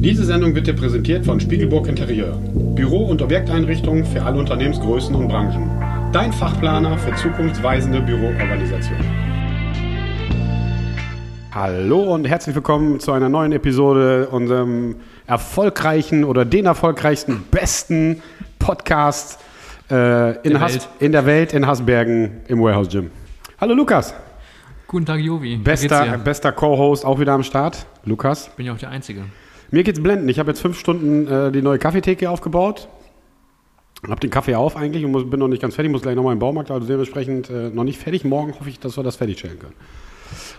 Diese Sendung wird dir präsentiert von Spiegelburg Interieur. Büro- und Objekteinrichtungen für alle Unternehmensgrößen und Branchen. Dein Fachplaner für zukunftsweisende Büroorganisation. Hallo und herzlich willkommen zu einer neuen Episode unserem erfolgreichen oder den erfolgreichsten, besten Podcast äh, in, Der Has Welt. in der Welt in Hasbergen im Warehouse Gym. Hallo Lukas, Guten Tag, Jovi. Bester, bester Co-Host auch wieder am Start. Lukas. Bin ja auch der Einzige. Mir geht's blenden. Ich habe jetzt fünf Stunden äh, die neue Kaffeetheke aufgebaut. Hab den Kaffee auf eigentlich und muss, bin noch nicht ganz fertig. Muss gleich nochmal im Baumarkt, also dementsprechend äh, noch nicht fertig. Morgen hoffe ich, dass wir das fertigstellen können.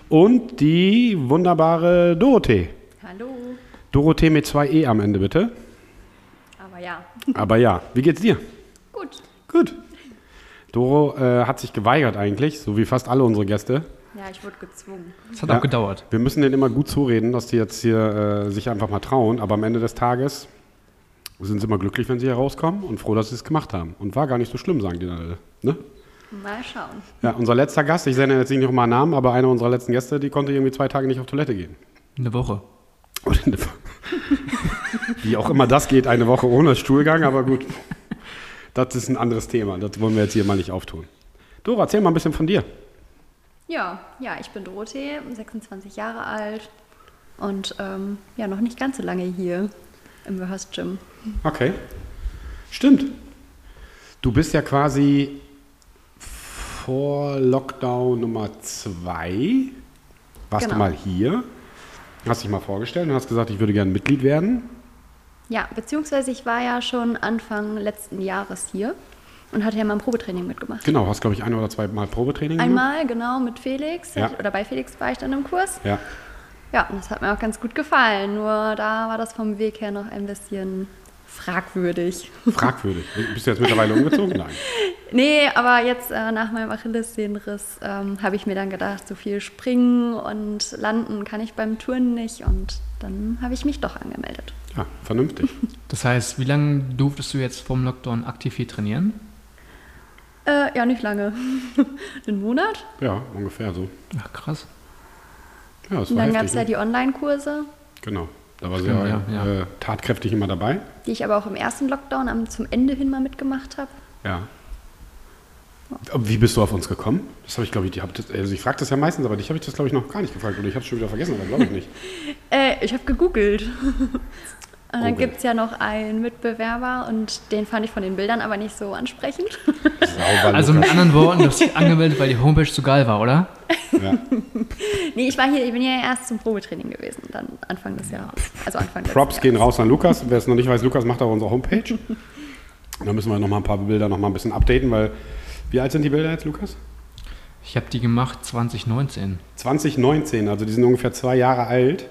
Und die wunderbare Dorothee. Hallo. Dorothee mit zwei E am Ende, bitte. Aber ja, Aber ja, wie geht's dir? gut. Gut. Doro äh, hat sich geweigert eigentlich, so wie fast alle unsere Gäste. Ja, ich wurde gezwungen. Es hat Ja. auch gedauert. Wir müssen denen immer gut zureden, dass die jetzt hier äh, sich einfach mal trauen. Aber am Ende des Tages sind sie immer glücklich, wenn sie hier rauskommen und froh, dass sie es gemacht haben. Und war gar nicht so schlimm, sagen die dann alle. Ne? Mal schauen. Ja, unser letzter Gast, ich nenne jetzt nicht nochmal Namen, aber einer unserer letzten Gäste, die konnte irgendwie zwei Tage nicht auf Toilette gehen. Eine Woche. Oder eine, wie auch immer das geht, eine Woche ohne Stuhlgang, aber gut. Das ist ein anderes Thema. Das wollen wir jetzt hier mal nicht auftun. Dora, erzähl mal ein bisschen von dir. Ja, ja, ich bin Dorothee, 26 Jahre alt und ähm, ja, noch nicht ganz so lange hier im Warehouse Gym. Okay. Stimmt. Du bist ja quasi vor Lockdown Nummer zwei. Warst du Genau. mal hier, hast dich mal vorgestellt und hast gesagt, ich würde gerne Mitglied werden. Ja, beziehungsweise ich war ja schon Anfang letzten Jahres hier und hatte ja mal ein Probetraining mitgemacht. Genau, hast, glaube ich, ein oder zwei Mal Probetraining gemacht. Einmal, genau, mit Felix. Ja. Oder bei Felix war ich dann im Kurs. Ja. Ja, und das hat mir auch ganz gut gefallen. Nur da war das vom Weg her noch ein bisschen fragwürdig. Fragwürdig. Bist du jetzt mittlerweile umgezogen? Nein. Nee, aber jetzt äh, nach meinem Achillessehnenriss ähm, habe ich mir dann gedacht, so viel springen und landen kann ich beim Touren nicht. Und dann habe ich mich doch angemeldet. Ja, vernünftig. Das heißt, wie lange durftest du jetzt vom Lockdown aktiv hier trainieren? Äh, ja, nicht lange. Einen Monat. Ja, ungefähr so. Ach, krass. Ja, das Und war dann gab es ja ne? die Online-Kurse, Genau. Da war sie Stimmt, ja, ja, ja. Äh, tatkräftig immer dabei. die ich aber auch im ersten Lockdown am, zum Ende hin mal mitgemacht habe. Ja. Wie bist du auf uns gekommen? Das habe ich, glaube ich, die das, also ich frage das ja meistens, aber dich habe ich das, glaube ich, noch gar nicht gefragt. Oder ich habe es schon wieder vergessen, aber glaube ich nicht. Äh, ich habe gegoogelt. Und dann gibt es ja noch einen Mitbewerber und den fand ich von den Bildern aber nicht so ansprechend. Sauber, Also mit anderen Worten, du hast dich angemeldet, weil die Homepage zu geil war, oder? Ja. nee, ich war hier, ich bin hier erst zum Probetraining gewesen, dann Anfang des Jahres. Also Anfang des Props Jahres. gehen raus an Lukas. Wer es noch nicht weiß, Lukas macht auch unsere Homepage. da müssen wir noch mal ein paar Bilder noch mal ein bisschen updaten, weil wie alt sind die Bilder jetzt, Lukas? Ich habe die gemacht 2019. 2019, also die sind ungefähr zwei Jahre alt.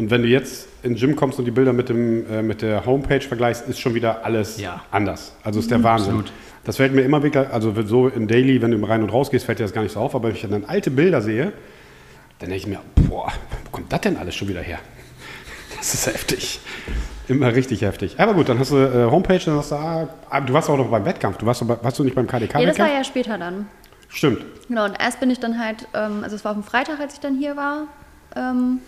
Und wenn du jetzt in den Gym kommst und die Bilder mit, dem, äh, mit der Homepage vergleichst, ist schon wieder alles Ja. anders. Also ist der Wahnsinn. Absolut. Das fällt mir immer wieder, also so in Daily, wenn du rein und raus gehst, fällt dir das gar nicht so auf. Aber wenn ich dann alte Bilder sehe, dann denke ich mir, boah, wo kommt das denn alles schon wieder her? Das ist heftig. Immer richtig heftig. Aber gut, dann hast du äh, Homepage, dann hast du, ah, ah, du warst auch noch beim Wettkampf. Du warst, warst du nicht beim KDK? Ja, das war ja später dann. Stimmt. Genau, und erst bin ich dann halt, ähm, also es war auf dem Freitag, als ich dann hier war. Ähm,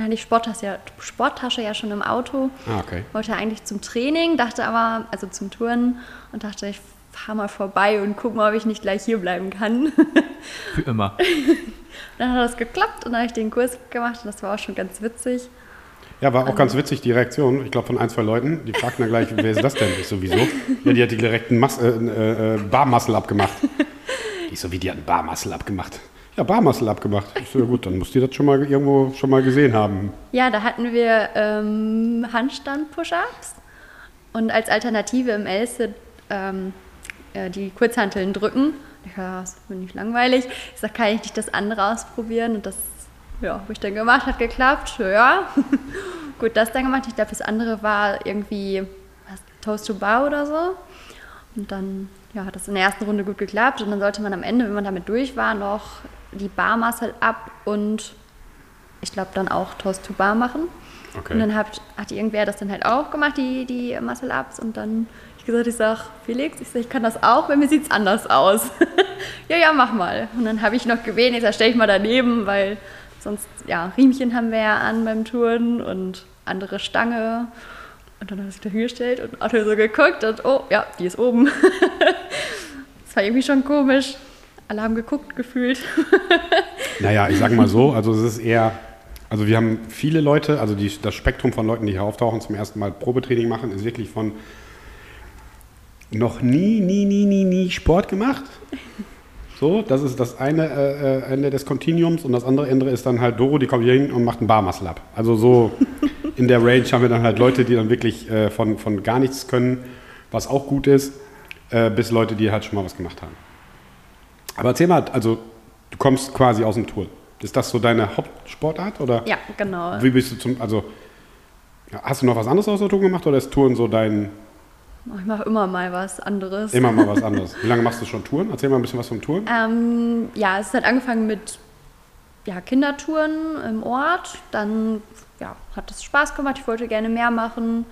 dann hatte ich Sporttasche ja, Sporttasche ja schon im Auto. Ah, okay. Wollte eigentlich zum Training, dachte aber, also zum Touren und dachte, ich fahre mal vorbei und guck mal, ob ich nicht gleich hier bleiben kann. Für immer. dann hat das geklappt und dann habe ich den Kurs gemacht und das war auch schon ganz witzig. Ja, war auch ganz witzig, die Reaktion, ich glaube, von ein, zwei Leuten. Die fragten dann gleich, wer ist das denn? Ich so, wieso? Ja, die hat die direkten Mas äh, äh, äh, Barmuscle abgemacht. Ich so, wie, die hat einen Barmuscle abgemacht? Ja, Barmuscle abgemacht. Ich ja gut, dann musst du das schon mal irgendwo schon mal gesehen haben. Ja, da hatten wir ähm, Handstand-Push-Ups und als Alternative im Else ähm, äh, die Kurzhanteln drücken. Ich ja, das finde ich langweilig. Ich sage, kann ich nicht das andere ausprobieren? Und das ja, habe ich dann gemacht, hat geklappt. Ja, gut, das dann gemacht. Ich glaube, das andere war irgendwie was, Toast to Bar oder so. Und dann ja, hat das in der ersten Runde gut geklappt. Und dann sollte man am Ende, wenn man damit durch war, noch die Bar Muscle Up und ich glaube dann auch Toast to Bar machen. Okay. Und dann hat, hat irgendwer das dann halt auch gemacht, die, die Muscle Ups. Und dann ich gesagt, ich sag, Felix, ich, sag, ich kann das auch, bei mir sieht es anders aus. ja, ja, mach mal. Und dann habe ich noch gewählt, ich sag, stell ich mal daneben, weil sonst, ja, Riemchen haben wir ja an beim Touren und andere Stange. Und dann habe ich da hingestellt und Otto so geguckt und oh, ja, die ist oben. das war irgendwie schon komisch. Haben geguckt, gefühlt. Naja, ich sage mal so, also es ist eher, also wir haben viele Leute, also die, das Spektrum von Leuten, die hier auftauchen, zum ersten Mal Probetraining machen, ist wirklich von noch nie, nie, nie, nie, nie Sport gemacht. So, das ist das eine äh, äh, Ende des Kontinuums und das andere Ende ist dann halt Doro, die kommt hier hin und macht einen Barmuscle ab. Also so in der Range haben wir dann halt Leute, die dann wirklich äh, von, von gar nichts können, was auch gut ist, äh, bis Leute, die halt schon mal was gemacht haben. Aber erzähl mal, also du kommst quasi aus dem Touren. Ist das so deine Hauptsportart oder ja, genau. wie bist du zum, also hast du noch was anderes aus der Touren gemacht oder ist Touren so dein, Ich mache immer mal was anderes. immer mal was anderes? Wie lange machst du schon Touren? Erzähl mal ein bisschen was vom Touren. Ähm, ja, es hat angefangen mit ja, Kindertouren im Ort. Dann ja, hat es Spaß gemacht. Ich wollte gerne mehr machen.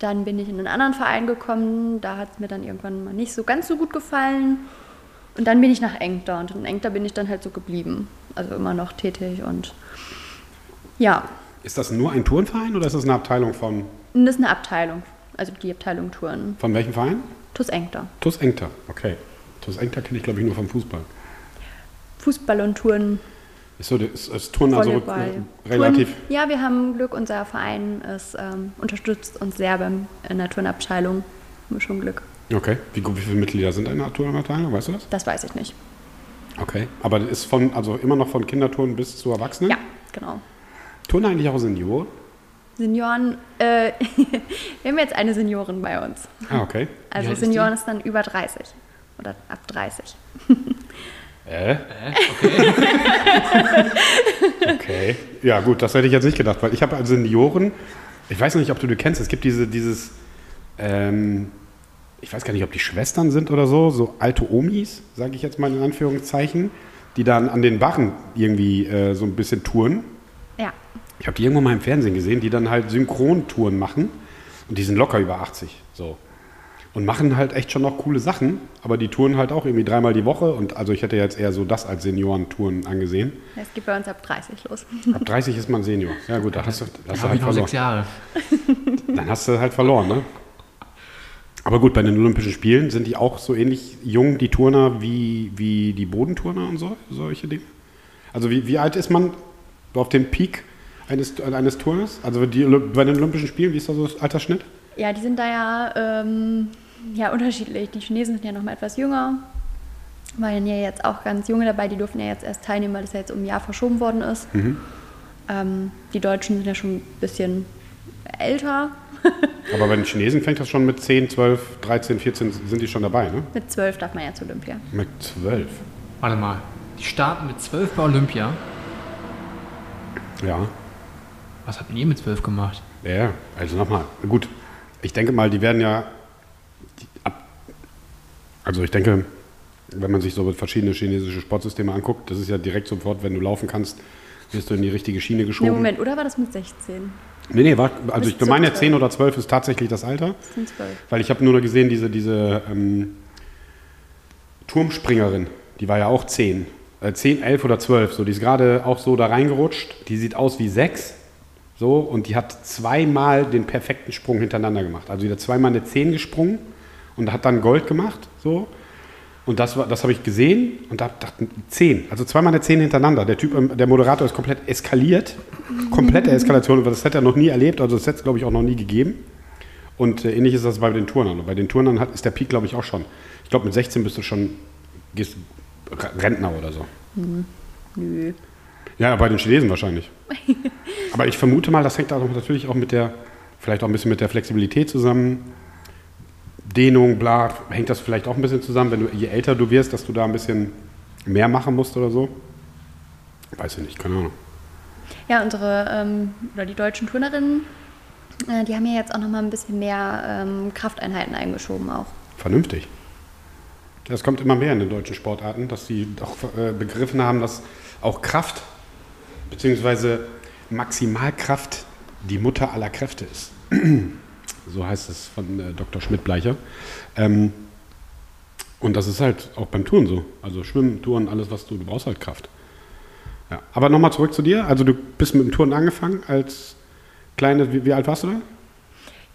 Dann bin ich in einen anderen Verein gekommen. Da hat es mir dann irgendwann mal nicht so ganz so gut gefallen. Und dann bin ich nach Engter. Und in Engter bin ich dann halt so geblieben. Also immer noch tätig. Und ja, Ist das nur ein Tourenverein oder ist das eine Abteilung von, das ist eine Abteilung. Also die Abteilung Touren. von welchem Verein? TuS Engter. TuS Engter, okay. TuS Engter kenne ich glaube ich nur vom Fußball. Fußball und Touren Ist, so, ist, ist Touren also relativ, Touren, ja, wir haben Glück, unser Verein ist, ähm, unterstützt uns sehr beim, in der Turnabteilung. Haben wir schon Glück. Okay. Wie, wie viele Mitglieder sind in der Tourenabteilung, weißt du das? Das weiß ich nicht. Okay. Aber ist von, also immer noch von Kindertouren bis zu Erwachsenen? Ja, genau. Touren eigentlich auch Senioren? Senioren, äh, wir haben jetzt eine Seniorin bei uns. Ah, okay. Also ist Senioren die? ist dann über 30 oder ab 30. Äh? Äh, okay. Okay. Ja, gut, das hätte ich jetzt nicht gedacht, weil ich habe als Senioren, ich weiß noch nicht, ob du die kennst, es gibt diese, dieses, ähm, ich weiß gar nicht, ob die Schwestern sind oder so, so alte Omis, sage ich jetzt mal in Anführungszeichen, die dann an den Bachen irgendwie äh, so ein bisschen touren. Ja, Ich habe die irgendwo mal im Fernsehen gesehen, die dann halt Synchrontouren machen und die sind locker über 80, so. Und machen halt echt schon noch coole Sachen, aber die touren halt auch irgendwie dreimal die Woche und also ich hätte jetzt eher so das als Seniorentouren angesehen. es geht bei uns ab 30 los. Ab 30 ist man Senior. Ja gut, da hast du, da hast du habe halt ich noch verloren. sechs Jahre. Dann hast du halt verloren, ne? Aber gut, bei den Olympischen Spielen sind die auch so ähnlich jung, die Turner, wie, wie die Bodenturner und so, solche Dinge? Also wie, wie alt ist man auf dem Peak eines, eines Turners? Also die, bei den Olympischen Spielen, wie ist da so das Altersschnitt? Ja, die sind da ja, ähm, ja unterschiedlich. Die Chinesen sind ja noch mal etwas jünger. Waren ja jetzt auch ganz junge dabei, die durften ja jetzt erst teilnehmen, weil das ja jetzt um ein Jahr verschoben worden ist. Ähm, die Deutschen sind ja schon ein bisschen älter. Aber bei den Chinesen fängt das schon mit 10, 12, 13, 14 sind die schon dabei, ne? Mit zwölf darf man ja zu Olympia. Mit 12. Warte mal. Die starten mit 12 bei Olympia. Ja. Was habt ihr mit 12 gemacht? Ja, also nochmal. Gut, ich denke mal, die werden ja. Die, ab, also ich denke, wenn man sich so verschiedene chinesische Sportsysteme anguckt, das ist ja direkt sofort, wenn du laufen kannst, wirst du in die richtige Schiene Nee, geschoben. Moment, oder war das mit 16? Nee, nee, war, also ich meine 12. 10 oder 12 ist tatsächlich das Alter, Das sind zwölf. weil ich habe nur noch gesehen, diese, diese ähm, Turmspringerin, die war ja auch 10. Äh, 10, 11 oder 12, so, die ist gerade auch so da reingerutscht. Die sieht aus wie 6, so, und die hat zweimal den perfekten Sprung hintereinander gemacht. Also die hat zweimal eine 10 gesprungen und hat dann Gold gemacht, so. Und das, war- das habe ich gesehen und da dachte 10, also zweimal eine 10 hintereinander. Der Typ, ähm, der Moderator ist komplett eskaliert, komplette Eskalation, das hätte er noch nie erlebt, also das hätte es, glaube ich, auch noch nie gegeben. Und äh, ähnlich ist das bei den Turnern. Und bei den Turnern hat, ist der Peak, glaube ich, auch schon. Ich glaube, mit 16 bist du schon gehst Rentner oder so. Nö. Ja, bei den Chinesen wahrscheinlich. Aber ich vermute mal, das hängt auch natürlich auch mit der, vielleicht auch ein bisschen mit der Flexibilität zusammen. Dehnung, bla, hängt das vielleicht auch ein bisschen zusammen, wenn du, je älter du wirst, dass du da ein bisschen mehr machen musst oder so? Weiß ich nicht, keine Ahnung. Ja, unsere, ähm, oder die deutschen Turnerinnen, Äh, die haben ja jetzt auch noch mal ein bisschen mehr ähm, Krafteinheiten eingeschoben auch. Vernünftig. Das kommt immer mehr in den deutschen Sportarten, dass sie auch äh, begriffen haben, dass auch Kraft bzw. Maximalkraft die Mutter aller Kräfte ist. so heißt es von äh, Dr. Schmidt-Bleicher. Ähm, und das ist halt auch beim Touren so. Also Schwimmen, Touren, alles, was du, du brauchst halt Kraft. Ja. Aber nochmal zurück zu dir. Also du bist mit dem Touren angefangen als kleine, wie, wie alt warst du da?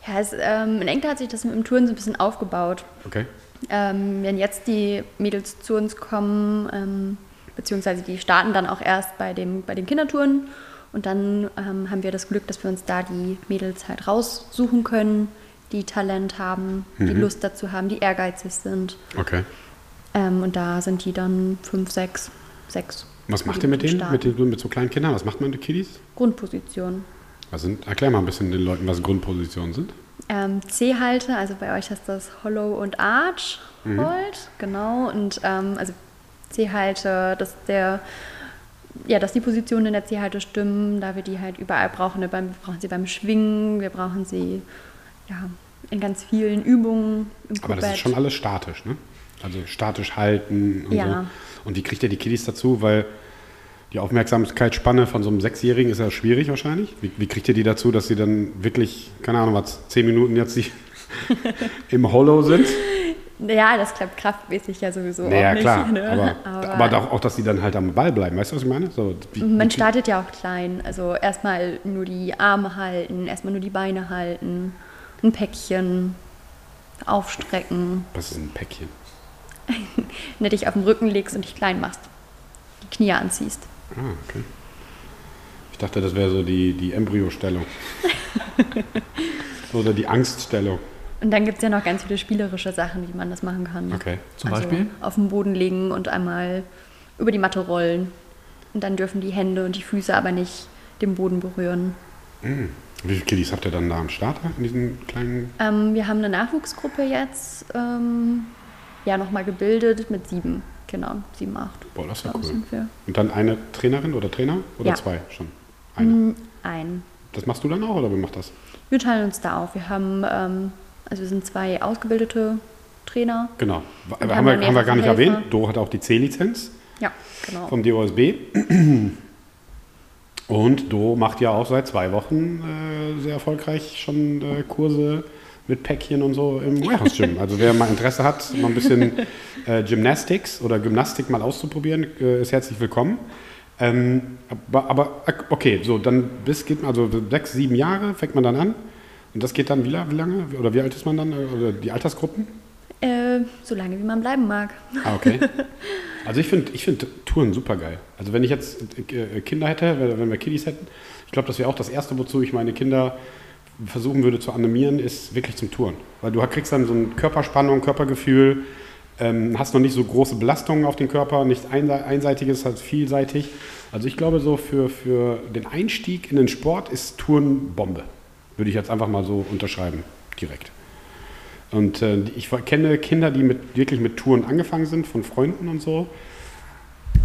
Ja, es, ähm, in England hat sich das mit dem Touren so ein bisschen aufgebaut. Okay. Ähm, wenn jetzt die Mädels zu uns kommen, ähm, beziehungsweise die starten dann auch erst bei, dem, bei den Kindertouren und dann ähm, haben wir das Glück, dass wir uns da die Mädels halt raussuchen können, die Talent haben, die Mhm. Lust dazu haben, die ehrgeizig sind. Okay. Ähm, und da sind die dann fünf, sechs, sechs. Was die macht ihr mit denen, mit, den, mit so kleinen Kindern? Was macht man mit den Kiddies? Grundposition. Was sind, erklär mal ein bisschen den Leuten, was Grundpositionen sind. Ähm, C-Halte, also bei euch heißt das Hollow und Arch Hold, genau. Und ähm, also C-Halte, dass der, ja, dass die Positionen in der C-Halte stimmen, da wir die halt überall brauchen. Ne, wir brauchen sie beim Schwingen, wir brauchen sie ja, in ganz vielen Übungen Aber das ist schon alles statisch, ne? Also statisch halten und Ja. so. Und wie kriegt ihr die Kiddies dazu? Weil die Aufmerksamkeitsspanne von so einem Sechsjährigen ist ja schwierig wahrscheinlich. Wie, wie kriegt ihr die dazu, dass sie dann wirklich, keine Ahnung, was, zehn Minuten jetzt im Hollow sind? Ja, das klappt kraftmäßig ja sowieso Naja, auch nicht. klar. Ne? Aber, aber, doch auch, dass sie dann halt am Ball bleiben. Weißt du, was ich meine? So, wie, Man wie- startet ja auch klein. Also erstmal nur die Arme halten, erstmal nur die Beine halten, ein Päckchen aufstrecken, Was ist ein Päckchen? wenn du dich auf den Rücken legst und dich klein machst. Die Knie anziehst. Ah, okay. Ich dachte, das wäre so die, die Embryostellung. Oder die Angststellung. Und dann gibt es ja noch ganz viele spielerische Sachen, wie man das machen kann. Okay. Zum also Beispiel? Auf den Boden legen und einmal über die Matte rollen. Und dann dürfen die Hände und die Füße aber nicht den Boden berühren. Wie viele Kiddies habt ihr dann da am Start in diesen kleinen Ähm, wir haben eine Nachwuchsgruppe jetzt ähm, ja nochmal gebildet mit sieben Kindern. Sieben, acht. Boah, das ist ja cool. Und dann eine Trainerin oder Trainer? Oder Ja. zwei schon? Eine. Mm, Ein. Das machst du dann auch oder wer macht das? Wir teilen uns da auf. Wir haben, ähm, also wir sind zwei ausgebildete Trainer. Genau. Haben, haben wir, haben wir gar nicht mehrere erwähnt. Helfer. Do hat auch die C-Lizenz Ja, genau. vom DOSB. Und Do macht ja auch seit zwei Wochen äh, sehr erfolgreich schon äh, Kurse mit Päckchen und so im Warehouse Gym. Also wer mal Interesse hat, mal ein bisschen äh, Gymnastics oder Gymnastik mal auszuprobieren, äh, ist herzlich willkommen. Ähm, aber, aber okay, so dann bis geht man also sechs, sieben Jahre fängt man dann an. Und das geht dann wie, la- wie lange? Oder wie alt ist man dann? Oder die Altersgruppen? Äh, so lange, wie man bleiben mag. Ah, okay. Also ich finde ich find Touren super geil. Also wenn ich jetzt äh, Kinder hätte, wenn wir Kiddies hätten, ich glaube, das wäre auch das Erste, wozu ich meine Kinder versuchen würde zu animieren, ist wirklich zum Touren. Weil du kriegst dann so eine Körperspannung, Körpergefühl, ähm, hast noch nicht so große Belastungen auf den Körper, nicht einse- einseitiges, halt vielseitig. Also ich glaube so für, für den Einstieg in den Sport ist Touren Bombe. Würde ich jetzt einfach mal so unterschreiben, direkt. Und äh, ich kenne Kinder, die mit, wirklich mit Touren angefangen sind, von Freunden und so.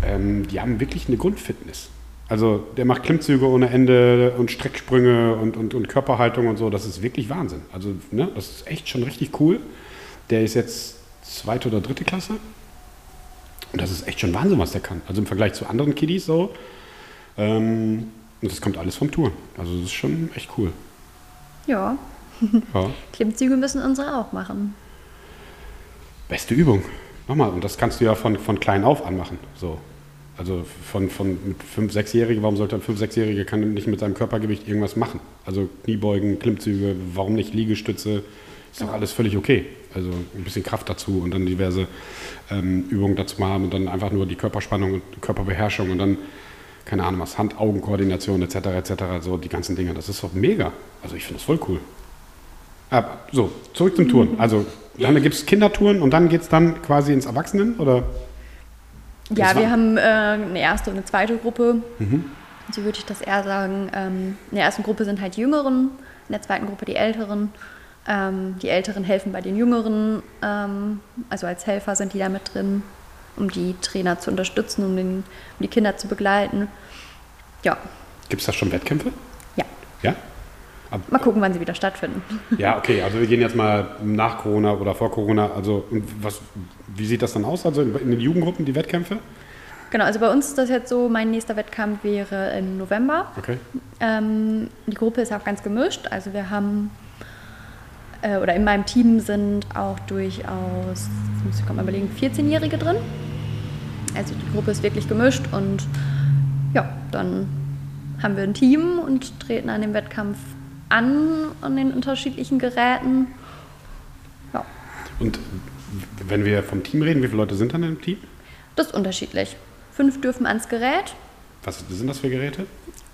Ähm, die haben wirklich eine Grundfitness. Also der macht Klimmzüge ohne Ende und Strecksprünge und, und, und Körperhaltung und so. Das ist wirklich Wahnsinn. Also ne, das ist echt schon richtig cool. Der ist jetzt zweite oder dritte Klasse. Und das ist echt schon Wahnsinn, was der kann. Also im Vergleich zu anderen Kiddies so. Ähm, und das kommt alles vom Touren. Also das ist schon echt cool. Ja, Ja. Klimmzüge müssen unsere auch machen. Beste Übung. Nochmal, und das kannst du ja von, von klein auf anmachen. So. Also von, von mit 5-, 6-Jährigen, warum sollte ein 5-, 6-Jähriger kann nicht mit seinem Körpergewicht irgendwas machen? Also Kniebeugen, Klimmzüge, warum nicht Liegestütze? Ist doch alles völlig okay. Also ein bisschen Kraft dazu und dann diverse ähm, Übungen dazu haben und dann einfach nur die Körperspannung und Körperbeherrschung und dann, keine Ahnung was, Hand-Augen-Koordination etc. etc. So die ganzen Dinge. Das ist doch mega. Also ich finde das voll cool. Aber, so, zurück zum Touren. Also dann gibt es Kindertouren und dann geht es dann quasi ins Erwachsenen oder? Ja, wir haben äh, eine erste und eine zweite Gruppe. Mhm. So würde ich das eher sagen. Ähm, in der ersten Gruppe sind halt die Jüngeren, in der zweiten Gruppe die Älteren. Ähm, die Älteren helfen bei den Jüngeren, ähm, also als Helfer sind die da mit drin, um die Trainer zu unterstützen, um, den, um die Kinder zu begleiten. Ja, Gibt es da schon Wettkämpfe? ja. Ja? Ab- Mal gucken, wann sie wieder stattfinden. Ja, okay, also wir gehen jetzt mal nach Corona oder vor Corona. Also was, wie sieht das dann aus? Also in den Jugendgruppen die Wettkämpfe? Genau, also bei uns ist das jetzt so, mein nächster Wettkampf wäre im November. Okay. Ähm, die Gruppe ist auch ganz gemischt. Also wir haben, äh, oder in meinem Team sind auch durchaus, muss ich mal überlegen, 14-Jährige drin. Also die Gruppe ist wirklich gemischt und ja, dann haben wir ein Team und treten an dem Wettkampf an, an den unterschiedlichen Geräten. Ja, Und wenn wir vom Team reden, wie viele Leute sind dann im Team? das ist unterschiedlich. Fünf dürfen ans Gerät, Was sind das für Geräte?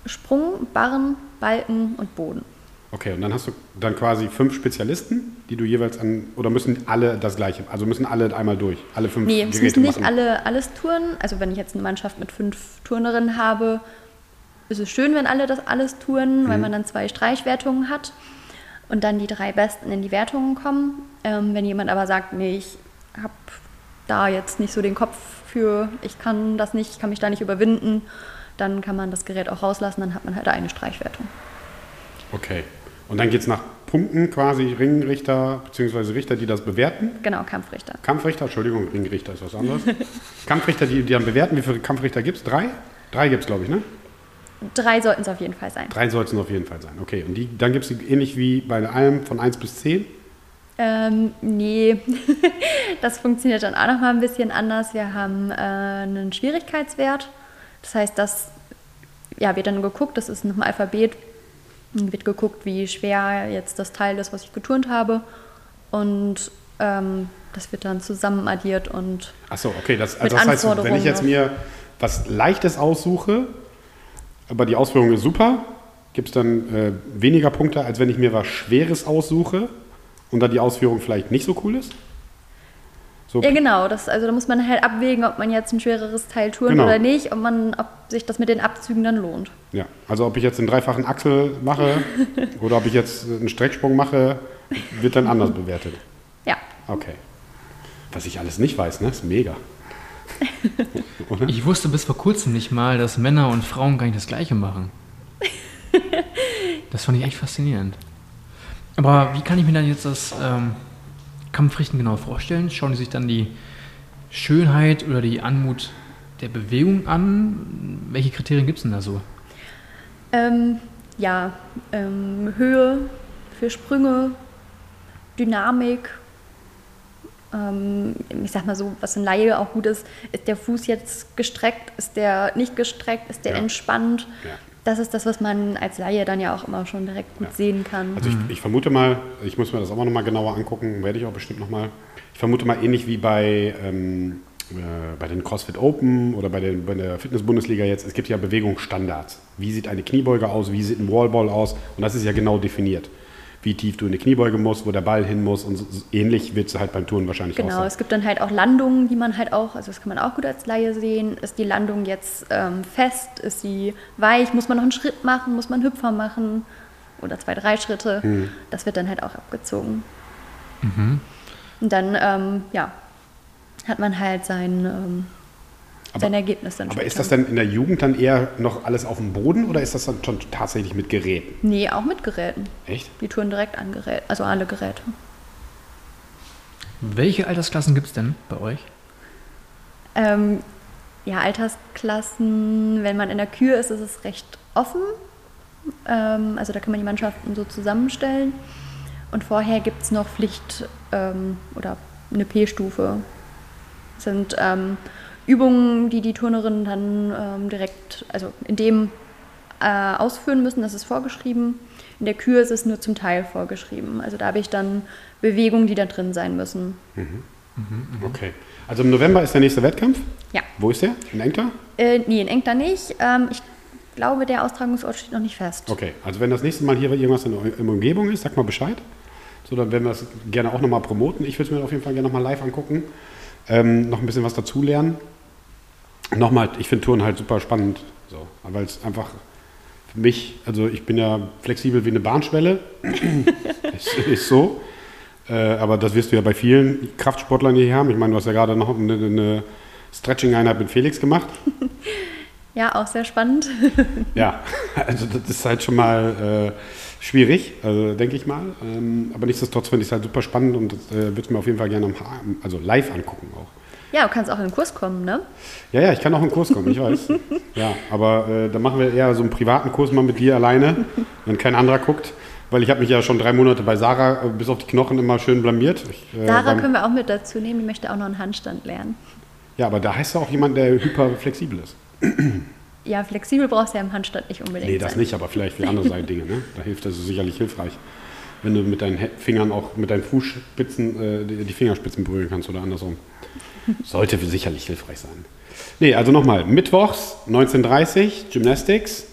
Sprung, Barren, Balken und Boden. Okay, und dann hast du dann quasi fünf Spezialisten, die du jeweils an, oder müssen alle das gleiche, also müssen alle einmal durch, alle fünf Nee, es Geräte müssen nicht machen? alle alles touren. Also wenn ich jetzt eine Mannschaft mit fünf Turnerinnen habe, ist es schön, wenn alle das alles touren, Mhm. weil man dann zwei Streichwertungen hat und dann die drei Besten in die Wertungen kommen. Ähm, wenn jemand aber sagt, nee, ich habe da jetzt nicht so den Kopf für, ich kann das nicht, ich kann mich da nicht überwinden, dann kann man das Gerät auch rauslassen, dann hat man halt eine Streichwertung. Okay. Und dann geht es nach Punkten quasi Ringrichter bzw. Richter, die das bewerten. Genau, Kampfrichter. Kampfrichter, Entschuldigung, Ringrichter ist was anderes. Kampfrichter, die, die dann bewerten, wie viele Kampfrichter gibt es? Drei? Drei gibt es, glaube ich, ne? Drei sollten es auf jeden Fall sein. Drei sollten es auf jeden Fall sein. Okay, und die, dann gibt es die ähnlich wie bei allem von 1 bis 10. Ähm, nee, das funktioniert dann auch nochmal ein bisschen anders. Wir haben äh, einen Schwierigkeitswert. Das heißt, das ja, wird dann geguckt, das ist nach dem Alphabet, wird geguckt, wie schwer jetzt das Teil ist, was ich geturnt habe. Und ähm, das wird dann zusammen addiert und Achso, okay, das, also das heißt, wenn ich jetzt mir was Leichtes aussuche, aber die Ausführung ist super, gibt es dann äh, weniger Punkte, als wenn ich mir was Schweres aussuche und dann die Ausführung vielleicht nicht so cool ist? So, Ja, genau. Das, also da muss man halt abwägen, ob man jetzt ein schwereres Teil turnt Genau. oder nicht, ob, man, ob sich das mit den Abzügen dann lohnt. ja. Also ob ich jetzt einen dreifachen Achsel mache oder ob ich jetzt einen Strecksprung mache, wird dann anders bewertet. Ja, Okay. Was ich alles nicht weiß, ne? Ist mega. Ich wusste bis vor kurzem nicht mal, dass Männer und Frauen gar nicht das Gleiche machen. Das fand ich echt faszinierend. Aber wie kann ich mir dann jetzt das ähm, Kampfrichten genau vorstellen? Schauen die sich dann die Schönheit oder die Anmut der Bewegung an? Welche Kriterien gibt es denn da so? Ähm, ja, ähm, Höhe für Sprünge, Dynamik. Ähm, ich sag mal so, was in Laie auch gut ist, ist der Fuß jetzt gestreckt, ist der nicht gestreckt, ist der Ja. entspannt. Ja. Das ist das, was man als Laie dann ja auch immer schon direkt gut Ja. sehen kann. Also ich, ich vermute mal, ich muss mir das auch noch mal genauer angucken, werde ich auch bestimmt noch mal. Ich vermute mal ähnlich wie bei, ähm, äh, bei den CrossFit Open oder bei, den, bei der Fitness-Bundesliga jetzt. Es gibt ja Bewegungsstandards. Wie sieht eine Kniebeuge aus? Wie sieht ein Wallball aus? Und das ist ja genau definiert. Wie tief du in eine Kniebeuge musst, wo der Ball hin muss und so, so ähnlich wird es halt beim Touren wahrscheinlich Genau, auch es gibt dann halt auch Landungen, die man halt auch, also das kann man auch gut als Laie sehen. Ist die Landung jetzt ähm, fest? Ist sie weich? Muss man noch einen Schritt machen? Muss man einen Hüpfer machen? Oder zwei, drei Schritte? Mhm. Das wird dann halt auch abgezogen. Und dann, ähm, ja, hat man halt sein, ähm, sein Ergebnis dann Aber ist das dann in der Jugend dann eher noch alles auf dem Boden oder ist das dann schon tatsächlich mit Geräten? Nee, auch mit Geräten. Echt? Die touren direkt an Geräten, also alle Geräte. Welche Altersklassen gibt es denn bei euch? Ähm, ja, Altersklassen, wenn man in der Kür ist, ist es recht offen. Ähm, also da kann man die Mannschaften so zusammenstellen. Und vorher gibt es noch Pflicht ähm, oder eine P-Stufe. Das sind ähm, Übungen, die die Turnerinnen dann ähm, direkt, also in dem äh, ausführen müssen, das ist vorgeschrieben. In der Kür ist es nur zum Teil vorgeschrieben. Also da habe ich dann Bewegungen, die da drin sein müssen. Okay. Also im November ist der nächste Wettkampf. Ja. Wo ist der? In Engter? Äh, nee, in Engter nicht. Ähm, ich glaube, der Austragungsort steht noch nicht fest. Okay, also wenn das nächste Mal hier irgendwas in der in der Umgebung ist, sag mal Bescheid. So, dann werden wir das gerne auch nochmal promoten. Ich würde es mir auf jeden Fall gerne nochmal live angucken. Ähm, noch ein bisschen was dazulernen. Nochmal, ich finde Touren halt super spannend. So, weil es einfach für mich, also ich bin ja flexibel wie eine Bahnschwelle. ist, ist so. Äh, aber das wirst du ja bei vielen Kraftsportlern, hier haben. Ich meine, du hast ja gerade noch eine, eine Stretching-Einheit mit Felix gemacht. Ja, auch sehr spannend. Ja, also das ist halt schon mal äh, schwierig, also, denke ich mal. Ähm, aber nichtsdestotrotz finde ich es halt super spannend und das äh, würde ich mir auf jeden Fall gerne am, also live angucken auch. Ja, du kannst auch in den Kurs kommen, ne? Ja, ja, ich kann auch in den Kurs kommen, ich weiß. ja, aber äh, da machen wir eher so einen privaten Kurs mal mit dir alleine, wenn kein anderer guckt. Weil ich habe mich ja schon drei Monate bei Sarah äh, bis auf die Knochen immer schön blamiert. Ich, äh, Sarah beim- können wir auch mit dazu nehmen, die möchte auch noch einen Handstand lernen. ja, aber da heißt ja auch jemand, der hyperflexibel ist. Ja, flexibel brauchst du ja im Handstand nicht unbedingt. Nee, das sein. nicht, aber vielleicht für andere Dinge. Ne? Da hilft das sicherlich hilfreich. Wenn du mit deinen Fingern auch mit deinen Fußspitzen äh, die die Fingerspitzen berühren kannst oder andersrum. Sollte für sicherlich hilfreich sein. Nee, also nochmal, mittwochs 19.30 Gymnastics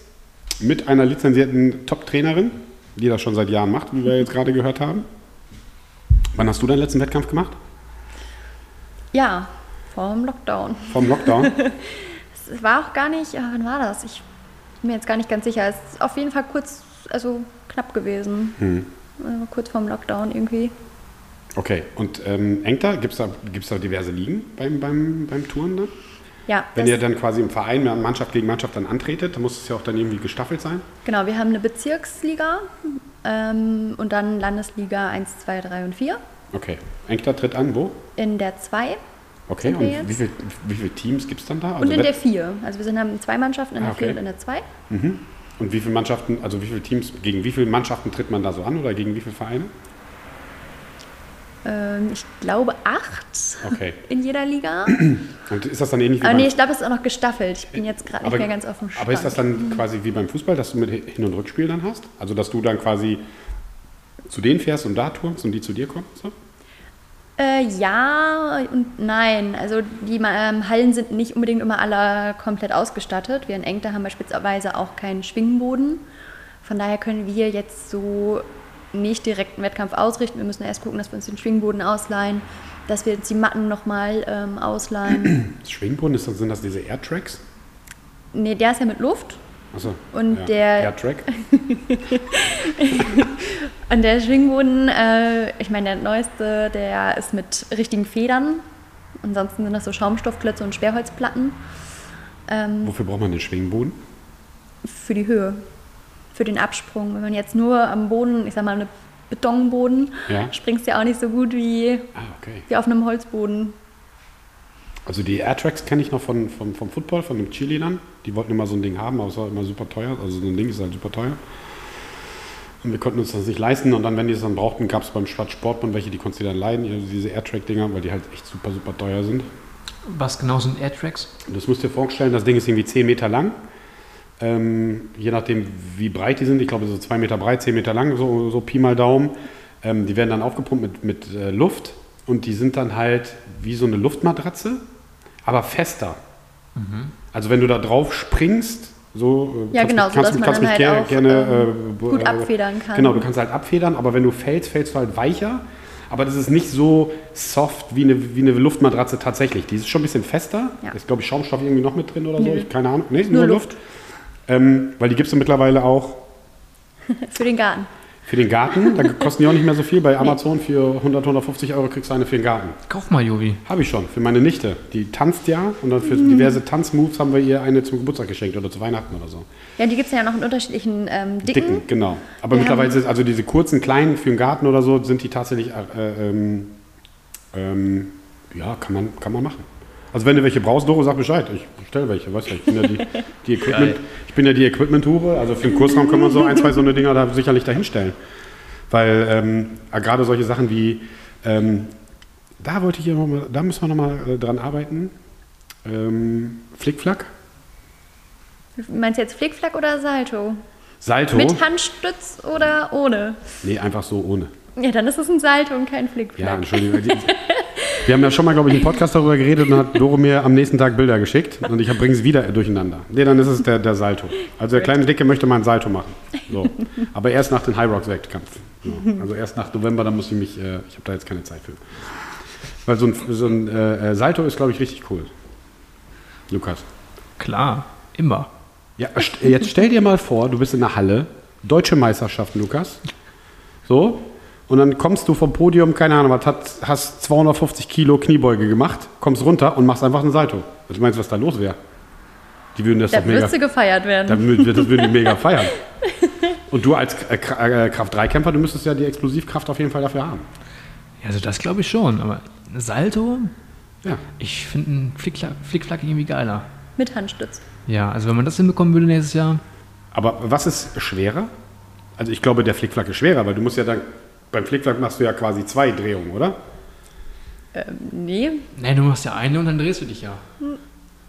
mit einer lizenzierten Top-Trainerin, die das schon seit Jahren macht, wie wir jetzt gerade gehört haben. Wann hast du deinen letzten Wettkampf gemacht? Ja, vor dem Lockdown. Vom Lockdown? Es war auch gar nicht, ja, wann war das? Ich bin mir jetzt gar nicht ganz sicher. Es ist auf jeden Fall kurz, also knapp gewesen. Hm. Also kurz vorm Lockdown irgendwie. Okay, und ähm, Engter, gibt es da, gibt's da diverse Ligen beim, beim, beim Touren dann? Ja, Wenn ihr dann quasi im Verein Mannschaft gegen Mannschaft dann antretet, dann muss es ja auch dann irgendwie gestaffelt sein. genau, wir haben eine Bezirksliga ähm, und dann Landesliga 1, 2, 3 und 4. Okay. Engter tritt an, wo? In der 2 Okay, und wie, viel, wie viele Teams gibt es dann da? und in der 4. Also wir sind, haben zwei Mannschaften in Ah, der 4 okay. und in der 2. Mhm. Und wie viele Mannschaften, also wie viele Teams, gegen wie viele Mannschaften tritt man da so an oder gegen wie viele Vereine? Ähm, ich glaube 8 Okay. in jeder Liga. Und ist das dann ähnlich wie Aber beim nee, ich glaube, es ist auch noch gestaffelt. Ich bin jetzt gerade nicht mehr ganz auf dem Stand. aber ist das dann quasi wie beim Fußball, dass du mit Hin- und Rückspiel dann hast? Also dass du dann quasi zu denen fährst und da turnst und die zu dir kommen? So? Äh, ja und nein. Also die ähm, Hallen sind nicht unbedingt immer alle komplett ausgestattet. Wir in Engter haben beispielsweise auch keinen Schwingboden. Von daher können wir jetzt so nicht direkt einen Wettkampf ausrichten. Wir müssen erst gucken, dass wir uns den Schwingboden ausleihen, dass wir uns die Matten nochmal ähm, ausleihen. Schwingboden, ist das, sind das diese Airtracks? nee, der ist ja mit Luft. Achso. Und ja. der- Airtrack? Und der Schwingboden, äh, ich meine, der neueste, der ist mit richtigen Federn. Ansonsten sind das so Schaumstoffklötze und Sperrholzplatten. Ähm, Wofür braucht man den Schwingboden? für die Höhe, für den Absprung. Wenn man jetzt nur am Boden, ich sag mal, eine Betonboden, Ja. springst du ja auch nicht so gut wie, Ah, okay. wie auf einem Holzboden. Also die Airtracks kenne ich noch von, vom, vom Football, von den Cheerleadern. Die wollten immer so ein Ding haben, aber es war immer super teuer. Also so ein Ding ist halt super teuer. Und wir konnten uns das nicht leisten. Und dann, wenn die es dann brauchten, gab es beim Stadt Sportbund welche, die konntest du dann leiden, also diese Airtrack-Dinger, weil die halt echt super, super teuer sind. Was genau sind Airtracks? Das musst du dir vorstellen, das Ding ist irgendwie 10 Meter lang. Ähm, je nachdem, wie breit die sind, ich glaube so 2 Meter breit, 10 Meter lang, so, so Pi mal Daumen. Ähm, die werden dann aufgepumpt mit, mit äh, Luft und die sind dann halt wie so eine Luftmatratze, aber fester. Also wenn du da drauf springst, so äh, Ja, kannst genau, mich, kannst, kannst mich halt gerne, auch, gerne ähm, äh, gut äh, abfedern kann. Genau, du kannst halt abfedern, aber wenn du fällst, fällst du halt weicher. Aber das ist nicht so soft wie eine, wie eine Luftmatratze tatsächlich. Die ist schon ein bisschen fester. Ja. Ist, glaube ich, Schaumstoff irgendwie noch mit drin oder so. Nö. Ich, keine Ahnung. Nee, Nur nur, Luft. Luft. Ähm, weil die gibt es mittlerweile auch Für den Garten. für den Garten. Da kosten die auch nicht mehr so viel. Bei Amazon für 100, 150 Euro kriegst du eine für den Garten. Kauf mal, Jovi. Habe ich schon, für meine Nichte. Die tanzt ja und dann für Mhm. diverse Tanzmoves haben wir ihr eine zum Geburtstag geschenkt oder zu Weihnachten oder so. Ja, die gibt es ja noch in unterschiedlichen ähm, Dicken. Dicken, genau. Aber Wir mittlerweile sind also diese kurzen, kleinen für den Garten oder so, sind die tatsächlich, äh, ähm, ähm, ja, kann man, kann man machen. Also wenn du welche brauchst, Doro, sag Bescheid. Ich bestelle welche, weißt du, ich bin ja die, die Equipment, ich bin ja die Equipment-Hure, also für den Kursraum können wir so ein, zwei so eine Dinger da sicherlich dahinstellen. Weil ähm, äh, gerade solche Sachen wie, ähm, da wollte ich hier noch mal, da müssen wir nochmal äh, dran arbeiten. Ähm, Flickflack, Meinst du jetzt Flickflack oder Salto? Salto. Mit Handstütz oder ohne? Nee, einfach so ohne. Ja, dann ist es ein Salto und kein Ja, Flickflack. Entschuldigung. Wir haben ja schon mal, glaube ich, im Podcast darüber geredet und hat Doro mir am nächsten Tag Bilder geschickt und ich bringe es wieder durcheinander. Nee, dann ist es der, der Salto. Also der kleine Dicke möchte mal ein Salto machen. So. Aber erst nach dem High Rocks Wettkampf. So. Also erst nach November, dann muss ich mich, äh, ich habe da jetzt keine Zeit für. Weil so ein, so ein äh, äh, Salto ist, glaube ich, richtig cool. Lukas. Klar, immer. Ja, st- jetzt stell dir mal vor, du bist in der Halle, deutsche Meisterschaft, Lukas. So. Und dann kommst du vom Podium, keine Ahnung, was hat, hast 250 Kilo Kniebeuge gemacht, kommst runter und machst einfach ein Salto. Was meinst du, was da los wäre? Die würden das Da doch mega, würdest du gefeiert werden. da würden, das würden die mega feiern. Und du als äh, äh, Kraft-3-Kämpfer, du müsstest ja die Explosivkraft auf jeden Fall dafür haben. Ja, also das glaube ich schon, aber Salto, Ja. ich finde einen Flickflack, Flickflack irgendwie geiler. Mit Handstütz. Ja, also wenn man das hinbekommen würde nächstes Jahr, Aber was ist schwerer? Also ich glaube, der Flickflack ist schwerer, weil du musst ja dann, beim Flickflack machst du ja quasi zwei Drehungen, oder? Ähm, nee. nee, du machst ja eine und dann drehst du dich ja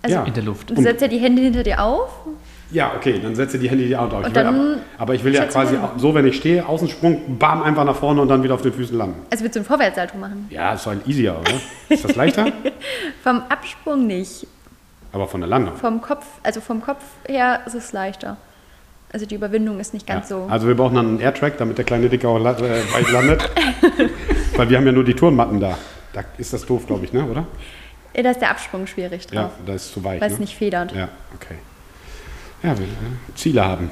Also Ja. in der Luft. du setzt ja die Hände hinter dir auf. Ja, okay, dann setze die Hände die Out. Ich Und will dann aber, aber ich will ja quasi auch, so, wenn ich stehe, Außensprung, bam, einfach nach vorne und dann wieder auf den Füßen landen. Also willst du einen Vorwärtssalto machen? Ja, ist halt easier, oder? Ist das leichter? Vom Absprung nicht. aber von der Landung. Vom Kopf, also vom Kopf her ist es leichter. Also die Überwindung ist nicht ganz Ja. so. Also wir brauchen dann einen Airtrack, damit der kleine Dicker auch la- äh, weit landet. Weil wir haben ja nur die Turnmatten da. Da ist das doof, glaube ich, ne? oder? Da ist der Absprung schwierig Ja, drauf, da ist zu weich. weil ne? es nicht federt. Ja, okay. Ja, wir äh, Ziele haben.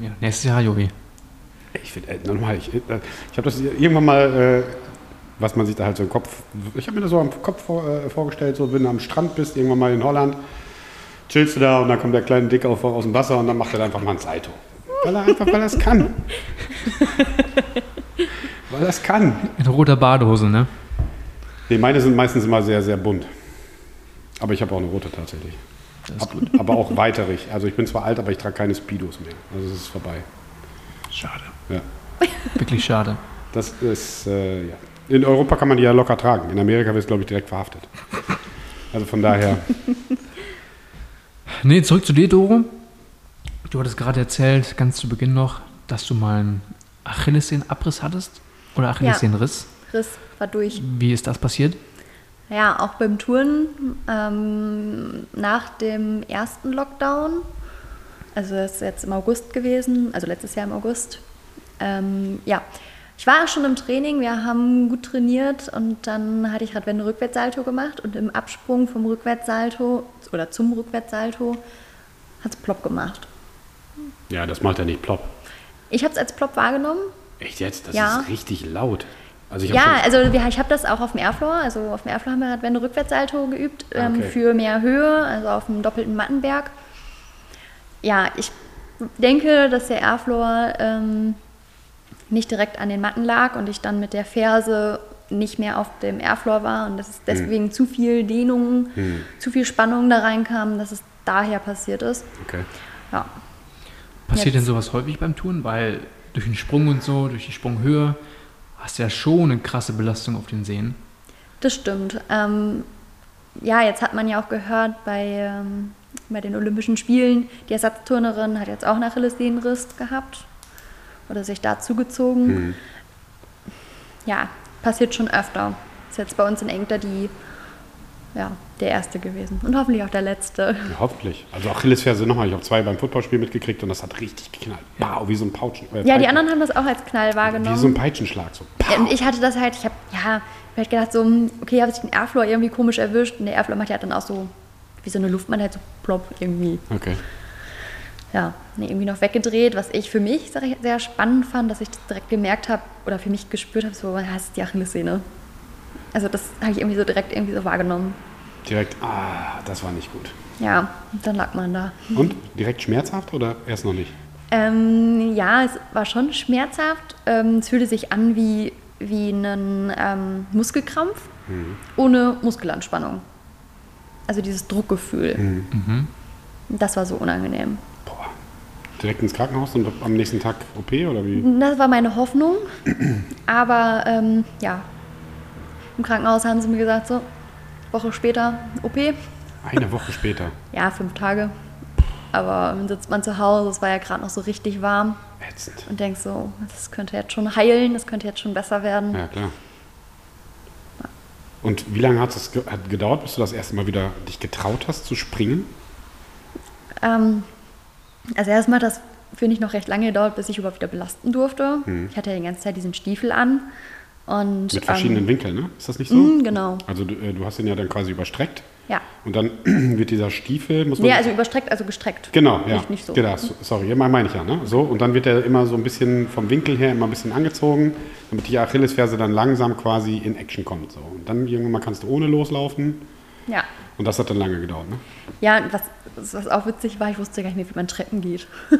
Ja, nächstes Jahr, Jogi. Ich finde, äh, nochmal, ich, äh, ich habe das irgendwann mal, äh, was man sich da halt so im Kopf, ich habe mir das so am Kopf vor, äh, vorgestellt, so wenn du am Strand bist, irgendwann mal in Holland, chillst du da und dann kommt der kleine Dick auf, aus dem Wasser und dann macht er einfach mal ein Salto. Weil er einfach, weil er es kann. weil er es kann. In roter Badehose, ne? Nee, meine sind meistens immer sehr, sehr bunt. Aber ich habe auch eine rote tatsächlich. Ab, aber auch weiterig. Also ich bin zwar alt, aber ich trage keine Speedos mehr. Also es ist vorbei. Schade. Ja. Wirklich schade. Das ist, äh, ja. In Europa kann man die ja locker tragen. In Amerika wird es, glaube ich, direkt verhaftet. Also von daher, Nee, zurück zu dir, Doro. Du hattest gerade erzählt, ganz zu Beginn noch, dass du mal einen Achillessehnenabriss hattest. Oder Achillessehnenriss. Riss war durch. Wie ist das passiert? Ja, auch beim Touren ähm, nach dem ersten Lockdown, also das ist jetzt im August gewesen, also letztes Jahr im August. Ähm, ja, ich war schon im Training, wir haben gut trainiert und dann hatte ich Radwende Rückwärtssalto gemacht und im Absprung vom Rückwärtssalto oder zum Rückwärtssalto hat es plopp gemacht. ja, das macht ja nicht plopp. Ich habe es als plopp wahrgenommen. Echt jetzt? Das Ja. ist richtig laut. Also Ja, also ich habe das auch auf dem Airfloor. Also auf dem Airfloor haben wir Radwende Rückwärtssalto geübt Ah, ähm, okay. für mehr Höhe, also auf dem doppelten Mattenberg. Ja, ich denke, dass der Airfloor ähm, nicht direkt an den Matten lag und ich dann mit der Ferse nicht mehr auf dem Airfloor war und dass es deswegen zu viel Dehnung, zu viel Spannung da reinkam, dass es daher passiert ist. okay. Ja. Passiert Jetzt- denn sowas häufig beim Touren? Weil durch den Sprung und so, durch die Sprunghöhe, hast du ja schon eine krasse Belastung auf den Sehnen. Das stimmt. Ähm, ja, jetzt hat man ja auch gehört bei, ähm, bei den Olympischen Spielen, die Ersatzturnerin hat jetzt auch einen Achillessehnenriss gehabt oder sich da zugezogen. Ja, passiert schon öfter. Ist jetzt bei uns in Engter die, ja, der erste gewesen und hoffentlich auch der letzte. Ja, hoffentlich. Also Achillesferse nochmal. Ich habe zwei beim Footballspiel mitgekriegt und das hat richtig geknallt. Wow, wie so ein Pauschen. äh, Ja, die anderen haben das auch als Knall wahrgenommen. Wie so ein Peitschenschlag. So. Und ich hatte das halt, ich habe ja, ich hab gedacht so, hm, okay, habe ich den Airfloor irgendwie komisch erwischt und der Airfloor macht ja dann auch so, wie so eine Luftmann halt so plopp irgendwie. Okay. Ja, nee, irgendwie noch weggedreht, was ich für mich ich, sehr spannend fand, dass ich das direkt gemerkt habe oder für mich gespürt habe, so, ja, das ist die Achillessehne. Also das habe ich irgendwie so direkt irgendwie so wahrgenommen. Direkt, ah, das war nicht gut. Ja, dann lag man da. Und direkt schmerzhaft oder erst noch nicht? Ähm, ja, es war schon schmerzhaft. Ähm, es fühlte sich an wie, wie ein ähm, Muskelkrampf ohne Muskelanspannung. Also dieses Druckgefühl. Das war so unangenehm. Direkt ins Krankenhaus und am nächsten Tag OP oder wie? Das war meine Hoffnung. Aber ähm, ja, im Krankenhaus haben sie mir gesagt, so, Woche später OP. Eine Woche später. Ja, fünf Tage. Aber dann sitzt man zu Hause, es war ja gerade noch so richtig warm Ätzend. und denkt so, das könnte jetzt schon heilen, das könnte jetzt schon besser werden. Ja, klar. Und wie lange hat es gedauert, bis du das erste Mal wieder dich getraut hast zu springen? Ähm, also erstmal hat das, finde ich, noch recht lange gedauert, bis ich überhaupt wieder belasten durfte. Ich hatte ja die ganze Zeit diesen Stiefel an. Und, Mit verschiedenen ähm, Winkeln, ne? Ist das nicht so? mm, genau. Also du, äh, du hast ihn ja dann quasi überstreckt Ja. und dann wird dieser Stiefel, muss man... Nee, also überstreckt, also gestreckt. Genau, ja. Nicht, nicht so. Genau, so- sorry, immer meine ich ja. Ne? So, und dann wird er immer so ein bisschen vom Winkel her immer ein bisschen angezogen, damit die Achillesferse dann langsam quasi in Action kommt. So. Und dann irgendwann kannst du ohne loslaufen Ja. Und das hat dann lange gedauert, ne? Ja, was, was auch witzig war, ich wusste gar nicht mehr, wie man Treppen geht.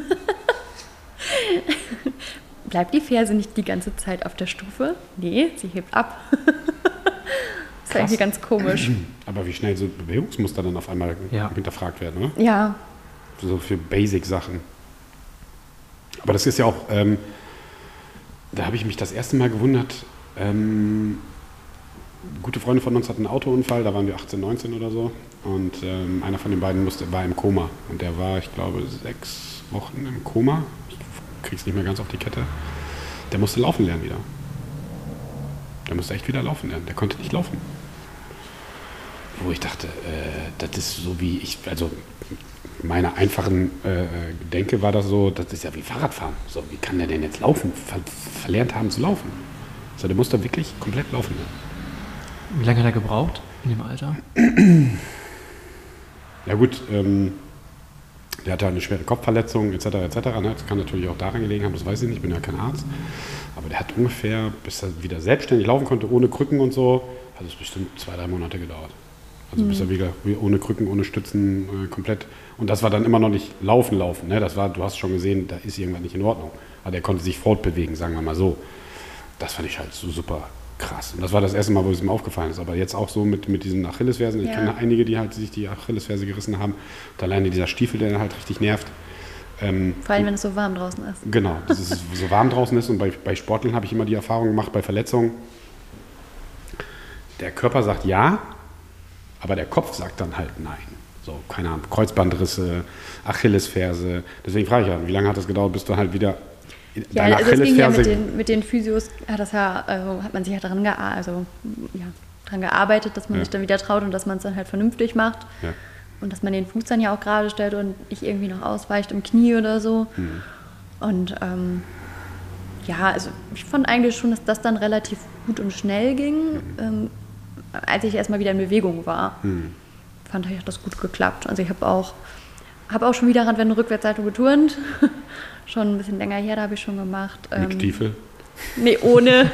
Bleibt die Ferse nicht die ganze Zeit auf der Stufe? Nee, sie hebt ab. das ist irgendwie ganz komisch. Aber wie schnell so Bewegungsmuster dann auf einmal Ja. hinterfragt werden, oder? Ja, So für Basic-Sachen. Aber das ist ja auch, ähm, da habe ich mich das erste Mal gewundert. Ähm, gute Freunde von uns hatten einen Autounfall, da waren wir 18, 19 oder so. Und ähm, einer von den beiden musste, war im Koma. Und der war, ich glaube, sechs Wochen im Koma. Ich krieg's nicht mehr ganz auf die Kette. Der musste laufen lernen wieder. Der musste echt wieder laufen lernen. Der konnte nicht laufen. Wo ich dachte, äh, das ist so wie ich, also meiner einfachen äh, Denke war das so, das ist ja wie Fahrradfahren. So, wie kann der denn jetzt laufen? Ver verlernt haben zu laufen. So, der musste wirklich komplett laufen lernen. Wie lange hat er gebraucht in dem Alter? Ja gut, ähm, der hatte eine schwere Kopfverletzung etc. etc. Ne? Das kann natürlich auch daran gelegen haben, das weiß ich nicht, ich bin ja kein Arzt. Aber der hat ungefähr, bis er wieder selbstständig laufen konnte, ohne Krücken und so, hat es bestimmt zwei, drei Monate gedauert. Also bis er wieder wie ohne Krücken, ohne Stützen äh, komplett. Und das war dann immer noch nicht laufen, laufen. Ne? Das war, du hast schon gesehen, da ist irgendwas nicht in Ordnung. Aber der konnte sich fortbewegen, sagen wir mal so. Das fand ich halt so super krass. Und das war das erste Mal, wo es mir aufgefallen ist. Aber jetzt auch so mit, mit diesen Achillesfersen. Ich Ja. kenne einige, die halt sich die Achillesferse gerissen haben. Und alleine dieser Stiefel, der dann halt richtig nervt. Ähm, vor allem, wenn es so warm draußen ist. Genau, dass es so warm draußen ist und bei, bei Sportlern habe ich immer die Erfahrung gemacht, bei Verletzungen, der Körper sagt ja, aber der Kopf sagt dann halt nein. So, keine Ahnung, Kreuzbandrisse, Achillesferse. Deswegen frage ich ja, wie lange hat das gedauert, bis du halt wieder Ja, also es ging ja mit den, mit den Physios, hat, das ja, also hat man sich ja daran, gea also, ja, dran gearbeitet, dass man Ja. sich dann wieder traut und dass man es dann halt vernünftig macht. Ja. Und dass man den Fuß dann ja auch gerade stellt und nicht irgendwie noch ausweicht im Knie oder so. Mhm. Und ähm, ja, also ich fand eigentlich schon, dass das dann relativ gut und schnell ging, ähm, als ich erstmal wieder in Bewegung war. Mhm. Fand ich, hat das gut geklappt. Also ich habe auch, hab auch schon wieder Radwende Rückwärtsseite geturnt. schon ein bisschen länger her, da habe ich schon gemacht. Mit Ähm, Stiefel. Nee, ohne,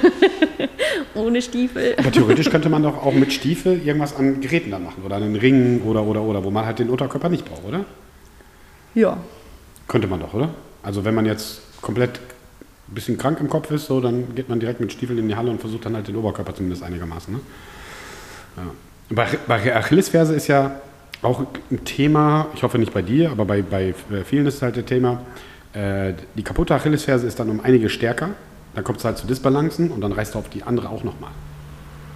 ohne Stiefel. Aber theoretisch könnte man doch auch mit Stiefel irgendwas an Geräten dann machen oder an den Ringen oder, oder, oder, wo man halt den Unterkörper nicht braucht, oder? Ja. Könnte man doch, oder? Also wenn man jetzt komplett ein bisschen krank im Kopf ist, so, dann geht man direkt mit Stiefeln in die Halle und versucht dann halt den Oberkörper zumindest einigermaßen. Ne? Ja. Bei, bei Achillesferse ist ja auch ein Thema, ich hoffe nicht bei dir, aber bei, bei vielen ist es halt ein Thema, äh, die kaputte Achillesferse ist dann um einige stärker, dann kommt es halt zu Disbalancen und dann reißt du auf die andere auch nochmal.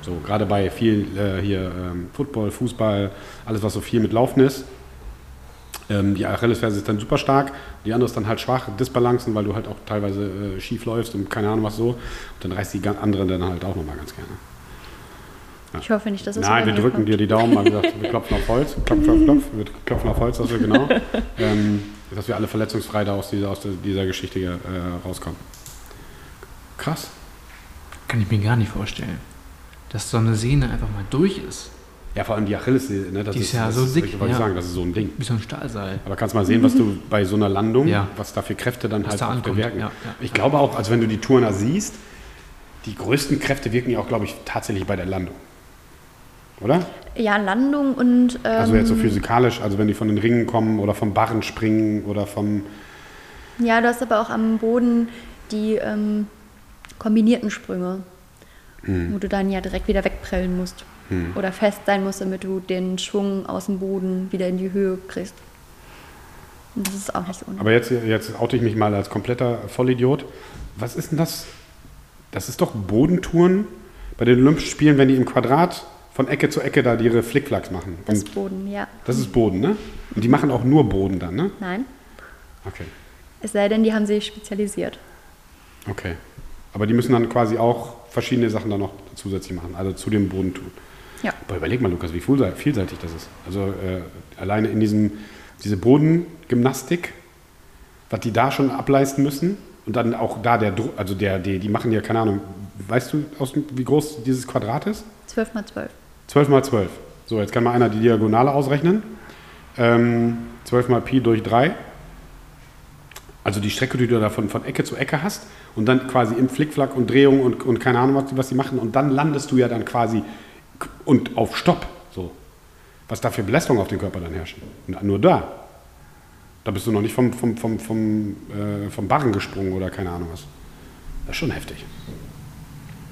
So, gerade bei viel äh, hier ähm, Football, Fußball, alles was so viel mit Laufen ist, ähm, die Achillesferse ist dann super stark, die andere ist dann halt schwach, Disbalancen, weil du halt auch teilweise äh, schief läufst und keine Ahnung was so. Und dann reißt die andere dann halt auch nochmal ganz gerne. Ich hoffe nicht, dass es Nein, wir drücken kommt. dir die Daumen, mal gesagt, wir klopfen auf Holz, klopf, klopf, klopf, wir klopfen auf Holz, dass wir genau, ähm, dass wir alle verletzungsfrei da aus dieser, aus dieser Geschichte äh, rauskommen. Krass. Kann ich mir gar nicht vorstellen. Dass so eine Sehne einfach mal durch ist. Ja, vor allem die Achillessehne, ne, das Die ist ja das so dick, wollte ich ja. sagen, das ist so ein Ding. Wie so ein Stahlseil. Aber kannst mal sehen, was du bei so einer Landung, Ja. was da für Kräfte dann Was halt da ankommt, bewirken. ja. Ich glaube auch, als wenn du die Turner siehst, die größten Kräfte wirken ja auch, glaube ich, tatsächlich bei der Landung. Oder? Ja, Landung und. Ähm, Also jetzt so physikalisch, also wenn die von den Ringen kommen oder vom Barren springen oder vom. Ja, du hast aber auch am Boden die ähm, kombinierten Sprünge, Hm. wo du dann ja direkt wieder wegprellen musst. Oder fest sein musst, damit du den Schwung aus dem Boden wieder in die Höhe kriegst. Und das ist auch nicht so. Aber jetzt, jetzt oute ich mich mal als kompletter Vollidiot. Was ist denn das? Das ist doch Bodentouren bei den Olympischen Spielen, wenn die im Quadrat von Ecke zu Ecke da ihre Flickflacks machen. das Und Boden, ja. das ist Boden, ne? Und die machen auch nur Boden dann, ne? Nein. Okay. Es sei denn, die haben sich spezialisiert. Okay. Aber die müssen dann quasi auch verschiedene Sachen dann noch zusätzlich machen, also zu dem Boden tun. Ja. Aber überleg mal, Lukas, wie vielsei- vielseitig das ist. Also äh, alleine in diesem, diese Bodengymnastik, was die da schon ableisten müssen und dann auch da der Druck, also der, die, die machen ja, keine Ahnung, weißt du, aus, wie groß dieses Quadrat ist? 12 mal 12. 12 mal 12. So, jetzt kann mal einer die Diagonale ausrechnen. Ähm, 12 mal Pi durch 3. Also die Strecke, die du da von, von Ecke zu Ecke hast und dann quasi im Flickflack und Drehung und, und keine Ahnung, was, die- was die machen und dann landest du ja dann quasi und auf Stopp. So. was da für Belästigungen auf den Körper dann herrschen. Und nur da. Da bist du noch nicht vom, vom, vom, vom, äh, vom Barren gesprungen oder keine Ahnung was. Das ist schon heftig.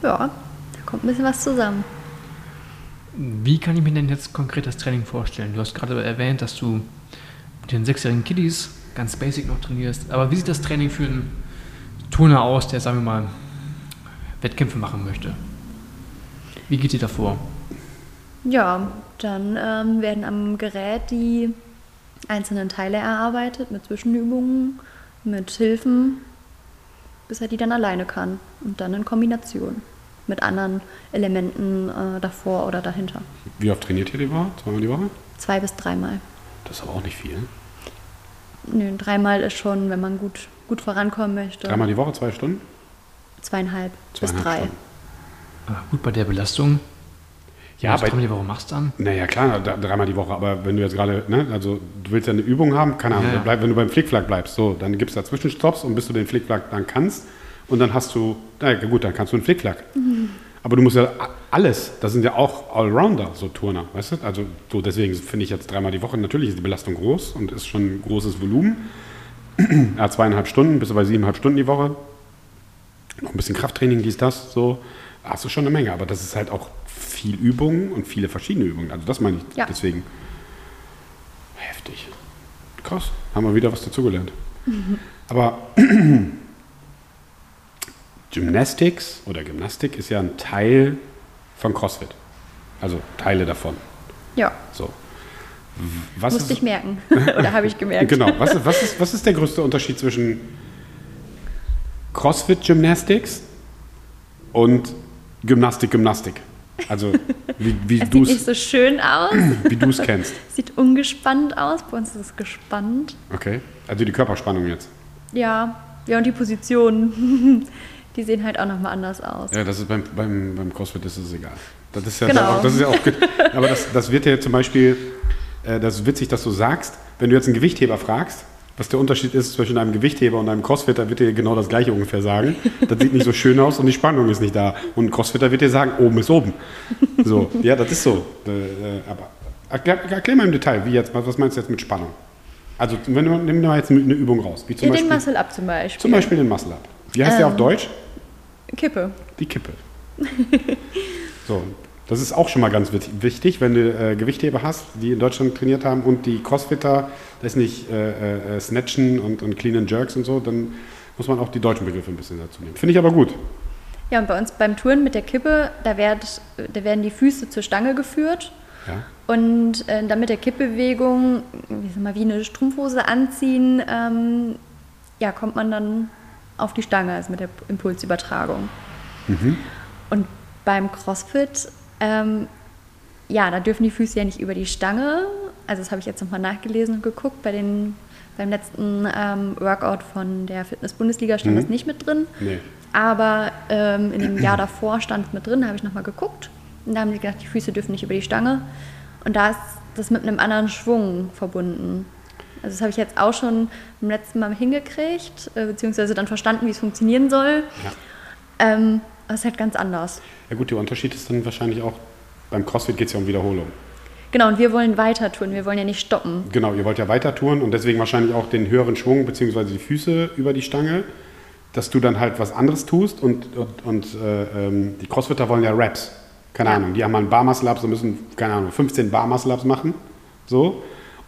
Ja, da kommt ein bisschen was zusammen. Wie kann ich mir denn jetzt konkret das Training vorstellen? Du hast gerade erwähnt, dass du mit den sechsjährigen Kiddies ganz basic noch trainierst. Aber wie sieht das Training für einen Turner aus, der, sagen wir mal, Wettkämpfe machen möchte? Wie geht ihr da vor? Ja, dann ähm, werden am Gerät die einzelnen Teile erarbeitet mit Zwischenübungen, mit Hilfen, bis er die dann alleine kann. Und dann in Kombination mit anderen Elementen äh, davor oder dahinter. Wie oft trainiert ihr die Woche? Zweimal die Woche? Zwei bis dreimal. Das ist aber auch nicht viel. Nö, dreimal ist schon, wenn man gut, gut vorankommen möchte. Dreimal die Woche, zwei Stunden? Zweieinhalb, bis Zweieinhalb drei. Stunden. Ah, gut, bei der Belastung. Ja, was bei, dreimal die Woche machst du dann? naja, klar, da- dreimal die Woche. Aber wenn du jetzt gerade, ne, also du willst ja eine Übung haben, keine Ahnung, Ja, ja. Bleib, wenn du beim Flickflack bleibst, so, dann gibt es da Zwischenstopps und bis du den Flickflack dann kannst und dann hast du, na ja, gut, dann kannst du einen Flickflack. Aber du musst ja alles, das sind ja auch Allrounder, so Turner, weißt du? Also so deswegen finde ich jetzt dreimal die Woche, natürlich ist die Belastung groß und ist schon ein großes Volumen. Ja, zweieinhalb Stunden, bist du bei siebeneinhalb Stunden die Woche. Noch ein bisschen Krafttraining, dies, das, so. Hast du schon eine Menge, aber das ist halt auch viel Übungen und viele verschiedene Übungen. Also das meine ich Ja. deswegen. Heftig. Krass, haben wir wieder was dazugelernt. Aber Gymnastics oder Gymnastik ist ja ein Teil von CrossFit. Also Teile davon. Ja, So. Was musste ist, ich merken. oder habe ich gemerkt. Genau. Was ist, was, ist, was ist der größte Unterschied zwischen CrossFit Gymnastics und Gymnastik Gymnastik? Also wie, wie Es du sieht nicht so schön aus, wie du es kennst. sieht ungespannt aus. Bei uns ist es gespannt. Okay. Also die Körperspannung jetzt. Ja, ja und die Positionen, die sehen halt auch nochmal anders aus. Ja, das ist beim, beim, beim CrossFit ist es egal. Das ist ja, Genau. auch, das ist ja auch aber das, das wird ja zum Beispiel, äh, das ist witzig, dass du sagst, wenn du jetzt einen Gewichtheber fragst, was der Unterschied ist zwischen einem Gewichtheber und einem Crossfitter, wird dir genau das gleiche ungefähr sagen. Das sieht nicht so schön aus und die Spannung ist nicht da. Und ein Crossfitter wird dir sagen, oben ist oben. So, ja, das ist so. Äh, äh, aber erklär, erklär mal im Detail, wie jetzt, was meinst du jetzt mit Spannung? Also, wenn du, nimm mal jetzt eine Übung raus. Wie zum, Ja, den Beispiel, Muscle Up zum Beispiel. zum Beispiel den Muscle Up. Wie heißt der auf Ähm. Deutsch? Kippe. Die Kippe. so, das ist auch schon mal ganz wichtig, wenn du äh, Gewichtheber hast, die in Deutschland trainiert haben und die Crossfitter, das ist nicht äh, äh, Snatchen und, und Clean and Jerks und so, dann muss man auch die deutschen Begriffe ein bisschen dazu nehmen. Finde ich aber gut. Ja, und bei uns beim Touren mit der Kippe, da, werd, da werden die Füße zur Stange geführt. Ja? Und äh, dann mit der Kippbewegung, wie, mal, wie eine Strumpfhose anziehen, ähm, ja, kommt man dann auf die Stange, also mit der Impulsübertragung. Und beim CrossFit, ähm, ja, da dürfen die Füße ja nicht über die Stange. Also das habe ich jetzt nochmal nachgelesen und geguckt. Bei den, beim letzten ähm, Workout von der Fitness-Bundesliga stand das nicht mit drin. Nee. Aber ähm, in dem Jahr davor stand es mit drin, da habe ich nochmal geguckt. Und da haben die gesagt, die Füße dürfen nicht über die Stange. Und da ist das mit einem anderen Schwung verbunden. Also das habe ich jetzt auch schon beim letzten Mal hingekriegt, äh, beziehungsweise dann verstanden, wie es funktionieren soll. Ja. Ähm, das ist halt ganz anders. ja gut, der Unterschied ist dann wahrscheinlich auch, beim CrossFit geht es ja um Wiederholung. Genau, und wir wollen weiter tun, wir wollen ja nicht stoppen. Genau, ihr wollt ja weiter touren und deswegen wahrscheinlich auch den höheren Schwung bzw. die Füße über die Stange, dass du dann halt was anderes tust und, und, und äh, ähm, die Crossfitter wollen ja Raps. Keine Ja. Ahnung, die haben mal einen Bar Muscle Ups und müssen, keine Ahnung, 15 Bar Muscle Ups machen. So.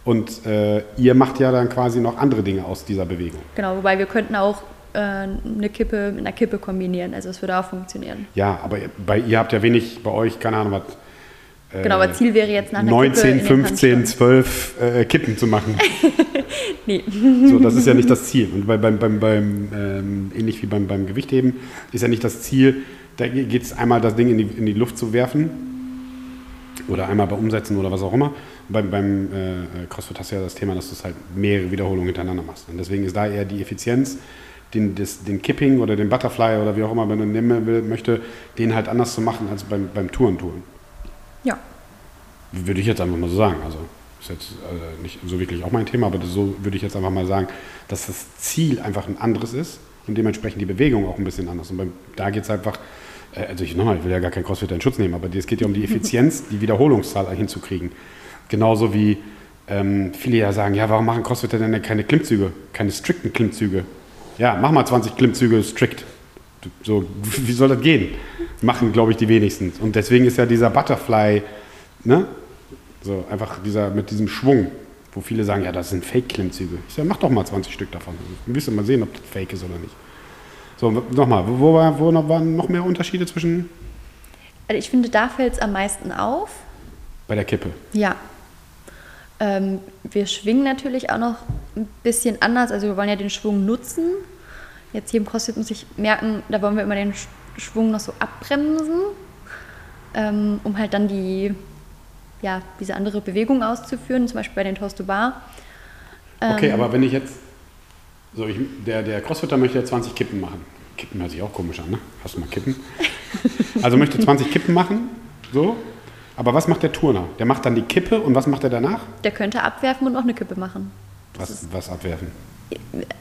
Und äh, ihr macht ja dann quasi noch andere Dinge aus dieser Bewegung. Genau, wobei wir könnten auch äh, eine Kippe mit einer Kippe kombinieren. Also es würde auch funktionieren. Ja, aber bei ihr habt ja wenig bei euch, keine Ahnung, was. äh, Genau, aber Ziel wäre jetzt nach einer 19, Kippe in den 15, Handstand. 12 äh, Kippen zu machen. Nee. So, das ist ja nicht das Ziel. Und bei, beim, beim, beim ähm, ähnlich wie beim, beim Gewichtheben ist ja nicht das Ziel, da geht es einmal das Ding in die, in die Luft zu werfen oder einmal bei Umsetzen oder was auch immer. Beim, beim äh, CrossFit hast du ja das Thema, dass du es halt mehrere Wiederholungen hintereinander machst. Und deswegen ist da eher die Effizienz, den, das, den Kipping oder den Butterfly oder wie auch immer man ihn nennen will, möchte, den halt anders zu machen als beim, beim Touren-Touren. Ja. Würde ich jetzt einfach mal so sagen. Also ist jetzt äh, nicht so wirklich auch mein Thema, aber so würde ich jetzt einfach mal sagen, dass das Ziel einfach ein anderes ist und dementsprechend die Bewegung auch ein bisschen anders. Und beim, da geht es einfach, äh, also ich nochmal, ich will ja gar kein Crossfit in Schutz nehmen, aber es geht ja um die Effizienz, die Wiederholungszahl hinzukriegen. Genauso wie ähm, viele ja sagen, ja, warum machen Crossfitter denn keine Klimmzüge, keine strikten Klimmzüge? Ja, mach mal 20 Klimmzüge strikt. So, wie soll das gehen? Machen, glaube ich, die wenigsten. Und deswegen ist ja dieser Butterfly, ne? So, einfach dieser, mit diesem Schwung, wo viele sagen, ja, das sind Fake-Klimmzüge. Ich sage, mach doch mal 20 Stück davon. Wir müssen mal sehen, ob das Fake ist oder nicht. So, nochmal, wo, war, wo noch, waren noch mehr Unterschiede zwischen Also ich finde, da fällt es am meisten auf. bei der Kippe? Ja. Ähm, wir schwingen natürlich auch noch ein bisschen anders. Also wir wollen ja den Schwung nutzen. Jetzt hier im CrossFit muss ich merken, da wollen wir immer den Sch- Schwung noch so abbremsen, ähm, um halt dann die, ja, diese andere Bewegung auszuführen, zum Beispiel bei den Toast to Bar. Okay, Ähm, aber wenn ich jetzt, so ich, der, der Crossfitter möchte ja 20 Kippen machen. Kippen hört sich auch komisch an, ne? Hast du mal Kippen? also möchte 20 Kippen machen, so. Aber was macht der Turner? Der macht dann die Kippe und was macht er danach? Der könnte abwerfen und noch eine Kippe machen. Was, was abwerfen?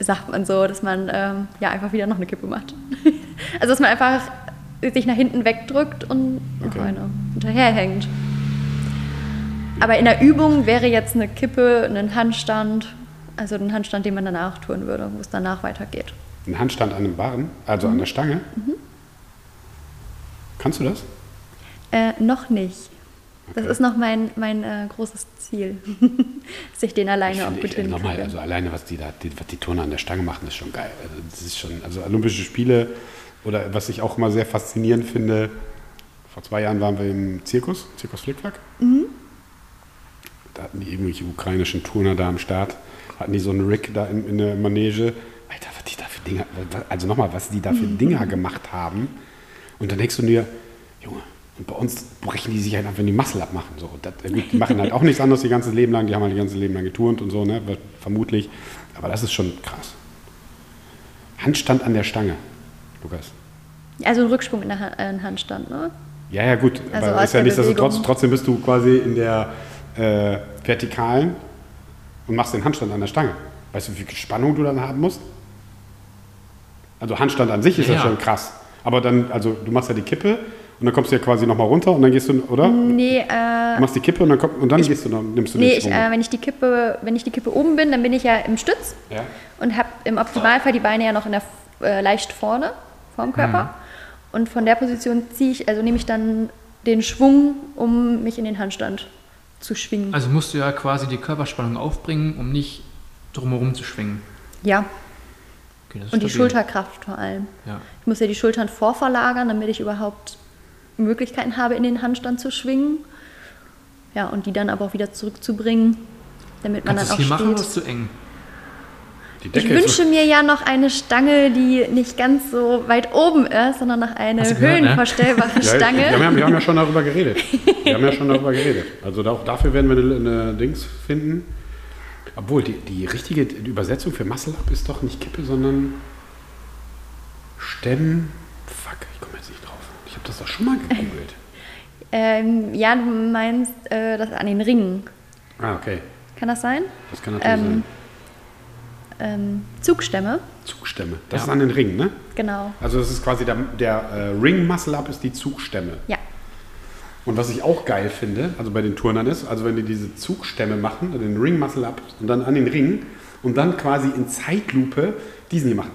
sagt man so, dass man ähm, ja einfach wieder noch eine Kippe macht. also dass man einfach sich nach hinten wegdrückt und noch Okay. eine hinterherhängt. Aber in der Übung wäre jetzt eine Kippe, ein Handstand, also ein Handstand, den man danach tun würde, wo es danach weitergeht. Ein Handstand an einem Barren, also an der Stange? Kannst du das? Äh, noch nicht. Das Okay. ist noch mein, mein äh, großes Ziel, dass ich den alleine auch finde, gut ich, nochmal, hinkriege. also alleine, was die da, die, was die Turner an der Stange machen, ist schon geil. Also das ist schon, also Olympische Spiele oder was ich auch immer sehr faszinierend finde, vor zwei Jahren waren wir im Zirkus, Zirkus Flickflack. Da hatten die irgendwelche ukrainischen Turner da am Start, hatten die so einen Rig da in, in der Manege. Alter, was die da für Dinger, also nochmal, was die da für Dinger gemacht haben. Und dann denkst du dir, Junge, und bei uns brechen die sich halt einfach, wenn die Muscle abmachen. So. Das, gut, die machen halt auch nichts anderes ihr ganzes Leben lang, die haben halt ihr ganzes Leben lang geturnt und so, ne? vermutlich. Aber das ist schon krass. Handstand an der Stange, Lukas. Also ein Rücksprung in der ha äh, Handstand, ne? Ja, ja, gut. Also aber ist ja nicht, dass du trotz, trotzdem bist du quasi in der äh, Vertikalen und machst den Handstand an der Stange. Weißt du, wie viel Spannung du dann haben musst? Also Handstand an sich ist ja, Ja. schon krass. Aber dann, also du machst ja die Kippe und dann kommst du ja quasi nochmal runter und dann gehst du, oder? Nee, äh, Du machst die Kippe und dann, komm, und dann gehst du noch, nimmst du nee den ich, Schwung. äh, wenn, ich die Kippe, wenn ich die Kippe oben bin, dann bin ich ja im Stütz ja? und habe im Optimalfall die Beine ja noch in der, äh, leicht vorne vorm Körper. Und von der Position ziehe ich, also nehme ich dann den Schwung, um mich in den Handstand zu schwingen. Also musst du ja quasi die Körperspannung aufbringen, um nicht drumherum zu schwingen. ja, Okay, das ist und die stabil. Schulterkraft vor allem. Ja. Ich muss ja die Schultern vorverlagern, damit ich überhaupt Möglichkeiten habe, in den Handstand zu schwingen. Ja, und die dann aber auch wieder zurückzubringen, damit man Kannst dann auch hier machen steht. ist es zu eng? Die Ich Decke ist wünsche mir ja noch eine Stange, die nicht ganz so weit oben ist, sondern noch eine ne? höhenverstellbare Ja, Stange. Ja, wir, haben, wir haben ja schon darüber geredet. Wir haben ja schon darüber geredet. Also auch dafür werden wir eine, eine Dings finden. Obwohl, die, die richtige Übersetzung für Muscle Up ist doch nicht Kippe, sondern Stemmen. Fuck, ich komme jetzt nicht drauf. Ich habe das doch schon mal gegoogelt. Ähm, ja, du meinst äh, das an den Ringen. Ah, okay. Kann das sein? Das kann natürlich Ähm, sein. Ähm, Zugstämme, Zugstämme. Das Ja. ist an den Ringen, ne? genau. Also das ist quasi der, der äh, Ring Muscle Up ist die Zugstämme. Ja, Und was ich auch geil finde, also bei den Turnern ist, also wenn die diese Zugstämme machen, also den Ring Muscle Up und dann an den Ring und dann quasi in Zeitlupe diesen hier machen.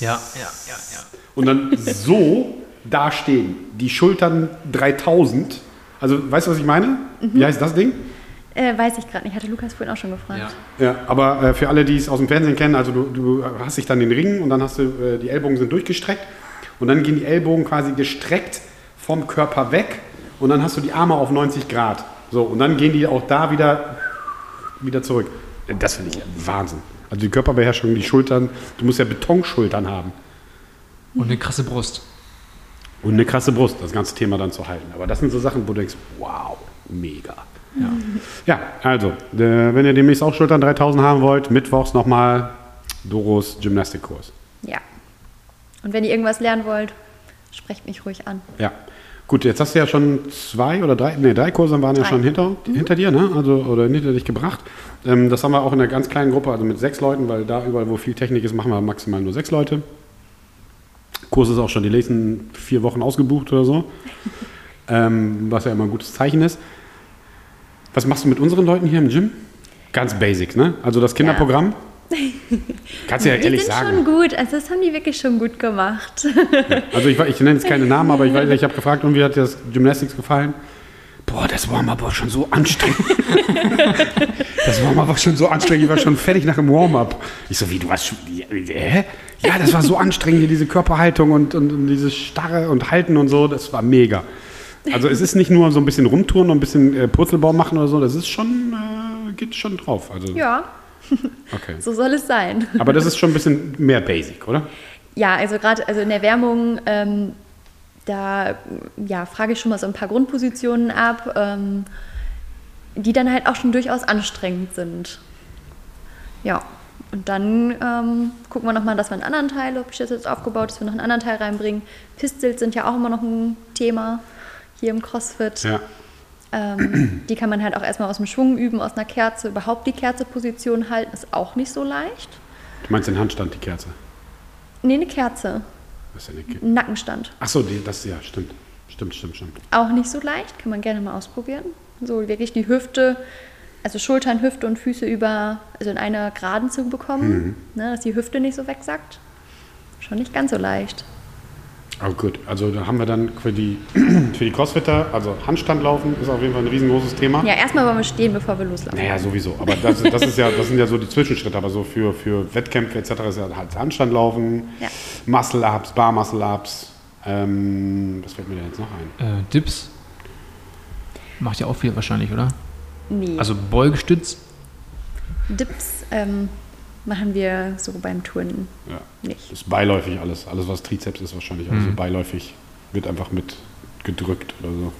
Ja, ja, ja, ja. Und dann so dastehen. Die Schultern 3000. Also, weißt du, was ich meine? Wie heißt das Ding? äh, weiß ich gerade nicht. Hatte Lukas vorhin auch schon gefragt. ja. Ja, aber äh, für alle, die es aus dem Fernsehen kennen, also du, du hast dich dann den Ring und dann hast du, äh, die Ellbogen sind durchgestreckt und dann gehen die Ellbogen quasi gestreckt vom Körper weg und dann hast du die Arme auf 90 Grad. So, und dann gehen die auch da wieder, wieder zurück. Das finde ich Wahnsinn. Also die Körperbeherrschung, die Schultern, du musst ja Betonschultern haben. Und eine krasse Brust. Und eine krasse Brust, das ganze Thema dann zu halten. Aber das sind so Sachen, wo du denkst, wow, mega. Ja. Ja, also, äh, wenn ihr demnächst auch Schultern 3000 haben wollt, mittwochs nochmal Doros Gymnastikkurs. Ja. Und wenn ihr irgendwas lernen wollt, sprecht mich ruhig an. Ja. Gut, jetzt hast du ja schon zwei oder drei, nee, drei Kurse waren ja Drei. schon hinter, hinter dir, ne? Also, oder hinter dich gebracht. Ähm, das haben wir auch in einer ganz kleinen Gruppe, also mit sechs Leuten, weil da überall, wo viel Technik ist, machen wir maximal nur sechs Leute. Kurs ist auch schon die nächsten vier Wochen ausgebucht oder so. ähm, was ja immer ein gutes Zeichen ist. Was machst du mit unseren Leuten hier im Gym? Ganz basic, ne? Also das Kinderprogramm? Kannst du ja die ehrlich sind sagen. schon gut, also das haben die wirklich schon gut gemacht. Also ich, ich nenne jetzt keine Namen, aber ich, weiß, ich habe gefragt, und wie hat dir das Gymnastics gefallen? Boah, das Warm-up war schon so anstrengend. das Warm-up war schon so anstrengend, ich war schon fertig nach dem Warm-up. Ich so, wie, du warst schon, hä? Ja, das war so anstrengend, hier diese Körperhaltung und, und, und dieses Starre und Halten und so, das war mega. Also es ist nicht nur so ein bisschen rumtouren und ein bisschen äh, Purzelbaum machen oder so, das ist schon, äh, geht schon drauf. Also, ja, okay. so soll es sein. Aber das ist schon ein bisschen mehr basic, oder? Ja, also gerade also in der Wärmung, ähm, da ja, frage ich schon mal so ein paar Grundpositionen ab, ähm, die dann halt auch schon durchaus anstrengend sind. Ja, und dann ähm, gucken wir nochmal, dass wir einen anderen Teil, ob ich das jetzt aufgebaut ist, dass wir noch einen anderen Teil reinbringen. Pistols sind ja auch immer noch ein Thema hier im CrossFit. Ja. Ähm, die kann man halt auch erstmal aus dem Schwung üben, aus einer Kerze. Überhaupt die Kerzeposition halten ist auch nicht so leicht. Du meinst den Handstand, die Kerze? Nee, eine Kerze, Das ist ja eine Ke- ein Nackenstand. Ach so, die, das, ja, stimmt. Stimmt, stimmt, stimmt. Auch nicht so leicht, kann man gerne mal ausprobieren. So wirklich die Hüfte, also Schultern, Hüfte und Füße über, also in einer Geraden zu bekommen, ne, dass die Hüfte nicht so wegsackt. Schon nicht ganz so leicht. Aber gut, also da haben wir dann für die, für die Crossfitter, also Handstand laufen ist auf jeden Fall ein riesengroßes Thema. Ja, erstmal wollen wir stehen, bevor wir loslaufen. Naja, sowieso. Aber das, das, ist ja, das sind ja so die Zwischenschritte. Aber so für, für Wettkämpfe etc. ist ja halt Handstand laufen, Ja. Muscle-Ups, Bar-Muscle-Ups. Ähm, was fällt mir denn jetzt noch ein? Äh, Dips. Macht ja auch viel wahrscheinlich, oder? Nee, Also Beugestütz. Dips ähm, machen wir so beim Turnen Ja. nicht. Das ist beiläufig alles. Alles, was Trizeps ist, wahrscheinlich auch so beiläufig. Wird einfach mit gedrückt oder so.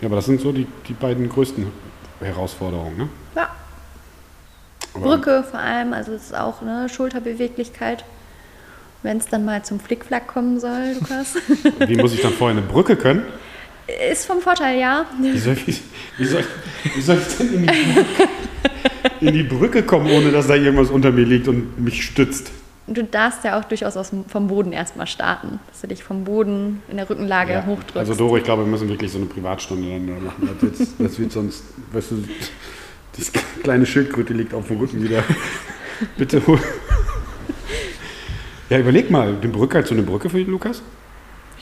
Ja, aber das sind so die, die beiden größten Herausforderungen. Ne? Ja, Aber- Brücke vor allem, also es ist auch eine Schulterbeweglichkeit. Wenn es dann mal zum Flickflack kommen soll, Lukas. Wie muss ich dann vorher eine Brücke können? Ist vom Vorteil, ja. Wie soll ich, wie soll, wie soll ich denn in die, Brücke, in die Brücke kommen, ohne dass da irgendwas unter mir liegt und mich stützt? Du darfst ja auch durchaus aus vom Boden erstmal starten, dass du dich vom Boden in der Rückenlage Ja, hochdrückst. Also Doro, ich glaube, wir müssen wirklich so eine Privatstunde dann da machen. Das, jetzt, das wird sonst, weißt du, das kleine Schildkröte liegt auf dem Rücken wieder. Bitte hol. Ja, überleg mal, eine Brücke, hast du eine Brücke für den Lukas?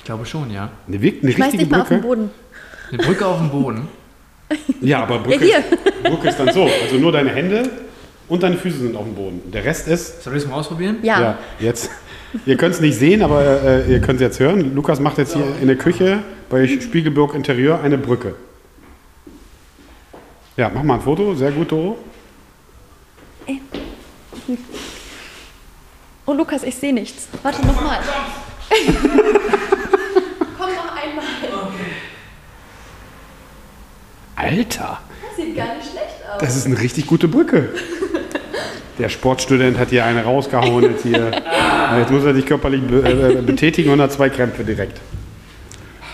Ich glaube schon, ja. Eine, wirk- eine Schmeiß richtige dich mal auf den Brücke? Boden. Eine Brücke auf dem Boden. Ja, aber Brücke, Ja, ist, Brücke ist dann so. Also nur deine Hände und deine Füße sind auf dem Boden. Der Rest ist Soll ich das mal ausprobieren? Ja, Ja, jetzt. Ihr könnt es nicht sehen, aber äh, ihr könnt es jetzt hören. Lukas macht jetzt hier in der Küche bei Spiegelburg Interieur eine Brücke. Ja, mach mal ein Foto. Sehr gut, Doro. Oh Lukas, ich sehe nichts. Warte nochmal. Komm noch einmal. Alter, Das sieht gar nicht schlecht aus. das ist eine richtig gute Brücke. Der Sportstudent hat hier eine rausgehauen. Jetzt, hier. Jetzt muss er sich körperlich be äh, betätigen und hat zwei Krämpfe direkt.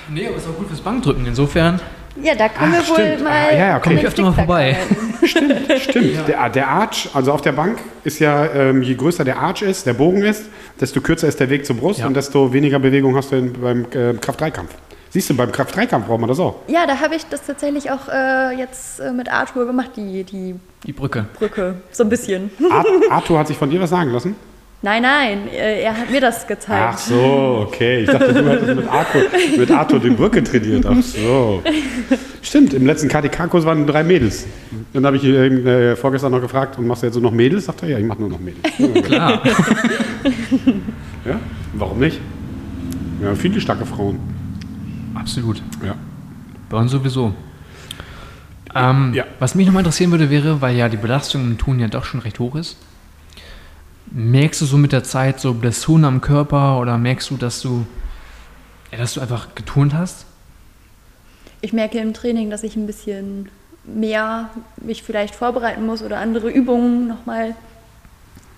Nee, aber ist auch gut fürs Bankdrücken. Insofern. Ja, da können Ach, wir wohl stimmt. mal. Ah, ja, ja, komm ich öfter mal vorbei. Stimmt, stimmt. Der, der Arch, also auf der Bank ist ja, ähm, je größer der Arch ist, der Bogen ist, desto kürzer ist der Weg zur Brust Ja. und desto weniger Bewegung hast du in, beim äh, Kraft-3-Kampf. Siehst du, beim Kraft-3-Kampf braucht man das auch. Ja, da habe ich das tatsächlich auch äh, jetzt äh, mit Arthur gemacht, die, die Die Brücke. Brücke. So ein bisschen. Ar Arthur hat sich von dir was sagen lassen? Nein, nein, äh, er hat mir das gezeigt. Ach so, okay. Ich dachte, du hättest mit Arthur, mit Arthur die Brücke trainiert. Ach so. Stimmt, im letzten KTK-Kurs waren drei Mädels. Dann habe ich ihn äh, vorgestern noch gefragt, und machst du jetzt so noch Mädels? Sagt er, ja, ich mache nur noch Mädels. Klar. Ja, warum nicht? Ja, viele starke Frauen. Absolut. Ja. Bei uns sowieso. Ähm, Ja. Was mich nochmal interessieren würde, wäre, weil ja die Belastung im Tun ja doch schon recht hoch ist, merkst du so mit der Zeit so Blessuren am Körper oder merkst du, dass du, ja, dass du einfach geturnt hast? Ich merke im Training, dass ich ein bisschen mehr mich vielleicht vorbereiten muss oder andere Übungen nochmal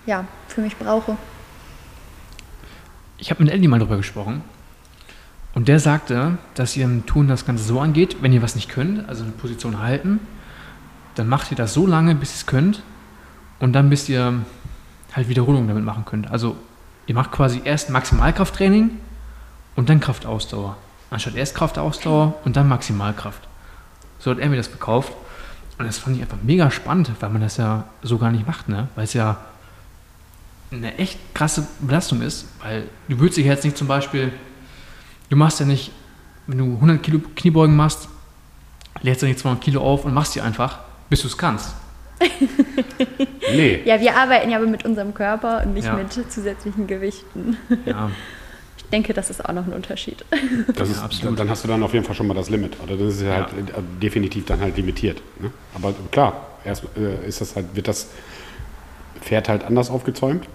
ja, für mich brauche. Ich habe mit Andy mal drüber gesprochen. Und der sagte, dass ihr im Tun das Ganze so angeht, wenn ihr was nicht könnt, also eine Position halten, dann macht ihr das so lange, bis ihr es könnt. Und dann bis ihr halt Wiederholungen damit machen könnt. Also ihr macht quasi erst Maximalkrafttraining und dann Kraftausdauer. Anstatt erst Kraftausdauer und dann Maximalkraft. So hat er mir das verkauft. Und das fand ich einfach mega spannend, weil man das ja so gar nicht macht, ne? Weil es ja eine echt krasse Belastung ist, weil du würdest dich jetzt nicht zum Beispiel, du machst ja nicht, wenn du 100 Kilo Kniebeugen machst, lädst du nicht 200 Kilo auf und machst die einfach, bis du es kannst. Nee. Ja, wir arbeiten ja aber mit unserem Körper und nicht Ja. mit zusätzlichen Gewichten. Ja, Ich denke, das ist auch noch ein Unterschied. Das Ja, ist, absolut. Dann hast du dann auf jeden Fall schon mal das Limit. Oder das ist ja, Ja. halt äh, definitiv dann halt limitiert. Ne? Aber klar, erst äh, ist das halt, wird das Pferd halt anders aufgezäumt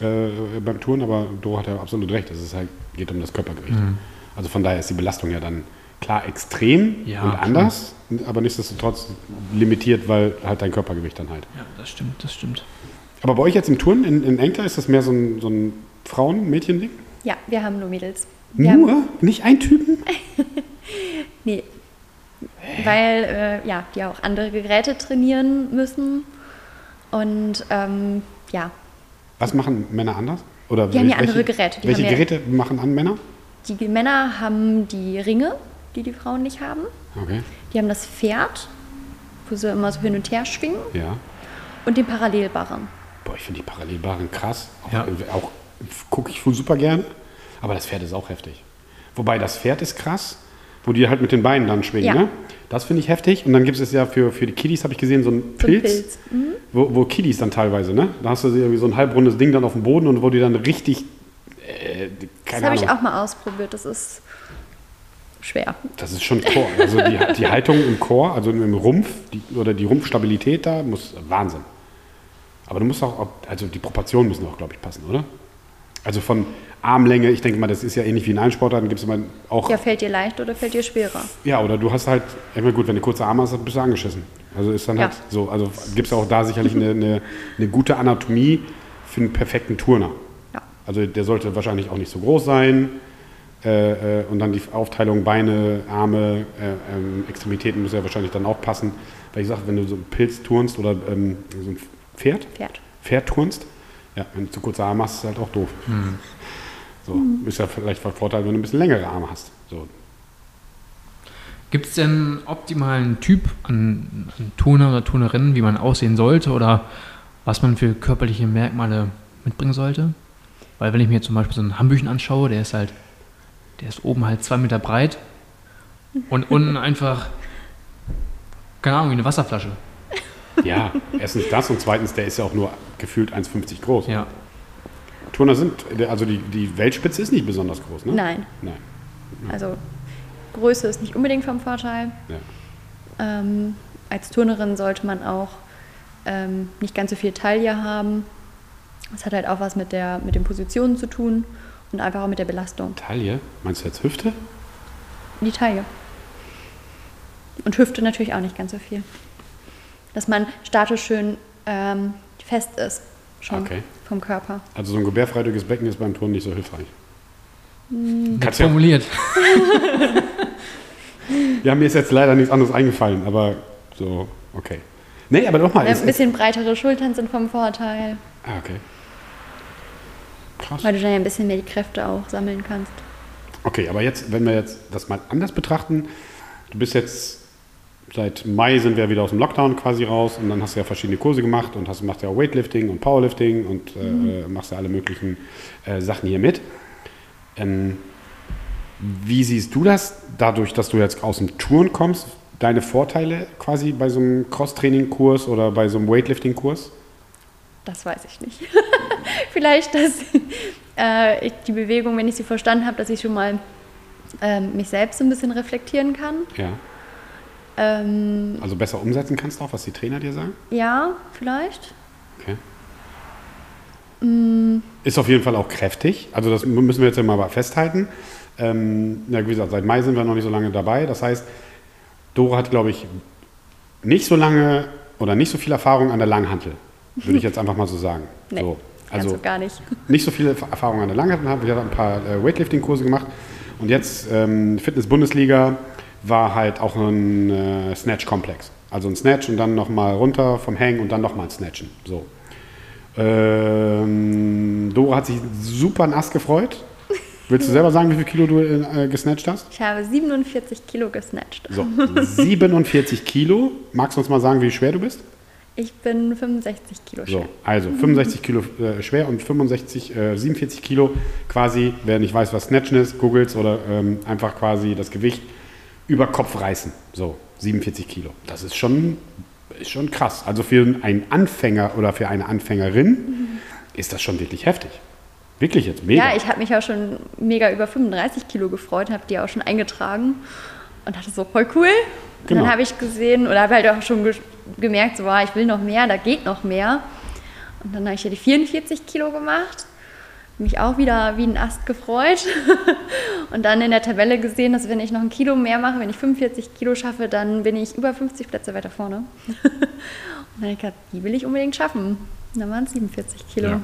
äh, beim Touren, aber Doro hat ja absolut recht. Es ist halt, geht um das Körpergewicht. Mhm. Also von daher ist die Belastung ja dann klar extrem Ja, und anders, aber nichtsdestotrotz limitiert, weil halt dein Körpergewicht dann halt. ja, das stimmt, das stimmt. Aber bei euch jetzt im Touren in, in Engter ist das mehr so ein, so ein Frauen-Mädchen-Ding? Ja, wir haben nur Mädels. Wir Haben, Nur? Nicht ein Typen? nee. Weil äh, ja, die auch andere Geräte trainieren müssen. Und ähm, ja, Was machen Männer anders? Oder Die haben ja welche- andere Geräte. Die welche ja- Geräte machen an Männer? die Männer haben die Ringe, die die Frauen nicht haben. Okay, Die haben das Pferd, wo sie immer so hin und her schwingen. ja. Und den Parallelbarren. Boah, ich finde die Parallelbaren krass. Auch, Ja. auch gucke ich super gerne. Aber das Pferd ist auch heftig. Wobei das Pferd ist krass, wo die halt mit den Beinen dann schwingen. Ja. Ne? Das finde ich heftig. Und dann gibt es ja für, für die Kiddies, habe ich gesehen, so einen So ein Pilz. Pilz. Mhm. Wo, wo Kiddies dann teilweise, ne? Da hast du irgendwie so ein halbrundes Ding dann auf dem Boden und wo die dann richtig. Äh, Das habe ich auch mal ausprobiert. Das ist schwer. Das ist schon Chor. Also die, die Haltung im Chor, also im Rumpf die, oder die Rumpfstabilität da, muss Wahnsinn. Aber du musst auch, also die Proportionen müssen auch, glaube ich, passen, oder? Also von Armlänge, ich denke mal, das ist ja ähnlich wie in allen Sportarten, gibt es immer auch. Ja, fällt dir leicht oder fällt dir schwerer? Ja, oder du hast halt, ich meine, gut, wenn du kurze Arme hast, dann bist du angeschissen. Also ist dann Ja. halt so, also gibt es auch da sicherlich eine, eine, eine gute Anatomie für einen perfekten Turner. Ja. Also der sollte wahrscheinlich auch nicht so groß sein. Äh, äh, und dann die Aufteilung Beine, Arme, äh, ähm, Extremitäten muss ja wahrscheinlich dann auch passen. Weil ich sage, wenn du so einen Pilz turnst oder ähm, so ein Pferd, Pferd. Pferd turnst, ja, wenn du zu kurze Arme hast, ist halt auch doof. So, ist ja vielleicht von Vorteil, wenn du ein bisschen längere Arme hast. So, Gibt es denn einen optimalen Typ an, an Turner oder Turnerinnen, wie man aussehen sollte oder was man für körperliche Merkmale mitbringen sollte? Weil wenn ich mir jetzt zum Beispiel so einen Hambüchen anschaue, der ist halt, der ist oben halt zwei Meter breit und unten einfach, keine Ahnung, wie eine Wasserflasche. Ja, erstens das und zweitens, der ist ja auch nur gefühlt 1,50 groß. Ja, Turner sind, also die, die Weltspitze ist nicht besonders groß, ne? Nein. Nein. Also Größe ist nicht unbedingt vom Vorteil. Ja. Ähm, als Turnerin sollte man auch ähm, nicht ganz so viel Taille haben. Das hat halt auch was mit, der, mit den Positionen zu tun und einfach auch mit der Belastung. Taille, meinst du jetzt Hüfte? Die Taille. Und Hüfte natürlich auch nicht ganz so viel. Dass man statisch schön ähm, fest ist, schon Okay. Vom Körper. Also so ein gebärfreundliches Becken ist beim Turnen nicht so hilfreich. nett Kannst formuliert. ja, mir ist jetzt leider nichts anderes eingefallen, aber so, okay. Nee, aber doch mal. Ja, ist- ein bisschen breitere Schultern sind vom Vorteil, ah, okay. Krass. weil du dann ja ein bisschen mehr die Kräfte auch sammeln kannst. Okay, aber jetzt, wenn wir jetzt das mal anders betrachten, du bist jetzt seit Mai sind wir wieder aus dem Lockdown quasi raus und dann hast du ja verschiedene Kurse gemacht und hast, machst ja auch Weightlifting und Powerlifting und äh, machst ja alle möglichen äh, Sachen hier mit. Ähm, wie siehst du das, dadurch, dass du jetzt aus dem Touren kommst, deine Vorteile quasi bei so einem Cross-Training-Kurs oder bei so einem Weightlifting-Kurs? Das weiß ich nicht. Vielleicht, dass äh, ich die Bewegung, wenn ich sie verstanden habe, dass ich schon mal ähm, mich selbst so ein bisschen reflektieren kann. Ja. Ähm, Also besser umsetzen kannst auch, was die Trainer dir sagen? ja, vielleicht. Okay. Ist auf jeden Fall auch kräftig. Also das müssen wir jetzt ja mal festhalten. Ähm, ja, wie gesagt, seit Mai sind wir noch nicht so lange dabei. Das heißt, Dora hat, glaube ich, nicht so lange oder nicht so viel Erfahrung an der Langhantel. Würde ich jetzt einfach mal so sagen. Nee, so, also so gar nicht. nicht so viele Erfahrung an der Langhantel haben. Wir haben ein paar äh, Weightlifting-Kurse gemacht. Und jetzt ähm, Fitness-Bundesliga war halt auch ein äh, Snatch-Komplex. Also ein Snatch und dann nochmal runter vom Hängen und dann nochmal Snatchen. So. Ähm, Dora hat sich super nass gefreut. Willst du selber sagen, wie viel Kilo du äh, gesnatcht hast? Ich habe 47 Kilo gesnatcht. So, 47 Kilo. Magst du uns mal sagen, wie schwer du bist? Ich bin 65 Kilo schwer. So, also 65 Kilo äh, schwer und 65, äh, 47 Kilo quasi, wer nicht weiß, was Snatchen ist, googles oder ähm, einfach quasi das Gewicht über Kopf reißen. So, 47 Kilo. Das ist schon, ist schon krass. Also für einen Anfänger oder für eine Anfängerin ist das schon wirklich heftig. Wirklich jetzt, mega. Ja, ich habe mich auch schon mega über 35 Kilo gefreut, habe die auch schon eingetragen und dachte so, voll cool. Und Genau. dann habe ich gesehen oder habe halt auch schon ge gemerkt, so, wow, ich will noch mehr, da geht noch mehr. Und dann habe ich ja die 44 Kilo gemacht, mich auch wieder wie ein Ast gefreut. und dann in der Tabelle gesehen, dass wenn ich noch ein Kilo mehr mache, wenn ich 45 Kilo schaffe, dann bin ich über 50 Plätze weiter vorne. und dann habe ich gedacht, die will ich unbedingt schaffen. Und dann waren es 47 Kilo. Ja.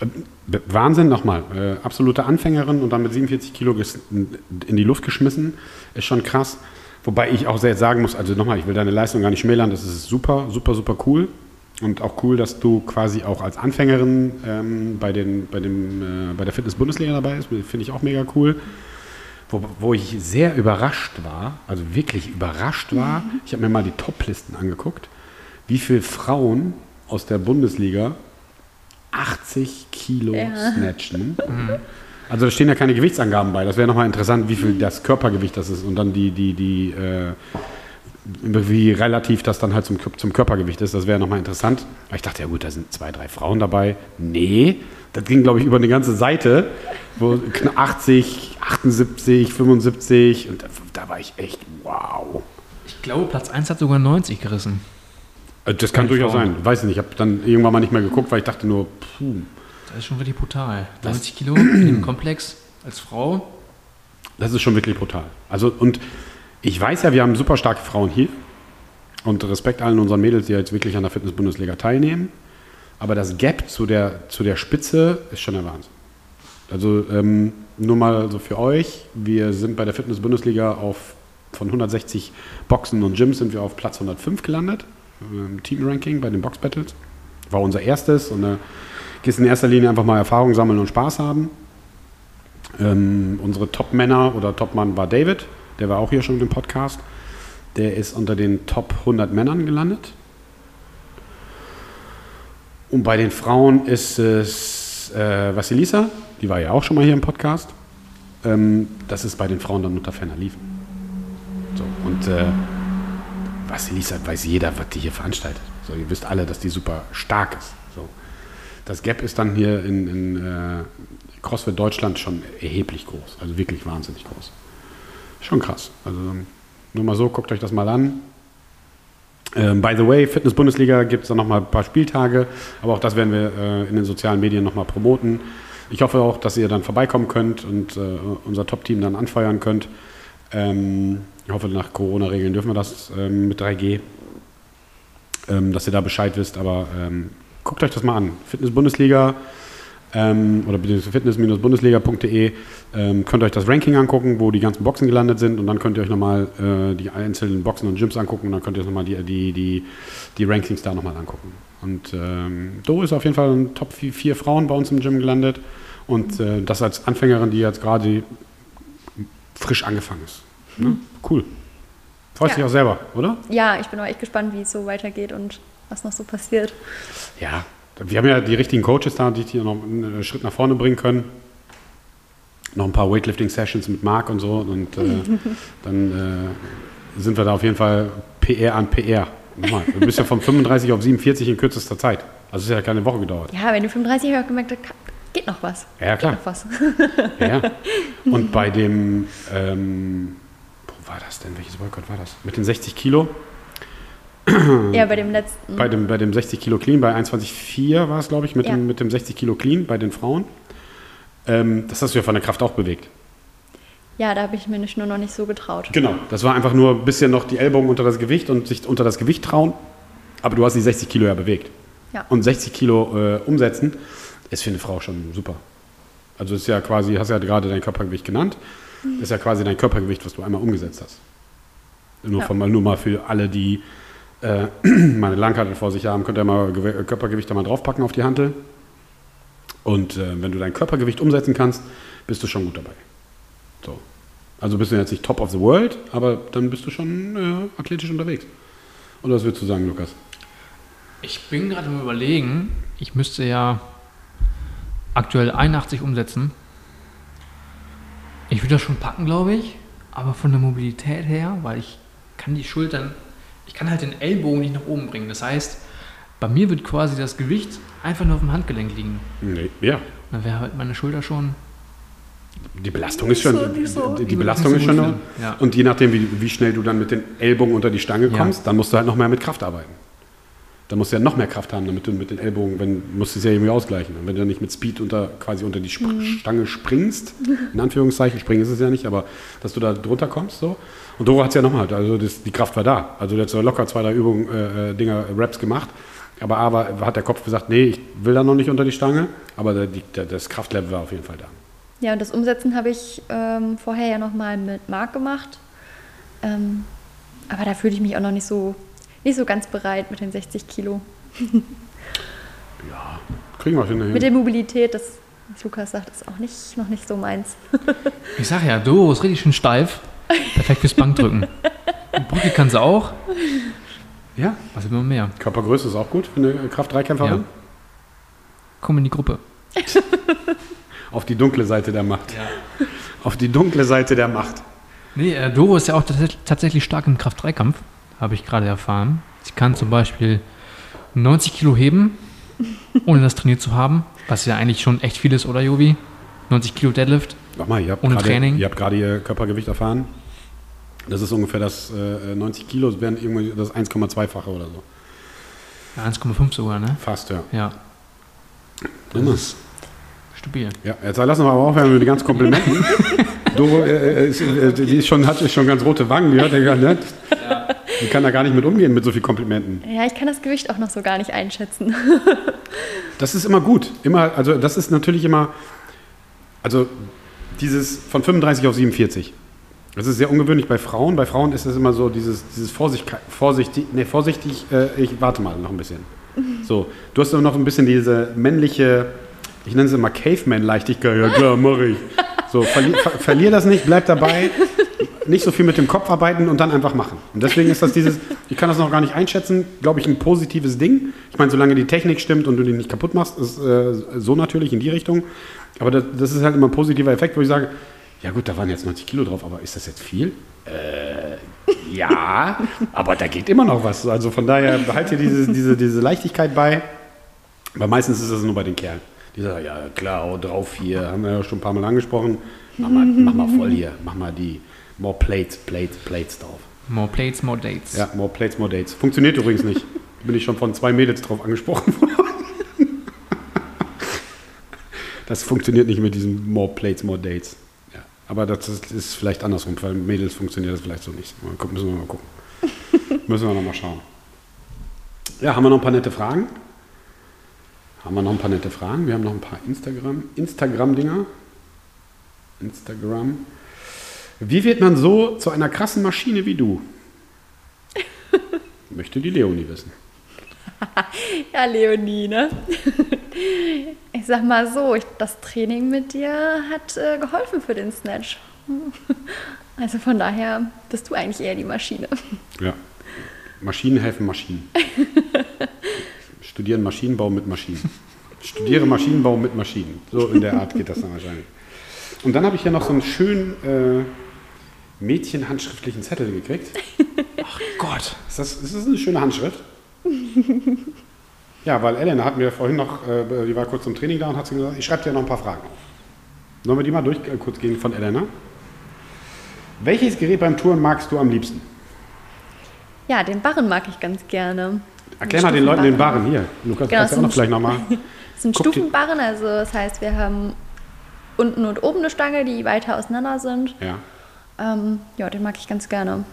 Äh, Wahnsinn nochmal. Äh, absolute Anfängerin und dann mit 47 Kilo in die Luft geschmissen. Ist schon krass. Wobei ich auch sehr sagen muss, also nochmal, ich will deine Leistung gar nicht schmälern, das ist super, super, super cool. Und auch cool, dass du quasi auch als Anfängerin ähm, bei, den, bei, dem, äh, bei der Fitness-Bundesliga dabei bist. Finde ich auch mega cool. Wo, wo ich sehr überrascht war, also wirklich überrascht war, ich habe mir mal die Top-Listen angeguckt, wie viele Frauen aus der Bundesliga 80 Kilo Ja. snatchen. Also da stehen ja keine Gewichtsangaben bei. Das wäre nochmal interessant, wie viel das Körpergewicht das ist und dann die, die, die, äh, wie relativ das dann halt zum, zum Körpergewicht ist. Das wäre nochmal interessant. Aber ich dachte, ja gut, da sind zwei, drei Frauen dabei. Nee, das ging, glaube ich, über eine ganze Seite, wo knapp 80, 78, 75 und da, da war ich echt, wow. Ich glaube, Platz 1 hat sogar 90 gerissen. Äh, Das kann durchaus Frauen. sein. Weiß ich nicht. Ich habe dann irgendwann mal nicht mehr geguckt, weil ich dachte nur, puh. Das ist schon wirklich brutal. 90 Kilo dem Komplex als Frau. Das ist schon wirklich brutal. Also, und ich weiß ja, wir haben super starke Frauen hier. Und Respekt allen unseren Mädels, die jetzt wirklich an der Fitness-Bundesliga teilnehmen. Aber das Gap zu der, zu der Spitze ist schon der Wahnsinn. Also ähm, nur mal so für euch, wir sind bei der Fitness-Bundesliga auf von 160 Boxen und Gyms sind wir auf Platz 105 gelandet. Im Team-Ranking bei den Box-Battles. War unser erstes und da gehst in erster Linie einfach mal Erfahrung sammeln und Spaß haben. Ähm, unsere Top-Männer oder Top-Mann war David, der war auch hier schon im Podcast. Der ist unter den Top 100 Männern gelandet. Und bei den Frauen ist es äh, Vasilisa, die war ja auch schon mal hier im Podcast. Ähm, das ist bei den Frauen dann unter ferner Liefen. So, und äh, Vasilisa weiß jeder, was die hier veranstaltet. So, ihr wisst alle, dass die super stark ist. So. Das Gap ist dann hier in, in äh, CrossFit Deutschland schon erheblich groß. Also wirklich wahnsinnig groß. Schon krass. Also nur mal so, guckt euch das mal an. Ähm, by the way, Fitness-Bundesliga gibt es dann nochmal ein paar Spieltage, aber auch das werden wir äh, in den sozialen Medien nochmal promoten. Ich hoffe auch, dass ihr dann vorbeikommen könnt und äh, unser Top-Team dann anfeuern könnt. Ähm, ich hoffe, nach Corona-Regeln dürfen wir das ähm, mit 3G, ähm, dass ihr da Bescheid wisst, aber ähm, guckt euch das mal an. Fitness-Bundesliga ähm, oder beziehungsweise fitness-bundesliga.de ähm, könnt ihr euch das Ranking angucken, wo die ganzen Boxen gelandet sind und dann könnt ihr euch nochmal äh, die einzelnen Boxen und Gyms angucken und dann könnt ihr euch nochmal die, die, die, die Rankings da nochmal angucken. Und ähm, Do ist auf jeden Fall in Top 4, vier Frauen bei uns im Gym gelandet und äh, das als Anfängerin, die jetzt gerade frisch angefangen ist. Ne? Cool. Freust Ja. dich auch selber, oder? Ja, ich bin auch echt gespannt, wie es so weitergeht und was noch so passiert. Ja, wir haben ja die richtigen Coaches da, die hier noch einen Schritt nach vorne bringen können. Noch ein paar Weightlifting-Sessions mit Marc und so. Und äh, dann äh, sind wir da auf jeden Fall PR an PR. Nochmal, du bist ja von 35 auf 47 in kürzester Zeit. Also es ist ja keine Woche gedauert. Ja, wenn du 35 habe ich auch gemerkt, geht noch was. Ja, klar. Ja, ja. Und bei dem, ähm, wo war das denn? Welches Boykott war das? Mit den 60 Kilo? ja, bei dem letzten. Bei dem, bei dem 60 Kilo Clean, bei 21,4 war es, glaube ich, mit, Ja. dem, mit dem 60 Kilo Clean bei den Frauen. Ähm, das hast du ja von der Kraft auch bewegt. Ja, da habe ich mir nicht, nur noch nicht so getraut. Genau. Das war einfach nur ein bisschen noch die Ellbogen unter das Gewicht und sich unter das Gewicht trauen. Aber du hast die 60 Kilo ja bewegt. Ja. Und 60 Kilo äh, umsetzen ist für eine Frau schon super. Also ist ja quasi, hast ja gerade dein Körpergewicht genannt, ist ja quasi dein Körpergewicht, was du einmal umgesetzt hast. Nur, Ja. von, nur mal für alle, die äh, meine Langhantel vor sich haben, könnt ihr mal Gew Körpergewicht da mal draufpacken auf die Hantel. Und äh, wenn du dein Körpergewicht umsetzen kannst, bist du schon gut dabei. So. Also bist du jetzt nicht top of the world, aber dann bist du schon äh, athletisch unterwegs. Oder was würdest du sagen, Lukas? Ich bin gerade am überlegen, ich müsste ja aktuell 81 umsetzen. Ich würde das schon packen, glaube ich, aber von der Mobilität her, weil ich kann die Schultern, ich kann halt den Ellbogen nicht nach oben bringen. Das heißt, bei mir wird quasi das Gewicht einfach nur auf dem Handgelenk liegen. Nee, ja. Dann wäre halt meine Schulter schon. Die Belastung ist schon. so. Die, die Die Belastung ist schon. noch. Ja. Und je nachdem, wie, wie schnell du dann mit den Ellbogen unter die Stange Ja. kommst, dann musst du halt noch mehr mit Kraft arbeiten. Dann musst du ja noch mehr Kraft haben, damit du mit den Ellbogen, wenn musst du es ja irgendwie ausgleichen. Und wenn du dann nicht mit Speed unter quasi unter die Sp Stange springst, in Anführungszeichen, springen ist es ja nicht, aber dass du da drunter kommst so. Und Doro hat es ja nochmal, also das, die Kraft war da. Also der hat so locker zwei, drei Übungen, äh, äh, Dinger, Raps gemacht. Aber A war, hat der Kopf gesagt, nee, ich will da noch nicht unter die Stange. Aber der, die, der, das Kraftlevel war auf jeden Fall da. Ja, und das Umsetzen habe ich ähm, vorher ja nochmal mit Marc gemacht. Ähm, aber da fühle ich mich auch noch nicht so, nicht so ganz bereit mit den 60 Kilo. Kriegen wir schon hin. Mit der Mobilität, das, was Lukas sagt, ist auch nicht, noch nicht so meins. Ich sag ja, Doro ist richtig schön steif. Perfekt fürs Bankdrücken. Und Brücke kann sie auch. Ja, Was immer mehr. Körpergröße ist auch gut für eine Kraft-3-Kämpferin. Ja. Komm in die Gruppe. Auf die dunkle Seite der Macht. Auf die dunkle Seite der Macht. Nee, äh, Doro ist ja auch tats- tatsächlich stark im Kraft-3-Kampf, habe ich gerade erfahren. Sie kann zum Beispiel 90 Kilo heben, ohne das trainiert zu haben, was ja eigentlich schon echt viel ist, oder Jovi? 90 Kilo Deadlift. Sag mal, ihr habt Ohne gerade, Training? Ihr habt gerade ihr Körpergewicht erfahren. Das ist ungefähr das äh, 90 Kilo, das wären irgendwie das 1,2-fache oder so. Ja, 1,5 sogar, ne? Fast, ja. Ja, Das ist, stabil. ja, jetzt lassen wir aber aufhören mit den ganzen Komplimenten. Doro äh, ist, äh, die ist schon, hat schon ganz rote Wangen, die hört ja gar nicht. Die kann da gar nicht mit umgehen mit so viel Komplimenten. Ja, ich kann das Gewicht auch noch so gar nicht einschätzen. Das ist immer gut. Immer, also das ist natürlich immer, also dieses von 35 auf 47. Das ist sehr ungewöhnlich bei Frauen. Bei Frauen ist es immer so dieses, dieses Vorsicht, vorsichtig, nee, vorsichtig, äh, ich warte mal noch ein bisschen. So, du hast immer noch ein bisschen diese männliche, ich nenne es immer Caveman-Leichtigkeit. Ja klar, mach ich. So, verli ver verlier das nicht, bleib dabei. Nicht so viel mit dem Kopf arbeiten und dann einfach machen. Und deswegen ist das dieses, ich kann das noch gar nicht einschätzen, glaube ich, ein positives Ding. Ich meine, solange die Technik stimmt und du die nicht kaputt machst, ist äh, so natürlich in die Richtung. Aber das, das ist halt immer ein positiver Effekt, wo ich sage, ja gut, da waren jetzt 90 Kilo drauf, aber ist das jetzt viel? Äh, ja, aber da geht immer noch was. Also von daher behalte diese, diese, diese Leichtigkeit bei. Aber meistens ist das nur bei den Kerlen. Die sagen, ja klar, hau drauf hier, haben wir ja schon ein paar Mal angesprochen. Mach mal, mach mal voll hier, mach mal die more plates, plates, plates drauf. More plates, more dates. Ja, more plates, more dates. Funktioniert übrigens nicht. Bin ich schon von zwei Mädels drauf angesprochen worden. Das funktioniert nicht mit diesem more plates, more dates. Aber das ist, ist vielleicht andersrum. Bei Mädels funktioniert das vielleicht so nicht. Müssen wir mal gucken. müssen wir noch mal schauen. Ja, haben wir noch ein paar nette Fragen? Haben wir noch ein paar nette Fragen? Wir haben noch ein paar Instagram, Instagram-Dinger. Instagram. Wie wird man so zu einer krassen Maschine wie du? Möchte die Leonie wissen. Ja, Leonie, ne? Ich sag mal so, ich, das Training mit dir hat äh, geholfen für den Snatch. Also von daher bist du eigentlich eher die Maschine. Ja. Maschinen helfen Maschinen. Studieren Maschinenbau mit Maschinen. Studiere Maschinenbau mit Maschinen. So in der Art geht das dann wahrscheinlich. Und dann habe ich hier noch so einen schönen äh, mädchenhandschriftlichen Zettel gekriegt. Ach Gott. Ist das, ist das eine schöne Handschrift? Ja, weil Elena hat mir vorhin noch, äh, die war kurz zum Training da und hat sie gesagt, ich schreibe dir noch ein paar Fragen auf. Sollen wir die mal durch äh, kurz gehen von Elena? Welches Gerät beim Touren magst du am liebsten? Ja, den Barren mag ich ganz gerne. Erklär mal den Leuten den Barren hier. Lukas, Genau, kannst du auch noch ein gleich nochmal. Das sind Guck dir- Stufenbarren, also das heißt, wir haben unten und oben eine Stange, die weiter auseinander sind. Ja. Ähm, ja, den mag ich ganz gerne.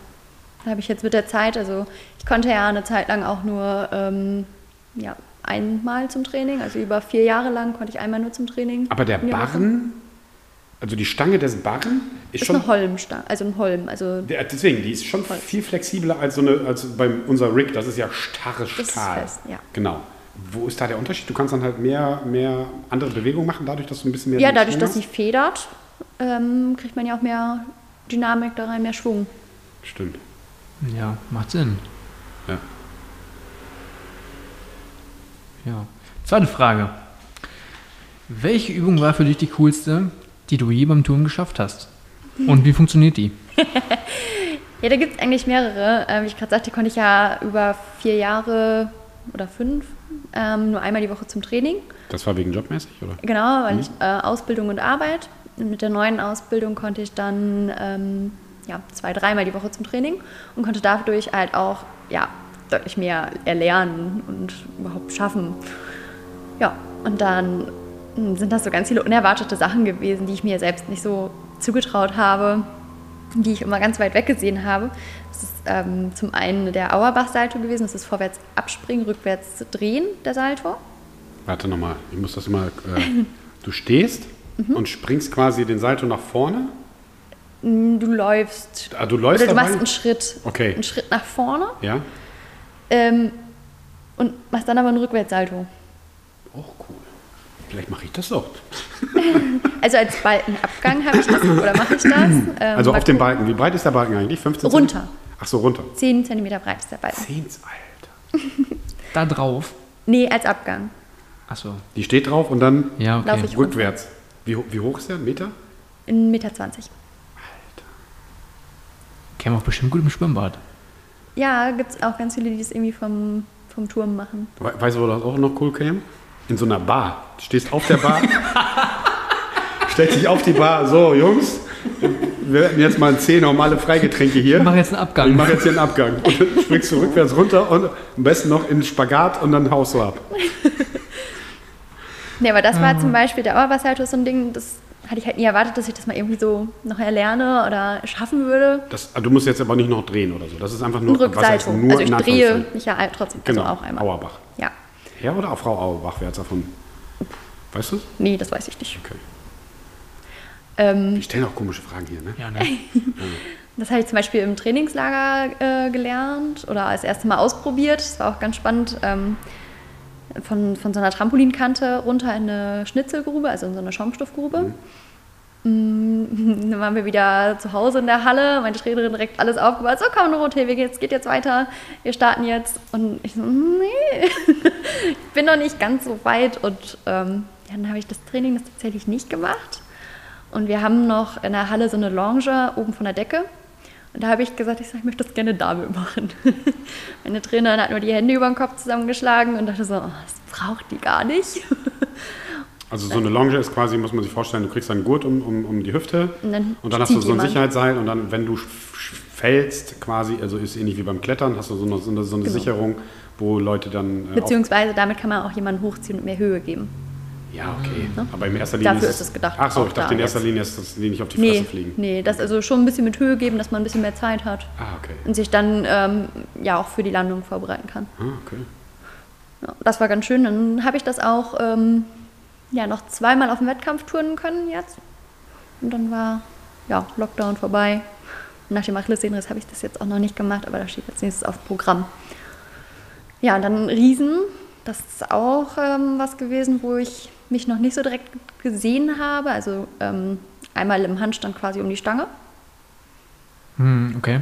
Da habe ich jetzt mit der Zeit, also konnte ja eine Zeit lang auch nur ähm, ja, einmal zum Training, also über vier Jahre lang konnte ich einmal nur zum Training. Aber der. Barren, also die Stange des Barren, ist, ist schon. eine Holmstange, also ein Holm, also Der, deswegen, die ist schon viel flexibler als so eine, als bei unser Rig. Das ist ja starres Das ist Stahl. fest, ja. Genau. Wo ist da der Unterschied? Du kannst dann halt mehr, mehr andere Bewegungen machen, dadurch, dass du ein bisschen mehr. ja, dadurch, dass sie federt, ähm, kriegt man ja auch mehr Dynamik da rein, mehr Schwung. Stimmt. Ja, macht Sinn. Ja. Ja. Zweite Frage. Welche Übung war für dich die coolste, die du je beim Touren geschafft hast? Und wie funktioniert die? Ja, da gibt es eigentlich mehrere. Äh, wie ich gerade sagte, konnte ich ja über vier Jahre oder fünf ähm, nur einmal die Woche zum Training. Das war wegen jobmäßig, oder? Genau, weil ich äh, Ausbildung und Arbeit. Und mit der neuen Ausbildung konnte ich dann ähm, ja, zwei, dreimal die Woche zum Training und konnte dadurch halt auch ja, deutlich mehr erlernen und überhaupt schaffen. Ja, und dann sind das so ganz viele unerwartete Sachen gewesen, die ich mir selbst nicht so zugetraut habe, die ich immer ganz weit weg gesehen habe. Das ist ähm, zum einen der Auerbach-Salto gewesen, das ist vorwärts abspringen, rückwärts drehen, der Salto. Warte nochmal, ich muss das mal. Äh, du stehst Mhm. und springst quasi den Salto nach vorne. Du läufst. Ah, du läufst oder du dabei? machst einen Schritt. Okay. Einen Schritt nach vorne Ja? ähm, und machst dann aber einen Rückwärtssalto. Oh, cool. Vielleicht mache ich das auch. Also als Balkenabgang habe ich das oder mache ich das. Ähm, Also auf dem Balken. Wie breit ist der Balken eigentlich? 15 Runter. Zentimeter? Ach so, runter. 10 cm breit ist der Balken. 10, Alter. Da drauf. Nee, als Abgang. Achso. Die steht drauf und dann Ja, okay. Rückwärts. Wie, wie hoch ist der? Ein Meter? 1,20 Meter. 20. Käme auch bestimmt gut im Schwimmbad. Ja, gibt es auch ganz viele, die das irgendwie vom, vom Turm machen. We weißt du, wo das auch noch cool käme? In so einer Bar. Du stehst auf der Bar, stellst dich auf die Bar. So, Jungs, wir hätten jetzt mal 10 normale Freigetränke hier. Ich mache jetzt einen Ich Abgang. mache jetzt hier einen Abgang. Und dann springst du rückwärts runter und am besten noch in den Spagat und dann haust du ab. Nee, aber das Ah. war zum Beispiel der Auerbach-Salto so ein Ding, das hatte ich halt nie erwartet, dass ich das mal irgendwie so noch erlerne oder schaffen würde. Das, ah, du musst jetzt aber nicht noch drehen oder so. Das ist einfach Ein nur was heißt Rücksalto. nur Also ich drehe mich ja trotzdem Genau, also auch einmal. Auerbach. Ja. Herr oder Frau Auerbach, wer hat's davon? Weißt du es? Nee, das weiß ich nicht. Okay. Ähm, Die stellen auch komische Fragen hier, ne? Ja, ne? Das habe ich zum Beispiel im Trainingslager äh, gelernt oder als erstes Mal ausprobiert. Das war auch ganz spannend. Ähm, von, von so einer Trampolinkante runter in eine Schnitzelgrube, also in so eine Schaumstoffgrube. Mm, Dann waren wir wieder zu Hause in der Halle. Meine Trainerin direkt alles aufgebaut. So, komm, Dorothee, wir es geht jetzt weiter. Wir starten jetzt. Und ich so, nee, ich bin noch nicht ganz so weit. Und ähm, dann habe ich das Training das tatsächlich nicht gemacht. Und wir haben noch in der Halle so eine Lounge oben von der Decke. Und da habe ich gesagt, ich, sag, ich möchte das gerne damit machen. Meine Trainerin hat nur die Hände über den Kopf zusammengeschlagen und dachte so, oh, das braucht die gar nicht. Also so eine Longe ist quasi, muss man sich vorstellen, du kriegst einen Gurt um, um, um die Hüfte Und dann und dann hast du so ein. Sicherheitsseil und dann, wenn du fällst, quasi, also ist ähnlich wie beim Klettern, hast du so eine, so eine, so eine Genau. Sicherung, wo Leute dann... Äh, Beziehungsweise damit kann man auch jemanden hochziehen und mehr Höhe geben. Ja, okay. Aber in erster Linie Dafür ist es gedacht, Ach so, ich dachte da in erster jetzt. Linie ist das die nicht auf die Fresse Nee, fliegen. nee, das also schon ein bisschen mit Höhe geben, dass man ein bisschen mehr Zeit hat Ah, okay. und sich dann ähm, ja auch für die Landung vorbereiten kann. Ah, okay. Ja, das war ganz schön. Dann habe ich das auch ähm, ja, noch zweimal auf dem Wettkampf turnen können jetzt. Und dann war ja, Lockdown vorbei. Und nach dem Achillessehnenriss habe ich das jetzt auch noch nicht gemacht, aber da steht jetzt nächstes auf Programm. Ja, und dann Riesen. Das ist auch ähm, was gewesen, wo ich mich noch nicht so direkt gesehen habe. Also ähm, einmal im Handstand quasi um die Stange, Hm, okay.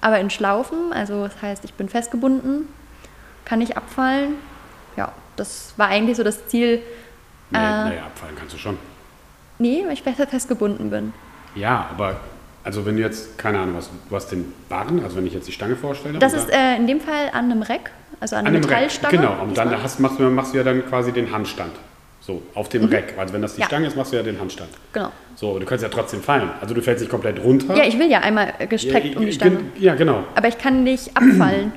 aber in Schlaufen. Also das heißt, ich bin festgebunden, kann nicht abfallen. Ja, das war eigentlich so das Ziel. Nee, Äh. naja, abfallen kannst du schon. Nee, weil ich besser festgebunden bin. Ja, aber also wenn du jetzt, keine Ahnung, was, du hast den Barren, also wenn ich jetzt die Stange vorstelle. Das ist äh, in dem Fall an einem Reck, also an, an. Metallstange. Genau, und dann hast, machst, du, machst du ja dann quasi den Handstand. So, auf dem Reck. Also wenn das die Mhm. Ja. Stange ist, machst du ja den Handstand. Genau. So, aber du kannst ja trotzdem fallen. Also du fällst nicht komplett runter. Ja, ich will ja einmal gestreckt ja, um die Stange. Ja, genau. Aber ich kann nicht abfallen.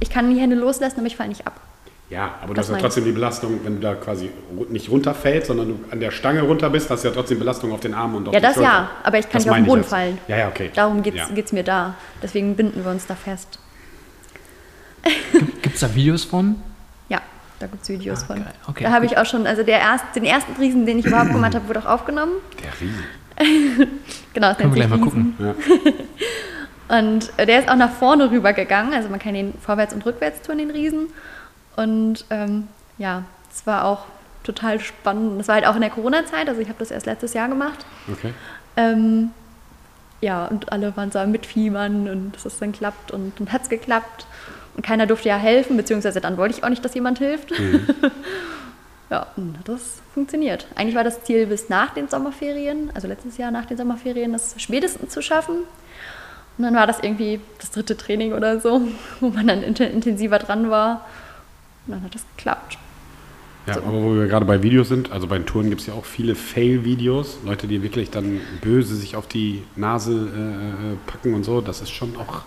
Ich kann die Hände loslassen, aber ich falle nicht ab. Ja, aber du Das hast ja trotzdem die Belastung, wenn du da quasi nicht runterfällst, sondern du an der Stange runter bist, hast du ja trotzdem Belastung auf den Armen und auf Ja, die das Schulter. ja, aber ich kann Das nicht auf den Boden jetzt. fallen. Ja, ja, okay. Darum geht ja. es mir da. Deswegen binden wir uns da fest. Gibt es da Videos von? Ja, da gibt es Videos Ah, von. geil. Okay, da habe ich auch schon, also der erst, den ersten Riesen, den ich überhaupt gemacht habe, wurde auch aufgenommen. Der Riesen. Genau, das Können wir gleich mal Riesen. gucken. Ja. Und äh, der ist auch nach vorne rüber gegangen. Also man kann den vorwärts und rückwärts tun, den Riesen. Und ähm, ja, es war auch total spannend. Das war halt auch in der Corona-Zeit, also ich habe das erst letztes Jahr gemacht. Okay. Ähm, ja, und alle waren so am Mitfiebern und dass es dann klappt und dann hat es geklappt. Und keiner durfte ja helfen, beziehungsweise dann wollte ich auch nicht, dass jemand hilft. ja, und hat das funktioniert. Eigentlich war das Ziel bis nach den Sommerferien, also letztes Jahr nach den Sommerferien, das spätestens zu schaffen. Und dann war das irgendwie das dritte Training oder so, wo man dann int- intensiver dran war. Und dann hat das geklappt. Ja, aber wo wir gerade bei Videos sind, also bei den Touren gibt es ja auch viele Fail-Videos, Leute, die wirklich dann böse sich auf die Nase äh, packen und so, das ist schon auch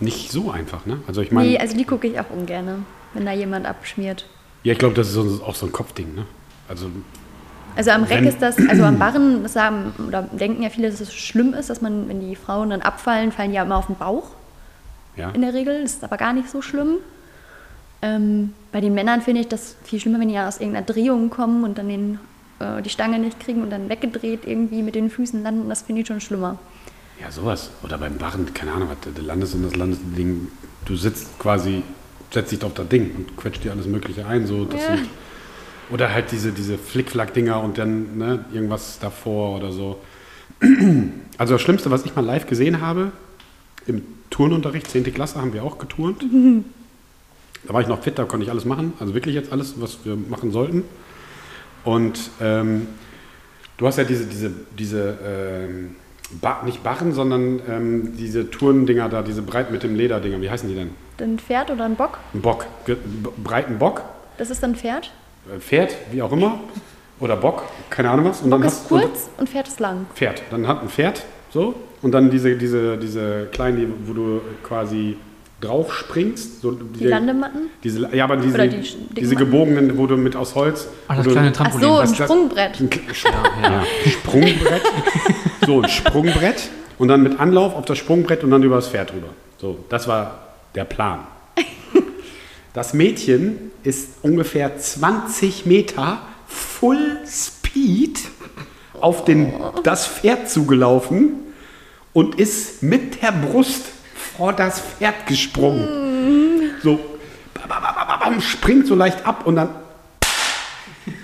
nicht so einfach, ne? Also ich meine, nee, also die gucke ich auch ungern, wenn da jemand abschmiert. ja, ich glaube, das ist auch so ein Kopfding, ne? Also Also am Reck ist das, also am Barren das sagen, oder denken ja viele, dass es schlimm ist, dass man, wenn die Frauen dann abfallen, fallen die ja immer auf den Bauch ja, in der Regel. Das ist aber gar nicht so schlimm. Ähm, bei den Männern finde ich das viel schlimmer, wenn die ja aus irgendeiner Drehung kommen und dann den, äh, die Stange nicht kriegen und dann weggedreht irgendwie mit den Füßen landen. Das finde ich schon schlimmer. Ja, sowas. Oder beim Barren, keine Ahnung, was, du landest in das Landesding, du sitzt quasi, setzt dich auf das Ding und quetscht dir alles Mögliche ein, so, das Ja. sind, oder halt diese, diese Flickflack-Dinger und dann ne, irgendwas davor oder so. Also das Schlimmste, was ich mal live gesehen habe, im Turnunterricht, 10. Klasse, haben wir auch geturnt. Da war ich noch fit, da konnte ich alles machen. Also wirklich jetzt alles, was wir machen sollten. Und ähm, du hast ja diese, diese, diese ähm, ba nicht Barren, sondern ähm, diese Turndinger da, diese breit mit dem Lederdinger. Wie heißen die denn? Ein Pferd oder ein Bock? Ein Bock. Ge breiten Bock, Das ist dann Pferd. äh, Pferd, wie auch immer. Oder Bock, keine Ahnung was. Und Bock dann ist hast- und- kurz und Pferd ist lang. Pferd. Dann hat ein Pferd, so. Und dann diese, diese, diese kleinen, wo du quasi drauf springst. So Die Landematten. Diese, ja, aber diese, die diese gebogenen, wo du mit aus Holz. Ach, das kleine Ach Trampolin. so, ein? Sprungbrett. Ein K- ja, Sprungbrett. So, ein Sprungbrett. Und dann mit Anlauf auf das Sprungbrett und dann über das Pferd rüber. So, das war der Plan. Das Mädchen ist ungefähr 20 Meter Full Speed auf den, das Pferd zugelaufen und ist mit der Brust vor das Pferd gesprungen. So, bam, bam, bam, springt so leicht ab und dann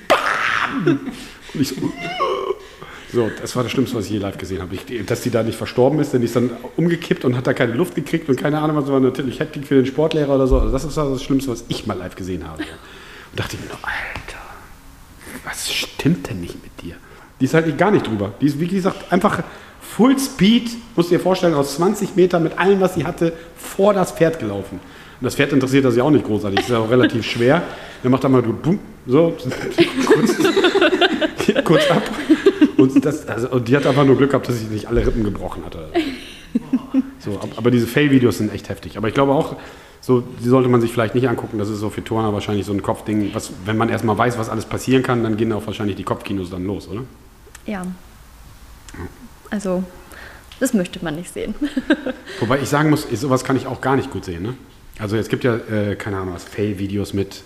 bam. Und ich so, so, das war das Schlimmste, was ich je live gesehen habe. Ich, dass die da nicht verstorben ist, denn die ist dann umgekippt und hat da keine Luft gekriegt und keine Ahnung, was war natürlich Hektik für den Sportlehrer oder so. Also das ist das Schlimmste, was ich mal live gesehen habe. Und dachte ich mir nur, Alter, was stimmt denn nicht mit dir? Die ist halt gar nicht drüber. Die ist, wie gesagt, einfach Full Speed, musst du dir vorstellen, aus 20 Meter mit allem, was sie hatte, vor das Pferd gelaufen. Und das Pferd interessiert das ja auch nicht großartig, ist ja auch relativ schwer. Dann macht er mal so, kurz, kurz ab. Und, das, also, und die hat einfach nur Glück gehabt, dass sie nicht alle Rippen gebrochen hatte. So, ab- aber diese Fail-Videos sind echt heftig. Aber ich glaube auch, so, die sollte man sich vielleicht nicht angucken. Das ist so für Turner wahrscheinlich so ein Kopfding. Was, wenn man erstmal weiß, was alles passieren kann, dann gehen auch wahrscheinlich die Kopfkinos dann los, oder? Ja. Also, das möchte man nicht sehen. Wobei ich sagen muss, sowas kann ich auch gar nicht gut sehen. Ne? Also es gibt ja, äh, keine Ahnung, was, Fail-Videos mit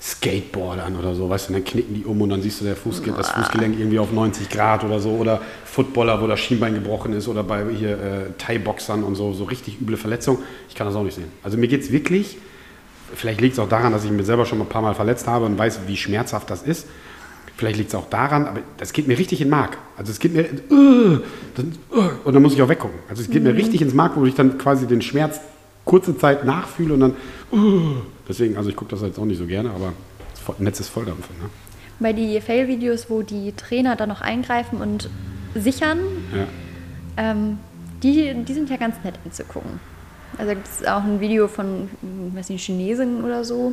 Skateboardern oder so, weißt du, dann knicken die um und dann siehst du der Fußge das Fußgelenk irgendwie auf 90 Grad oder so. Oder Footballer, wo das Schienbein gebrochen ist oder bei hier äh, Thai-Boxern und so, so richtig üble Verletzungen. Ich kann das auch nicht sehen. Also mir geht es wirklich, vielleicht liegt es auch daran, dass ich mich selber schon ein paar Mal verletzt habe und weiß, wie schmerzhaft das ist. Vielleicht liegt es auch daran, aber das geht mir richtig in den Mark. Also es geht mir, äh, dann, äh, und dann muss ich auch weggucken. Also es geht mir richtig ins Mark, wo ich dann quasi den Schmerz kurze Zeit nachfühle und dann, äh, deswegen, also ich gucke das jetzt auch nicht so gerne, aber das Netz ist voll davon. Ne? Bei die Fail-Videos, wo die Trainer dann noch eingreifen und sichern, Ja. ähm, die, die sind ja ganz nett anzugucken. Also gibt es auch ein Video von, weiß nicht, Chinesen oder so,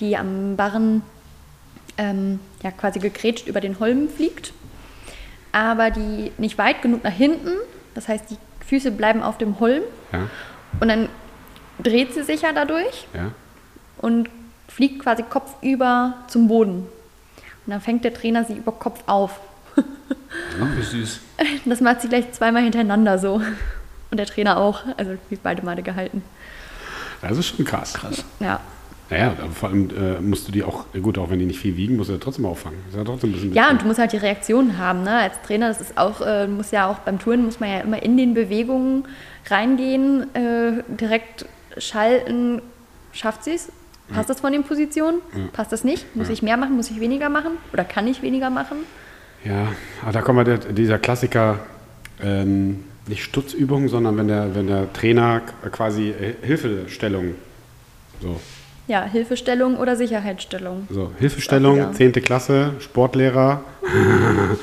die am Barren ähm, ja, quasi gegrätscht über den Holm fliegt, aber die nicht weit genug nach hinten, das heißt, die Füße bleiben auf dem Holm Ja, und dann dreht sie sich ja dadurch ja. und fliegt quasi kopfüber zum Boden. Und dann fängt der Trainer sie über Kopf auf. Ach, wie süß. Das macht sie gleich zweimal hintereinander so. Und der Trainer auch. Also wie beide Male gehalten. Das ist schon krass. krass. Ja. Naja, aber vor allem äh, musst du die auch, gut, auch wenn die nicht viel wiegen, musst du ja trotzdem auffangen. Ja trotzdem ein bisschen Ja, und du musst halt die Reaktion haben, ne? Als Trainer, das ist auch, äh, muss ja auch beim Touren muss man ja immer in den Bewegungen reingehen, äh, direkt schalten. Schafft sie es? Passt das von den Positionen? Passt das nicht? Muss ich mehr machen? Muss ich weniger machen? Oder kann ich weniger machen? Ja, aber da kommt mal der, dieser Klassiker, ähm, nicht Stutzübung, sondern wenn der, wenn der Trainer quasi äh, Hilfestellung, so, Ja, Hilfestellung oder Sicherheitsstellung. so Hilfestellung, Ja. 10. Klasse, Sportlehrer.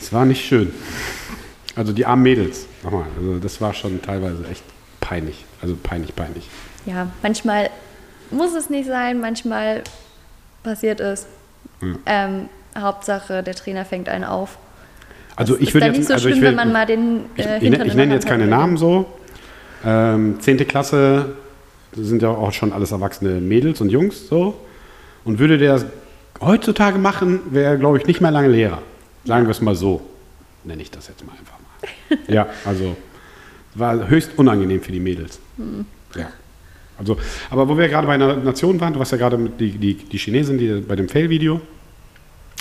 Es war nicht schön. Also die armen Mädels, nochmal, also das war schon teilweise echt peinlich. Also peinlich, peinlich. Ja, manchmal muss es nicht sein, manchmal passiert es. Ähm, Hauptsache, der Trainer fängt einen auf. Also Das ich würde jetzt, nicht so also schlimm, ich will, wenn man mal den ich, äh, ich, Hintern ich in nenne jetzt keine. Namen so. Ähm, 10. Klasse sind ja auch schon alles erwachsene Mädels und Jungs so. Und würde der das heutzutage machen, wäre er, glaube ich, nicht mehr lange Lehrer. Sagen wir es mal so. Nenne ich das jetzt mal einfach mal. ja, also war höchst unangenehm für die Mädels. Hm. Ja. Also, aber wo wir gerade bei einer Nation waren, du warst ja gerade mit die, die, die Chinesen die, bei dem Fail-Video.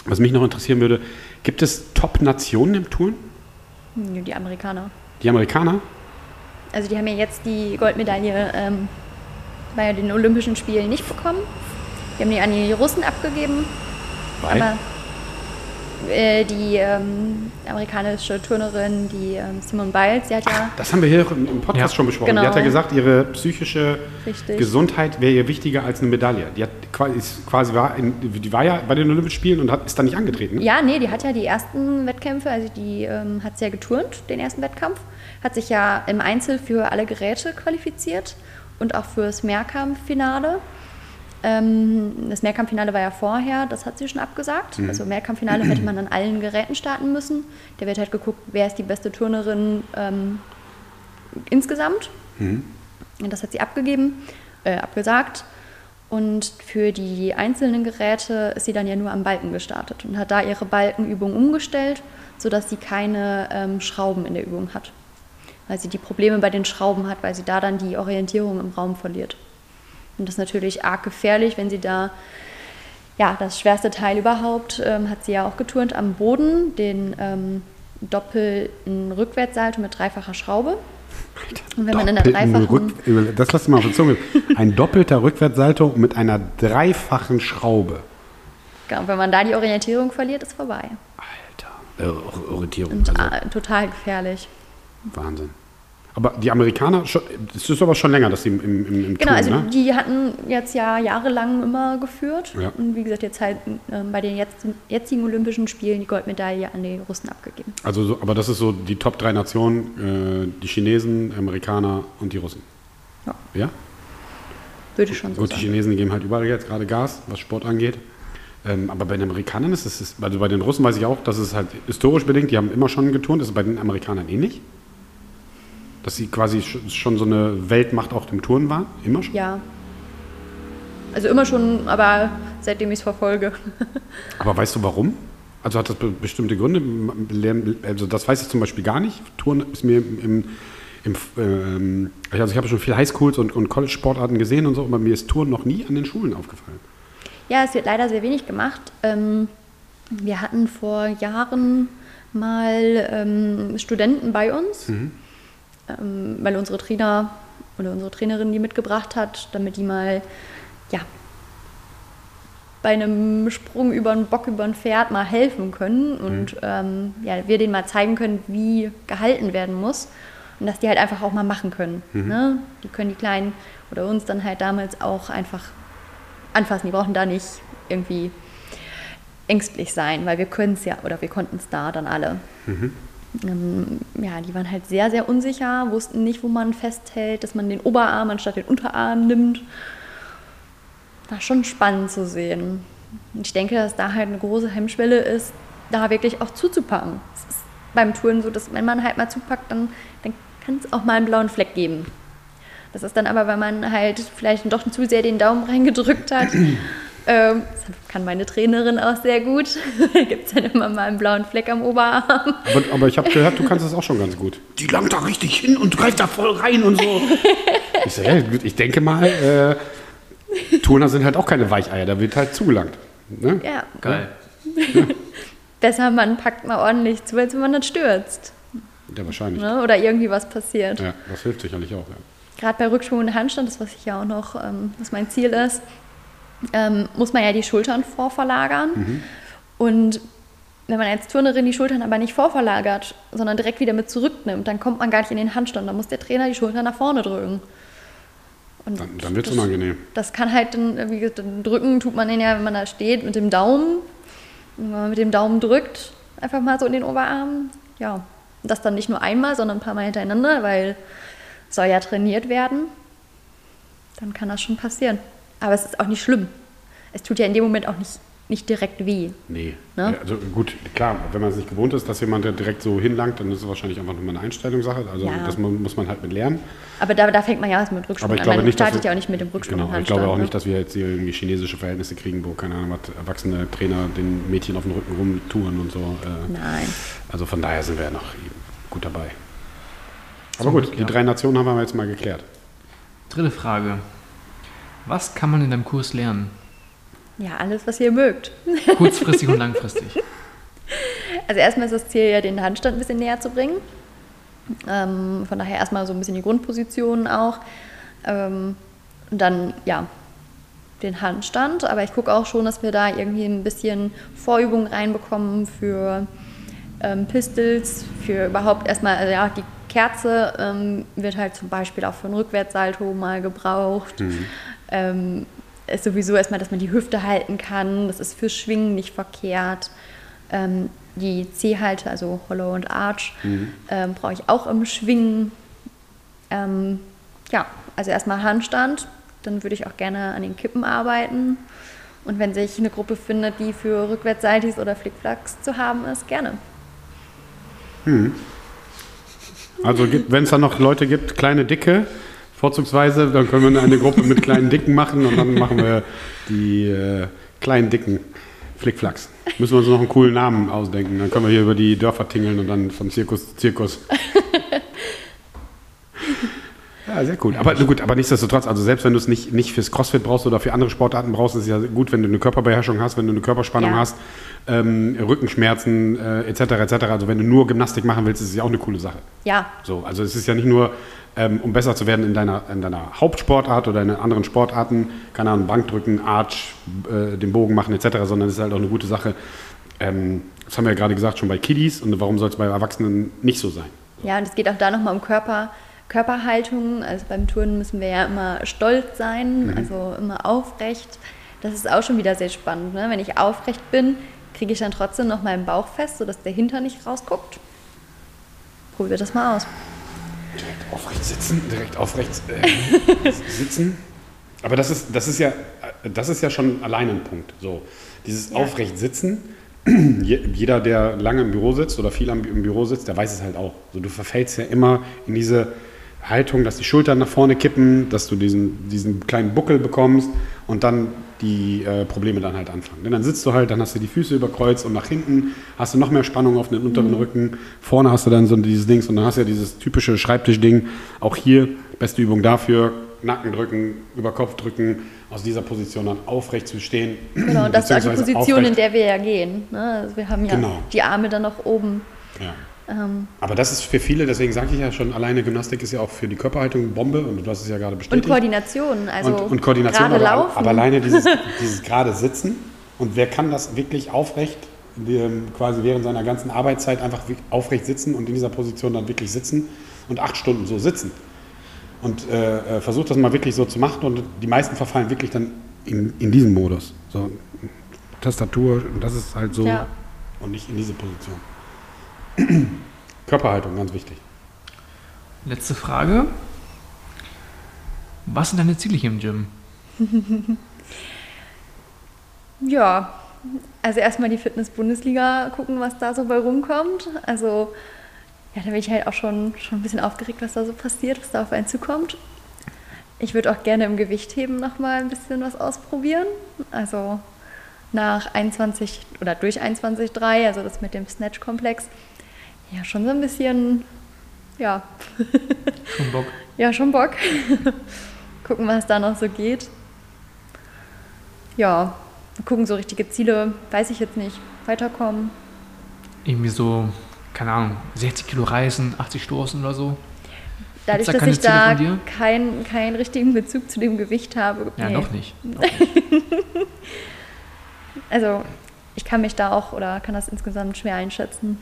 Was mich noch interessieren würde, gibt es Top-Nationen im Touren? Hm, Die Amerikaner. Die Amerikaner? Also die haben ja jetzt die Goldmedaille ähm, bei den Olympischen Spielen nicht bekommen. Die haben die an die Russen abgegeben. Weil? Aber äh, die ähm, amerikanische Turnerin, die ähm, Simone Biles, die hat ja Das haben wir hier im im Podcast Ja. schon besprochen. Genau. Die hat ja gesagt, ihre psychische Richtig. Gesundheit wäre ihr wichtiger als eine Medaille. Die hat quasi, quasi war in, die war ja bei den Olympischen Spielen und hat, ist da nicht angetreten. ne? Ja, nee, die hat ja die ersten Wettkämpfe, also die ähm, hat sie ja geturnt, den ersten Wettkampf. Hat sich ja im Einzel für alle Geräte qualifiziert und auch fürs Mehrkampffinale. Ähm, das Mehrkampffinale war ja vorher, das hat sie schon abgesagt. Also Mehrkampffinale hätte man an allen Geräten starten müssen. Da wird halt geguckt, wer ist die beste Turnerin ähm, insgesamt. Und das hat sie abgegeben, äh, abgesagt. Und für die einzelnen Geräte ist sie dann ja nur am Balken gestartet und hat da ihre Balkenübung umgestellt, sodass sie keine ähm, Schrauben in der Übung hat. Weil sie die Probleme bei den Schrauben hat, weil sie da dann die Orientierung im Raum verliert. Und das ist natürlich arg gefährlich, wenn sie da, ja, das schwerste Teil überhaupt, ähm, hat sie ja auch geturnt am Boden, den ähm, doppelten Rückwärtssalto mit dreifacher Schraube. Und wenn man in der dreifachen Rück, das lass mal auf die Zunge. Ein doppelter Rückwärtssalto mit einer dreifachen Schraube. Genau, wenn man da die Orientierung verliert, ist vorbei. Alter. Äh, Orientierung. Und Also, ah, total gefährlich. Wahnsinn. Aber die Amerikaner, es ist aber schon länger, dass sie im, im, im, Genau, Touren, also ne? die hatten jetzt ja jahrelang immer geführt. Ja. Und wie gesagt, jetzt halt ähm, bei den jetzt, jetzigen Olympischen Spielen die Goldmedaille an die Russen abgegeben. Also, so, aber das ist so die Top 3 Nationen, äh, die Chinesen, Amerikaner und die Russen. Ja. Ja? Würde ich schon so Gut, die. Chinesen geben halt überall jetzt gerade Gas, was Sport angeht. Ähm, aber bei den Amerikanern ist es, also bei den Russen weiß ich auch, dass es halt historisch bedingt, die haben immer schon geturnt, ist es bei den Amerikanern ähnlich? Dass sie quasi sch- schon so eine Weltmacht auch im Turnen waren? Immer schon? Ja. Also immer schon, aber seitdem ich es verfolge. Aber weißt du warum? Also hat das be bestimmte Gründe? Also das weiß ich zum Beispiel gar nicht. Touren ist mir im, im, ähm, also ich habe schon viel Highschools und, und College-Sportarten gesehen und so, aber mir ist Touren noch nie an den Schulen aufgefallen. Ja, es wird leider sehr wenig gemacht. Ähm, wir hatten vor Jahren mal ähm, Studenten bei uns, ähm, weil unsere Trainer oder unsere Trainerin die mitgebracht hat, damit die mal ja, bei einem Sprung über einen Bock, über ein Pferd mal helfen können und ähm, ja, wir denen mal zeigen können, wie gehalten werden muss und dass die halt einfach auch mal machen können. Ne? Die können die Kleinen oder uns dann halt damals auch einfach anfassen. Die brauchen da nicht irgendwie ängstlich sein, weil wir können es ja, oder wir konnten es da dann alle. Ähm, ja, die waren halt sehr, sehr unsicher, wussten nicht, wo man festhält, dass man den Oberarm anstatt den Unterarm nimmt. War schon spannend zu sehen. Ich denke, dass da halt eine große Hemmschwelle ist, da wirklich auch zuzupacken. Es ist beim Touren so, dass wenn man halt mal zupackt, dann, dann kann es auch mal einen blauen Fleck geben. Das ist dann aber, weil man halt vielleicht doch zu sehr den Daumen reingedrückt hat. ähm, das kann meine Trainerin auch sehr gut. da gibt es dann immer mal einen blauen Fleck am Oberarm. Aber, aber ich habe gehört, du kannst das auch schon ganz gut. Die langt da richtig hin und greift da voll rein und so. ich, so, ja, ich denke mal, äh, Turner sind halt auch keine Weicheier, da wird halt zugelangt. Ne? Ja, Geil. besser man packt mal ordentlich zu, als wenn man dann stürzt. Ja, wahrscheinlich. Ne? Oder irgendwie was passiert. Ja, das hilft sicherlich auch. Ja. gerade bei Rückschwung und Handstand, das was ich ja auch noch, ähm, was mein Ziel ist, ähm, muss man ja die Schultern vorverlagern. Mhm. Und wenn man als Turnerin die Schultern aber nicht vorverlagert, sondern direkt wieder mit zurücknimmt, dann kommt man gar nicht in den Handstand. Dann muss der Trainer die Schultern nach vorne drücken. Und Dann, dann wird es unangenehm. Das kann halt, dann, wie gesagt, dann drücken tut man den ja, wenn man da steht, mit dem Daumen. Und wenn man mit dem Daumen drückt, einfach mal so in den Oberarm. Ja, und das dann nicht nur einmal, sondern ein paar Mal hintereinander, weil es soll ja trainiert werden. Dann kann das schon passieren. Aber es ist auch nicht schlimm. Es tut ja in dem Moment auch nicht, nicht direkt weh. Nee. Ne? Ja, Also gut, klar, wenn man es nicht gewohnt ist, dass jemand der direkt so hinlangt, dann ist es wahrscheinlich einfach nur mal eine Einstellungssache. Also Ja. das mu- muss man halt mit lernen. Aber da, da fängt man ja erst mit ich an. glaube Man nicht, dass startet wir- ja auch nicht mit dem Rückschwung Genau, ich glaube auch Handstand, nicht, dass wir jetzt hier irgendwie chinesische Verhältnisse kriegen, wo, keine Ahnung, was erwachsene Trainer den Mädchen auf dem Rücken rumtouren und so. Äh, ne? Nein. also von daher sind wir ja noch gut dabei. Aber gut, die drei Nationen haben wir jetzt mal geklärt. Dritte Frage. Was kann man in deinem Kurs lernen? Ja, alles, was ihr mögt. Kurzfristig und langfristig. Also erstmal ist das Ziel ja, den Handstand ein bisschen näher zu bringen. Ähm, von daher erstmal so ein bisschen die Grundpositionen auch. Ähm, und dann, ja, den Handstand. Aber ich gucke auch schon, dass wir da irgendwie ein bisschen Vorübungen reinbekommen für ähm, Pistols, für überhaupt erstmal, also ja, die Kerze ähm, wird halt zum Beispiel auch für ein Rückwärtssalto mal gebraucht. Ähm, ist sowieso erstmal, dass man die Hüfte halten kann. Das ist fürs Schwingen nicht verkehrt. Ähm, die C-Halte, also Hollow und Arch, ähm, brauche ich auch im Schwingen. Ähm, ja, also erstmal Handstand. Dann würde ich auch gerne an den Kippen arbeiten. Und wenn sich eine Gruppe findet, die für Rückwärtssaltis oder Flickflacks zu haben ist, gerne. Also wenn es dann noch Leute gibt, kleine Dicke, vorzugsweise, dann können wir eine Gruppe mit kleinen Dicken machen und dann machen wir die äh, kleinen Dicken Flickflacks. Müssen wir uns noch einen coolen Namen ausdenken. Dann können wir hier über die Dörfer tingeln und dann von Zirkus zu Zirkus. Ja, sehr cool. Aber gut, aber nichtsdestotrotz, also selbst wenn du es nicht, nicht fürs CrossFit brauchst oder für andere Sportarten brauchst, ist es ja gut, wenn du eine Körperbeherrschung hast, wenn du eine Körperspannung Ja. hast, ähm, Rückenschmerzen äh, etc. etc. Also wenn du nur Gymnastik machen willst, ist es ja auch eine coole Sache. Ja, So, also es ist ja nicht nur, um besser zu werden in deiner, in deiner Hauptsportart oder in anderen Sportarten, keine Ahnung, Bankdrücken, Arch, äh, den Bogen machen etc., sondern es ist halt auch eine gute Sache. Ähm, das haben wir ja gerade gesagt, schon bei Kiddies und warum soll es bei Erwachsenen nicht so sein? Ja, und es geht auch da nochmal um Körper, Körperhaltung. Also beim Turnen müssen wir ja immer stolz sein, also immer aufrecht. Das ist auch schon wieder sehr spannend. Ne? Wenn ich aufrecht bin, kriege ich dann trotzdem noch meinen Bauch fest, sodass der Hinter nicht rausguckt. Probier das mal aus. Direkt aufrecht sitzen, direkt aufrecht äh, sitzen. Aber das ist, das, ist ja, das ist ja schon allein ein Punkt. So, dieses Ja. aufrecht sitzen, je- jeder, der lange im Büro sitzt oder viel im Büro sitzt, der weiß es halt auch. So, du verfällst ja immer in diese Haltung, dass die Schultern nach vorne kippen, dass du diesen, diesen kleinen Buckel bekommst und dann die äh, Probleme dann halt anfangen. Denn dann sitzt du halt, dann hast du die Füße überkreuzt und nach hinten hast du noch mehr Spannung auf den unteren Rücken. Vorne hast du dann so dieses Dings und dann hast du ja dieses typische Schreibtischding. Auch hier, beste Übung dafür, Nacken drücken, über Kopf drücken, aus dieser Position dann aufrecht zu stehen. Genau, und das ist die Position, in aufrecht- der wir ja gehen. Ne? Also wir haben ja Genau. die Arme dann noch oben. Ja. Ähm, Aber das ist für viele, deswegen sage ich ja schon, alleine Gymnastik ist ja auch für die Körperhaltung Bombe und du hast es ja gerade und bestätigt. Koordination, also und, und Koordination, gerade aber, laufen. aber alleine dieses, dieses gerade Sitzen. Und wer kann das wirklich aufrecht, ähm, quasi während seiner ganzen Arbeitszeit einfach aufrecht sitzen und in dieser Position dann wirklich sitzen und acht Stunden so sitzen? Und äh, äh, versucht das mal wirklich so zu machen und die meisten verfallen wirklich dann in, in diesen Modus. So Tastatur, und das ist halt so Ja. und nicht in diese Position. Körperhaltung, ganz wichtig. Letzte Frage. Was sind deine Ziele hier im Gym? Ja, also erstmal die Fitness-Bundesliga gucken, was da so bei rumkommt. Also, ja, da bin ich halt auch schon, schon ein bisschen aufgeregt, was da so passiert, was da auf einen zukommt. Ich würde auch gerne im Gewichtheben nochmal ein bisschen was ausprobieren. Also nach 21 oder durch 21,3, also das mit dem Snatch-Komplex. Ja, schon so ein bisschen, ja, Schon Bock. ja, schon Bock. gucken, was da noch so geht. Ja, gucken, so richtige Ziele, weiß ich jetzt nicht. Weiterkommen. Irgendwie so, keine Ahnung, 60 Kilo reißen, 80 stoßen oder so. dadurch, da dass ich Ziele da keinen keinen richtigen Bezug zu dem Gewicht habe. Ja, nee. noch nicht. Also ich kann mich da auch oder kann das insgesamt schwer einschätzen.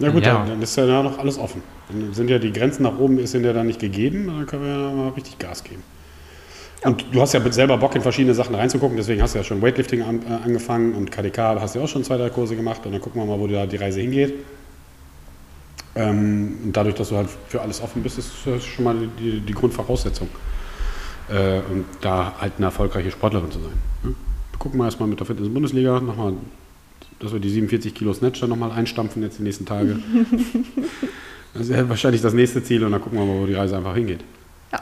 Ja gut, Ja. Dann, dann ist ja noch alles offen. Dann sind ja die Grenzen nach oben ist sind ja dann nicht gegeben, dann können wir ja mal richtig Gas geben. Und du hast ja selber Bock in verschiedene Sachen reinzugucken, deswegen hast du ja schon Weightlifting an, äh, angefangen und KDK hast du ja auch schon zwei, drei Kurse gemacht und dann gucken wir mal, wo da die Reise hingeht. Ähm, und dadurch, dass du halt für alles offen bist, ist das schon mal die, die Grundvoraussetzung, äh, und da halt eine erfolgreiche Sportlerin zu sein. Ne? Wir gucken mal erstmal mit der Fitness-Bundesliga nochmal, dass wir die 47 Kilo Snatch dann nochmal einstampfen jetzt die nächsten Tage. das ist ja wahrscheinlich das nächste Ziel und dann gucken wir mal, wo die Reise einfach hingeht. Ja.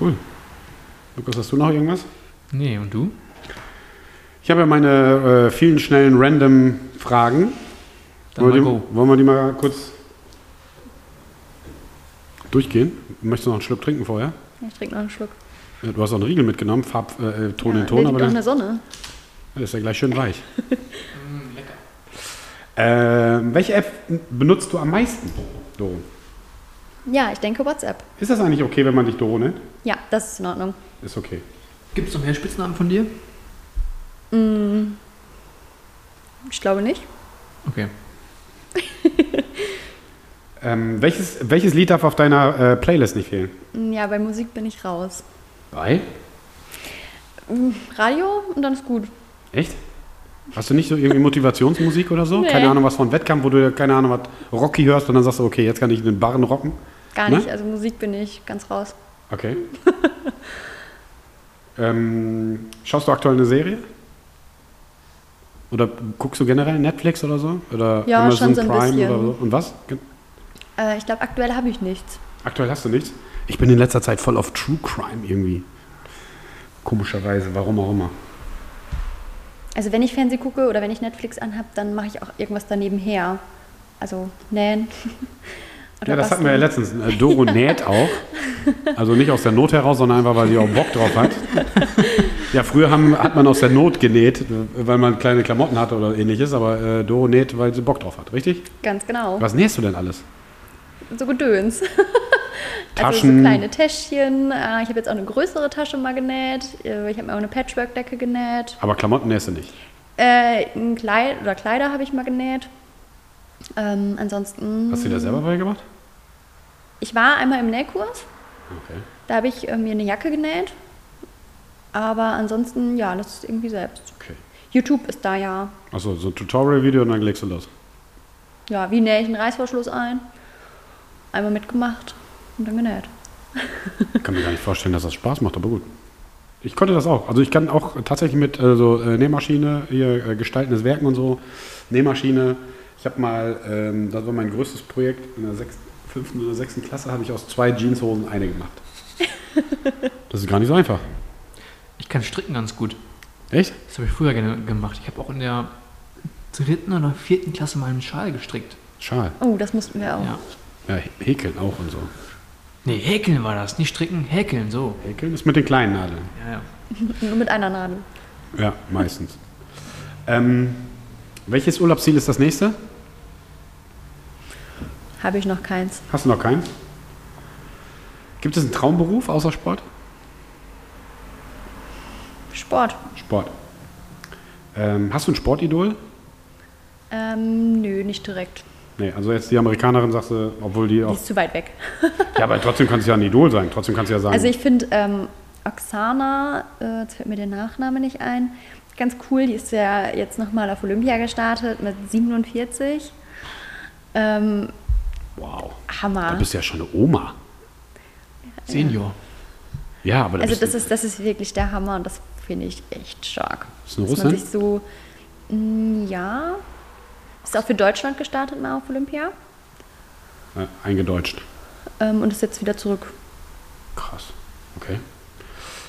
Cool. Lukas, hast du noch irgendwas? Nee, und du? Ich habe ja meine äh, vielen schnellen random Fragen. Dann wollen, mal wir die, wollen wir die mal kurz durchgehen? Möchtest du noch einen Schluck trinken vorher? Ich trinke noch einen Schluck. Ja, Du hast auch einen Riegel mitgenommen, Farb, äh, Ton ja, in Ton, der aber liegt auch in der Sonne. Der ist ja gleich schön weich. Ähm, welche App benutzt du am meisten, Doro? Ja, ich denke WhatsApp. Ist das eigentlich okay, wenn man dich Doro nennt? Ja, das ist in Ordnung. Ist okay. Gibt es noch mehr Spitznamen von dir? Ich glaube nicht. Okay. Ähm, welches, welches Lied darf auf deiner äh, Playlist nicht fehlen? Ja, bei Musik bin ich raus. Bei? Radio und dann ist gut. Echt? Hast du nicht so irgendwie Motivationsmusik oder so? Nee. Keine Ahnung, was von Wettkampf, wo du, keine Ahnung, was Rocky hörst und dann sagst du, okay, jetzt kann ich den Barren rocken? Gar Ne? nicht. Also Musik bin ich ganz raus. Okay. ähm, schaust du aktuell eine Serie? Oder guckst du generell Netflix oder so? Oder Ja, Amazon schon so ein Prime bisschen. oder so? Und was? Äh, ich glaube, aktuell habe ich nichts. Aktuell hast du nichts? Ich bin in letzter Zeit voll auf True Crime irgendwie. Komischerweise, warum auch immer. Also wenn ich Fernsehen gucke oder wenn ich Netflix anhab, dann mache ich auch irgendwas daneben her. Also nähen. Ja, das hatten wir ja letztens. Äh, Doro näht auch. Also nicht aus der Not heraus, sondern einfach, weil sie auch Bock drauf hat. Ja, früher haben, hat man aus der Not genäht, weil man kleine Klamotten hatte oder ähnliches, aber äh, Doro näht, weil sie Bock drauf hat, richtig? Ganz genau. Was nähst du denn alles? So Gedöns. Also Taschen? so kleine Täschchen. Äh, Ich habe jetzt auch eine größere Tasche mal genäht. Äh, Ich habe mir auch eine Patchwork-Decke genäht. Aber Klamotten nähst du nicht. Äh, ein Kleid oder Kleider habe ich mal genäht. Ähm, ansonsten. Hast du dir das selber beigebracht? Ich war einmal im Nähkurs. Okay. Da habe ich äh, mir eine Jacke genäht. Aber ansonsten, ja, das ist irgendwie selbst. okay. YouTube ist da ja. Achso, so ein Tutorial-Video und dann legst du los. Ja, wie nähe ich einen Reißverschluss ein? Einmal mitgemacht und dann genäht. Ich kann mir gar nicht vorstellen, dass das Spaß macht, aber gut. Ich konnte das auch. Also ich kann auch tatsächlich mit äh, so äh, Nähmaschine, hier äh, gestaltendes Werken und so, Nähmaschine. Ich habe mal, ähm, das war mein größtes Projekt, in der sechsten, fünften oder sechsten Klasse habe ich aus zwei Jeanshosen eine gemacht. Das ist gar nicht so einfach. Ich kann stricken ganz gut. Echt? Das habe ich früher gerne gemacht. Ich habe auch in der dritten oder vierten Klasse mal einen Schal gestrickt. Schal. Oh, das mussten wir auch. Ja. Ja, häkeln auch und so. Nee, häkeln war das. Nicht stricken, häkeln, so. Häkeln ist mit den kleinen Nadeln. Ja, ja. Nur mit einer Nadel. Ja, meistens. ähm, welches Urlaubsziel ist das nächste? Habe ich noch keins. Hast du noch keinen? Gibt es einen Traumberuf außer Sport? Sport. Sport. Ähm, hast du ein Sportidol? Ähm, nö, nicht direkt. Nee, also jetzt die Amerikanerin sagst du, obwohl die Die auch. ist zu weit weg. Ja, aber trotzdem kannst du ja ein Idol sein. Trotzdem kannst du ja sagen. Also ich finde ähm, Oksana, äh, jetzt fällt mir der Nachname nicht ein, ganz cool. Die ist ja jetzt nochmal auf Olympia gestartet mit 47. Ähm, wow. Hammer. bist du ja schon eine Oma. Senior. Ja, aber Also bist das du, ist, das ist wirklich der Hammer und das finde ich echt stark. Ist eine Dass man Russin? sich so, mm, ja, ist auch für Deutschland gestartet mal auf Olympia äh, eingedeutscht. ähm, und ist jetzt wieder zurück. Krass. Okay.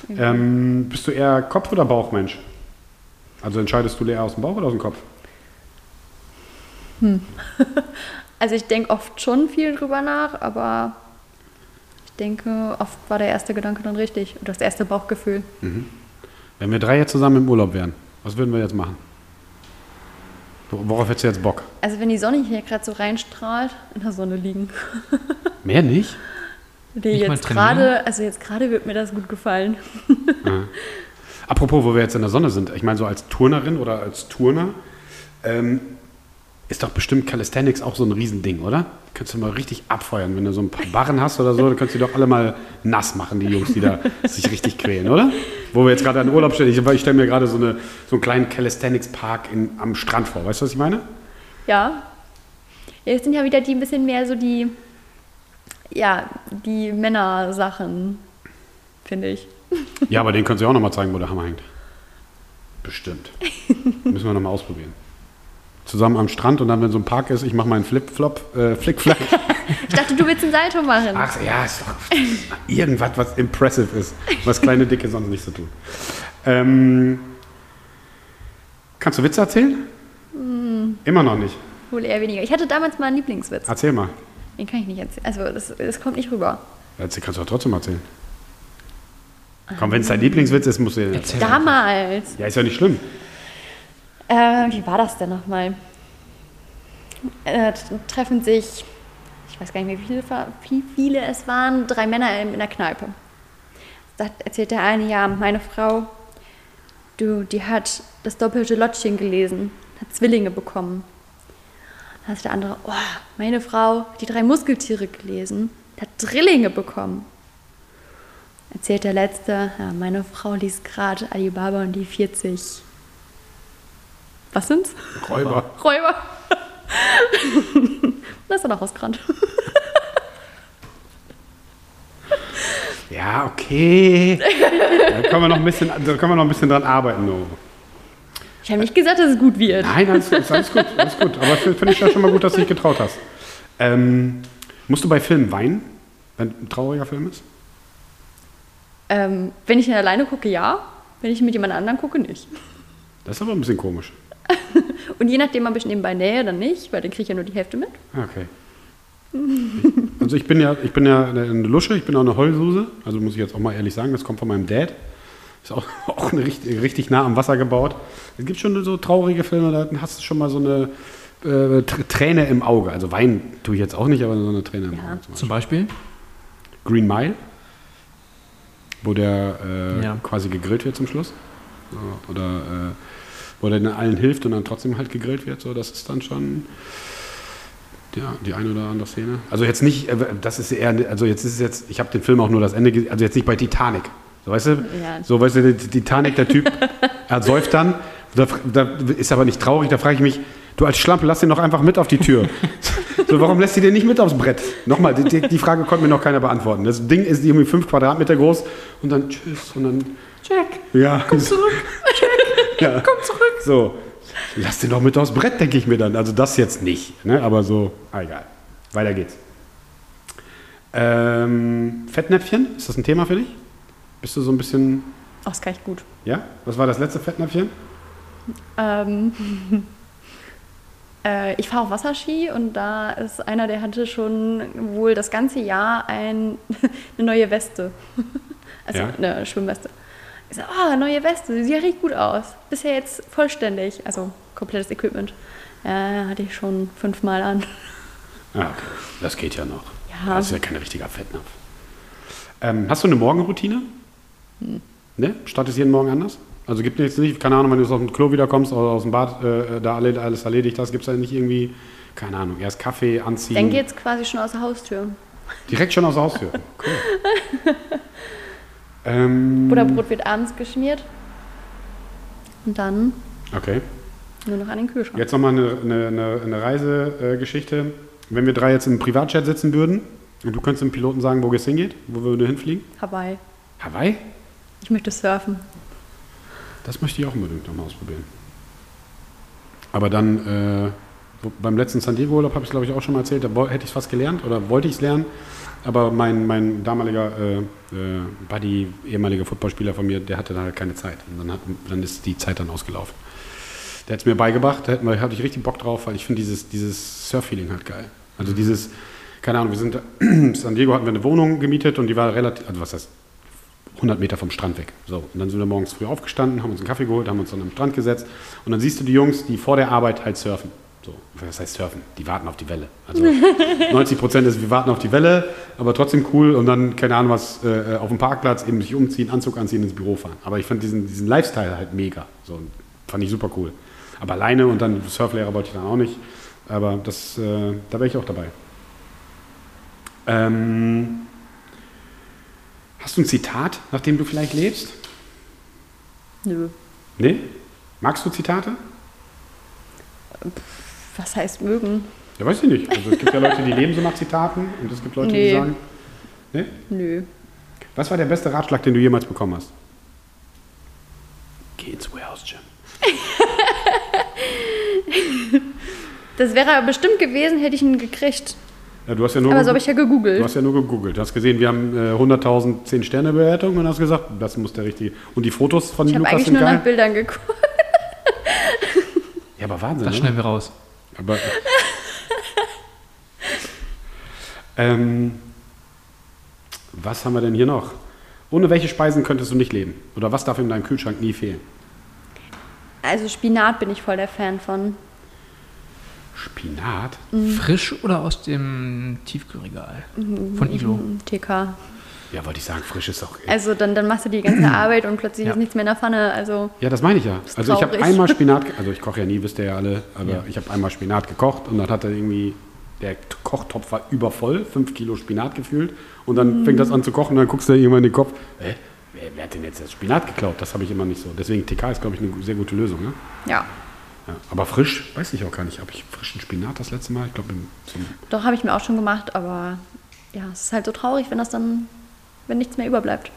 Ähm, bist du eher Kopf- oder Bauchmensch? Also entscheidest du eher aus dem Bauch oder aus dem Kopf? Also ich denke oft schon viel drüber nach, aber ich denke, oft war der erste Gedanke dann richtig oder das erste Bauchgefühl. Wenn wir drei jetzt zusammen im Urlaub wären, was würden wir jetzt machen? Worauf hättest du jetzt Bock? Also wenn die Sonne hier gerade so reinstrahlt, in der Sonne liegen. Mehr nicht? Nee, Nicht mal jetzt trainieren? gerade, also jetzt gerade wird mir das gut gefallen. Apropos, wo wir jetzt in der Sonne sind, ich meine, so als Turnerin oder als Turner ähm, ist doch bestimmt Calisthenics auch so ein Riesending, oder? Könntest du mal richtig abfeuern, wenn du so ein paar Barren hast oder so, dann könntest du die doch alle mal nass machen, die Jungs, die da sich richtig quälen, oder? Wo wir jetzt gerade an Urlaub stehen, ich, ich stelle mir gerade so, eine, so einen kleinen Calisthenics-Park in- am Strand vor, weißt du, was ich meine? Ja. ja. Jetzt sind ja wieder die ein bisschen mehr so die, ja, die Männersachen, finde ich. Ja, aber den könntest du auch noch mal zeigen, wo der Hammer hängt. Bestimmt. Müssen wir noch mal ausprobieren. Zusammen am Strand und dann, wenn so ein Park ist, ich mache meinen Flip-Flop, äh, Flick-Flack. Ich dachte, du willst einen Salto machen. Ach ja, ist doch irgendwas, was impressive ist, was kleine Dicke sonst nicht so tun. Ähm, kannst du Witze erzählen? Immer noch nicht. Wohl eher weniger. Ich hatte damals mal einen Lieblingswitz. Erzähl mal. Den kann ich nicht erzählen. Also, das, das kommt nicht rüber. Erzähl, kannst du doch trotzdem erzählen. Komm, wenn es dein Lieblingswitz ist, musst du den erzählen. Erzähl. Damals. Ja, ist ja nicht schlimm. Äh, wie war das denn nochmal? Äh, treffen sich, ich weiß gar nicht mehr, wie viele, wie viele es waren, drei Männer in, in der Kneipe. Da erzählt der eine, ja, meine Frau, du, die hat das doppelte Lottchen gelesen, hat Zwillinge bekommen. Dann sagt der andere, oh, meine Frau hat die drei Muskeltiere gelesen, hat Drillinge bekommen. Erzählt der Letzte, ja, meine Frau liest gerade Alibaba und die 40. Was sind's? Räuber. Räuber. da ist er noch rausgerannt. Ja, okay. Da können wir noch ein bisschen, da können wir noch ein bisschen dran arbeiten. No. Ich habe nicht gesagt, dass es gut wird. Nein, alles, ist alles gut, alles gut. Aber finde ich ja schon mal gut, dass du dich getraut hast. Ähm, musst du bei Filmen weinen, wenn ein trauriger Film ist? Ähm, wenn ich ihn alleine gucke, ja. Wenn ich mit jemand anderem gucke, nicht. Das ist aber ein bisschen komisch. Und je nachdem, ob ich nebenbei nähe, dann nicht, weil dann kriege ich ja nur die Hälfte mit. Okay. Also ich bin ja, ich bin ja eine Lusche, ich bin auch eine Heulsuse. Also muss ich jetzt auch mal ehrlich sagen, das kommt von meinem Dad. Ist auch, auch eine richtig, richtig nah am Wasser gebaut. Es gibt schon so traurige Filme, da hast du schon mal so eine äh, Tr- Träne im Auge. Also weinen tue ich jetzt auch nicht, aber so eine Träne im Ja. Auge. Zum Zum Beispiel. Beispiel? Green Mile, wo der äh, Ja. quasi gegrillt wird zum Schluss. Oder äh, wo der dann allen hilft und dann trotzdem halt gegrillt wird. So, das ist dann schon ja, die eine oder andere Szene. Also jetzt nicht, äh, das ist eher, also jetzt ist es jetzt, ich habe den Film auch nur das Ende, also jetzt nicht bei Titanic. So, weißt du, Ja. so, weißt du, Titanic, der Typ, er säuft dann, da, da ist aber nicht traurig, da frage ich mich, du als Schlampe, lass den doch einfach mit auf die Tür. So, warum lässt sie den nicht mit aufs Brett? Nochmal, die, die die Frage konnte mir noch keiner beantworten. Das Ding ist irgendwie fünf Quadratmeter groß und dann tschüss und dann. Jack, Ja. komm zurück. ja. Komm zurück. So, lass den doch mit aufs Brett, denke ich mir dann. Also das jetzt nicht, ne? aber so, ah, egal. Weiter geht's. Ähm, Fettnäpfchen, ist das ein Thema für dich? Bist du so ein bisschen, Oh, das kann ich gut. ja? Was war das letzte Fettnäpfchen? Ähm, äh, ich fahre auf Wasserski und da ist einer, der hatte schon wohl das ganze Jahr ein, eine neue Weste. Also Ja. eine Schwimmweste. Ich sage, oh, neue Weste, sie sieht richtig gut aus. Bisher jetzt vollständig, also komplettes Equipment. Ja, hatte ich schon fünfmal an. Ah, okay. Das geht ja noch. Ja. Das ist ja kein richtiger Fettnapf. Ähm, hast du eine Morgenroutine? Ne? Startest jeden Morgen anders? Also gibt es jetzt nicht, keine Ahnung, wenn du aus dem Klo wiederkommst oder aus dem Bad äh, da alle- alles erledigt hast, gibt es da nicht irgendwie, keine Ahnung, erst Kaffee anziehen? Dann geht's quasi schon aus der Haustür. Direkt schon aus der Haustür. Cool. Ähm, Butterbrot wird abends geschmiert. Und dann Okay. nur noch an den Kühlschrank. Jetzt nochmal eine, eine, eine, eine Reisegeschichte. Wenn wir drei jetzt im Privatchat sitzen würden und du könntest dem Piloten sagen, wo es hingeht, wo wir hinfliegen? Hawaii. Hawaii? Ich möchte surfen. Das möchte ich auch unbedingt nochmal ausprobieren. Aber dann, äh, beim letzten San Diego-Urlaub habe ich es, glaube ich, auch schon mal erzählt, da hätte ich es fast gelernt oder wollte ich es lernen. Aber mein, mein damaliger äh, äh, Buddy, ehemaliger Footballspieler von mir, der hatte da halt keine Zeit. Und dann, hat, dann ist die Zeit dann ausgelaufen. Der hat es mir beigebracht, da hatte ich richtig Bock drauf, weil ich finde dieses, dieses Surf-Feeling halt geil. Also dieses, keine Ahnung, wir sind, in San Diego hatten wir eine Wohnung gemietet und die war relativ, also was heißt 100 Meter vom Strand weg. So, und dann sind wir morgens früh aufgestanden, haben uns einen Kaffee geholt, haben uns dann am Strand gesetzt und dann siehst du die Jungs, die vor der Arbeit halt surfen. So, was heißt surfen? Die warten auf die Welle. Also 90 Prozent ist, wir warten auf die Welle, aber trotzdem cool und dann, keine Ahnung was, äh, auf dem Parkplatz eben sich umziehen, Anzug anziehen, ins Büro fahren. Aber ich fand diesen, diesen Lifestyle halt mega. So, fand ich super cool. Aber alleine und dann Surflehrer wollte ich dann auch nicht. Aber das, äh, da wäre ich auch dabei. Ähm, hast du ein Zitat, nach dem du vielleicht lebst? Nö. Nee? Magst du Zitate? Was heißt mögen? Ja, weiß ich nicht. Also es gibt ja Leute, die leben so nach Zitaten und es gibt Leute, die Nee. sagen. Nee? Nö. Was war der beste Ratschlag, den du jemals bekommen hast? Geh ins Warehouse Gym. Das wäre aber bestimmt gewesen, hätte ich ihn gekriegt. Ja, du hast ja nur Aber so habe ich ja Du gegoogelt. hast ja nur gegoogelt. Du hast gesehen, wir haben äh, 100.000 10-Sterne-Bewertungen und hast gesagt, das muss der richtige. Und die Fotos von Ich habe Lukas eigentlich sind nur geil. nach Bildern geguckt. Ja, aber Wahnsinn. Das ne? schneiden wir raus. Aber, ähm, was haben wir denn hier noch? Ohne welche Speisen könntest du nicht leben? Oder was darf in deinem Kühlschrank nie fehlen? Also Spinat bin ich voll der Fan von. Spinat? Frisch oder aus dem Tiefkühlregal? Von Iglo. TK. Ja, wollte ich sagen, frisch ist auch. Also dann, dann machst du die ganze Arbeit und plötzlich Ja. ist nichts mehr in der Pfanne. Also Ja, das meine ich ja. Also ich habe einmal Spinat, also ich koche ja nie, wisst ihr ja alle, aber Ja. ich habe einmal Spinat gekocht und dann hat er irgendwie, der Kochtopf war übervoll, fünf Kilo Spinat gefühlt und dann fängt das an zu kochen und dann guckst du irgendwann in den Kopf, hä, wer, wer hat denn jetzt das Spinat geklaut? Das habe ich immer nicht so. Deswegen TK ist, glaube ich, eine sehr gute Lösung. Ne? ja. Ja. Aber frisch, weiß ich auch gar nicht. Habe ich frischen Spinat das letzte Mal? Ich glaube, zum Doch, habe ich mir auch schon gemacht, aber ja, es ist halt so traurig, wenn das dann, wenn nichts mehr überbleibt.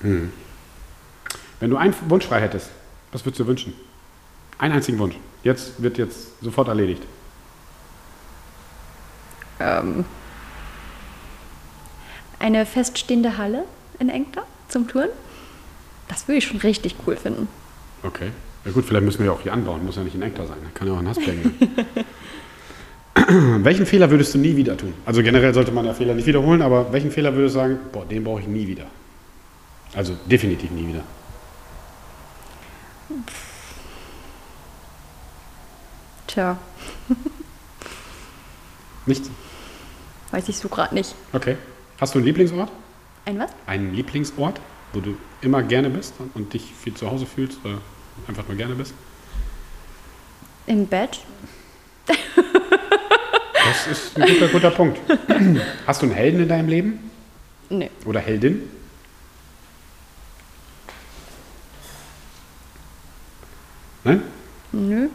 Wenn du einen Wunsch frei hättest, was würdest du wünschen? Einen einzigen Wunsch. Jetzt wird jetzt sofort erledigt. Ähm, eine feststehende Halle in Engter zum Touren. Das würde ich schon richtig cool finden. Okay. Ja gut, vielleicht müssen wir ja auch hier anbauen. Muss ja nicht in Ektar sein. Kann ja auch in Hasbergen sein. welchen Fehler würdest du nie wieder tun? Also generell sollte man ja Fehler nicht wiederholen, aber welchen Fehler würdest du sagen, boah, den brauche ich nie wieder? Also definitiv nie wieder. Tja, Nichts? weiß ich so gerade nicht. Okay. Hast du einen Lieblingsort? Ein was? Einen Lieblingsort, wo du immer gerne bist und dich viel zu Hause fühlst oder einfach nur gerne bist? Im Bett? Das ist ein guter, guter Punkt. Hast du einen Helden in deinem Leben? Nee. Oder Heldin? Nein? Nö.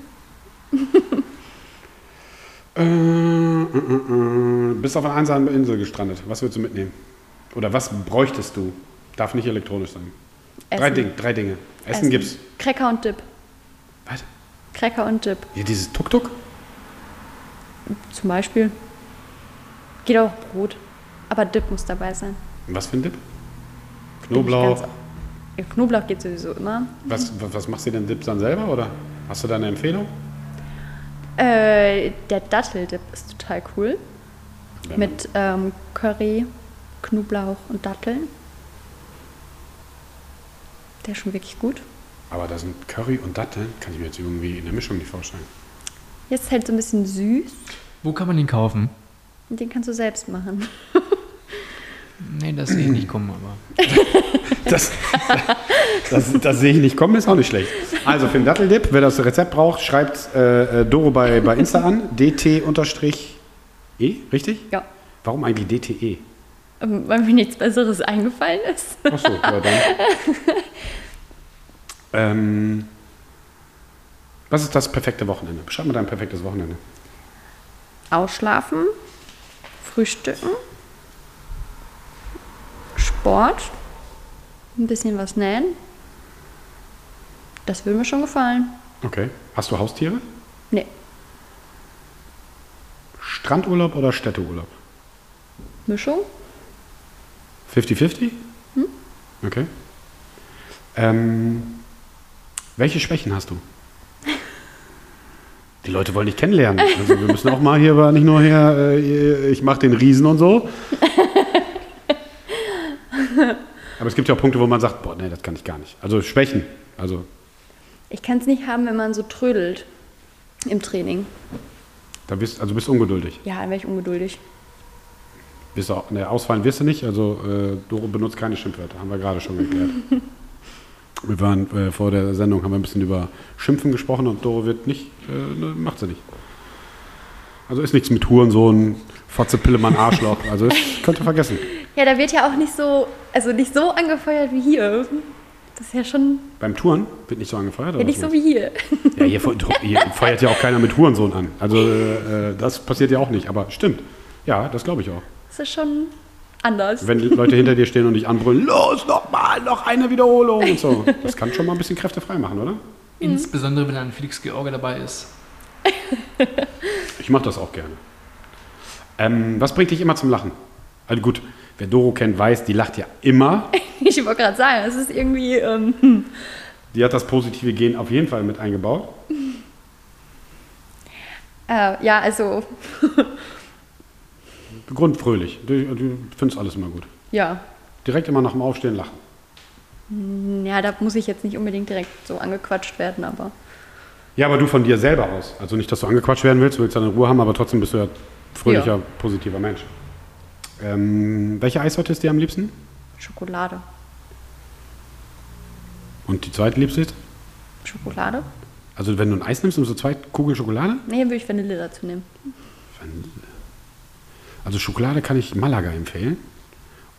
Äh, äh, äh, bist auf einer einsamen Insel gestrandet. Was würdest du mitnehmen? Oder was bräuchtest du? Darf nicht elektronisch sein. Drei, Essen. Ding, drei Dinge. Essen, gibt's. Cracker und Dip. Was? Cracker und Dip. Hier dieses Tuk-Tuk? Zum Beispiel. Geht auch Brot. Aber Dip muss dabei sein. Was für ein Dip? Knoblauch. Ja, Knoblauch geht sowieso immer. Was, was, machst du denn Dips dann selber oder hast du da eine Empfehlung? Äh, der Datteldip ist total cool. Wenn- Mit ähm, Curry, Knoblauch und Datteln. Der ist schon wirklich gut. Aber da sind Curry und Datteln, kann ich mir jetzt irgendwie in der Mischung nicht vorstellen. Jetzt ist halt so ein bisschen süß. Wo kann man den kaufen? Den kannst du selbst machen. Nee, das sehe ich nicht kommen, aber. Das, das, das sehe ich nicht kommen, ist auch nicht schlecht. Also für den Datteldip, wer das Rezept braucht, schreibt äh, äh, Doro bei, bei Insta an. dt-e, richtig? Ja. Warum eigentlich DTE? Ähm, Weil mir nichts Besseres eingefallen ist. Achso, ja dann. ähm, was ist das perfekte Wochenende? Beschreib mal dein perfektes Wochenende. Ausschlafen, frühstücken, Sport, ein bisschen was nähen. Das würde mir schon gefallen. Okay. Hast du Haustiere? Nee, Strandurlaub oder Städteurlaub? Mischung? 50-50? Okay. Ähm, welche Schwächen hast du? Die Leute wollen dich kennenlernen. Also wir müssen auch mal hier, aber nicht nur hier, äh, ich mache den Riesen und so. Aber es gibt ja auch Punkte, wo man sagt, boah, nee, das kann ich gar nicht. Also Schwächen. Also Ich kann es nicht haben, wenn man so trödelt im Training. da bist, also bist ungeduldig. Ja, dann wäre ich ungeduldig. Bist auch, ne, ausfallen wirst du nicht. Also äh, Doro benutzt keine Schimpfwörter, haben wir gerade schon geklärt. wir waren äh, vor der Sendung, haben wir ein bisschen über Schimpfen gesprochen und Doro wird nicht, äh, ne, macht sie nicht. Also ist nichts mit Hurensohn, Fotze, Pillemann, Arschloch. Also ist, könnt ihr vergessen. Ja, da wird ja auch nicht so, also nicht so angefeuert wie hier. Das ist ja schon Beim Touren wird nicht so angefeuert? ja, oder nicht so wie hier. Ja, hier, hier feuert ja auch keiner mit Hurensohn an. Also äh, das passiert ja auch nicht, aber stimmt. Ja, das glaube ich auch. Das ist schon anders. Wenn die Leute hinter dir stehen und dich anbrüllen, los, noch mal, noch eine Wiederholung und so. Das kann schon mal ein bisschen Kräfte frei machen, oder? Insbesondere wenn dann Felix George dabei ist. Ich mache das auch gerne. Ähm, was bringt dich immer zum Lachen? Also gut, wer Doro kennt, weiß, die lacht ja immer. Ich wollte gerade sagen, es ist irgendwie, ähm, hm. Die hat das positive Gen auf jeden Fall mit eingebaut. äh, ja, also, Grundfröhlich. Du, du findest alles immer gut. ja. Direkt immer nach dem Aufstehen lachen. Ja, da muss ich jetzt nicht unbedingt direkt so angequatscht werden, aber Ja, aber du von dir selber aus. Also nicht, dass du angequatscht werden willst, du willst deine Ruhe haben, aber trotzdem bist du ja fröhlicher, Ja. positiver Mensch. Ähm, welche Eissorte ist dir am liebsten? Schokolade. Und die zweitliebste ist? Schokolade? Also wenn du ein Eis nimmst und so zwei Kugeln Schokolade? Nee, würde ich Vanille dazu nehmen. Also Schokolade kann ich Malaga empfehlen.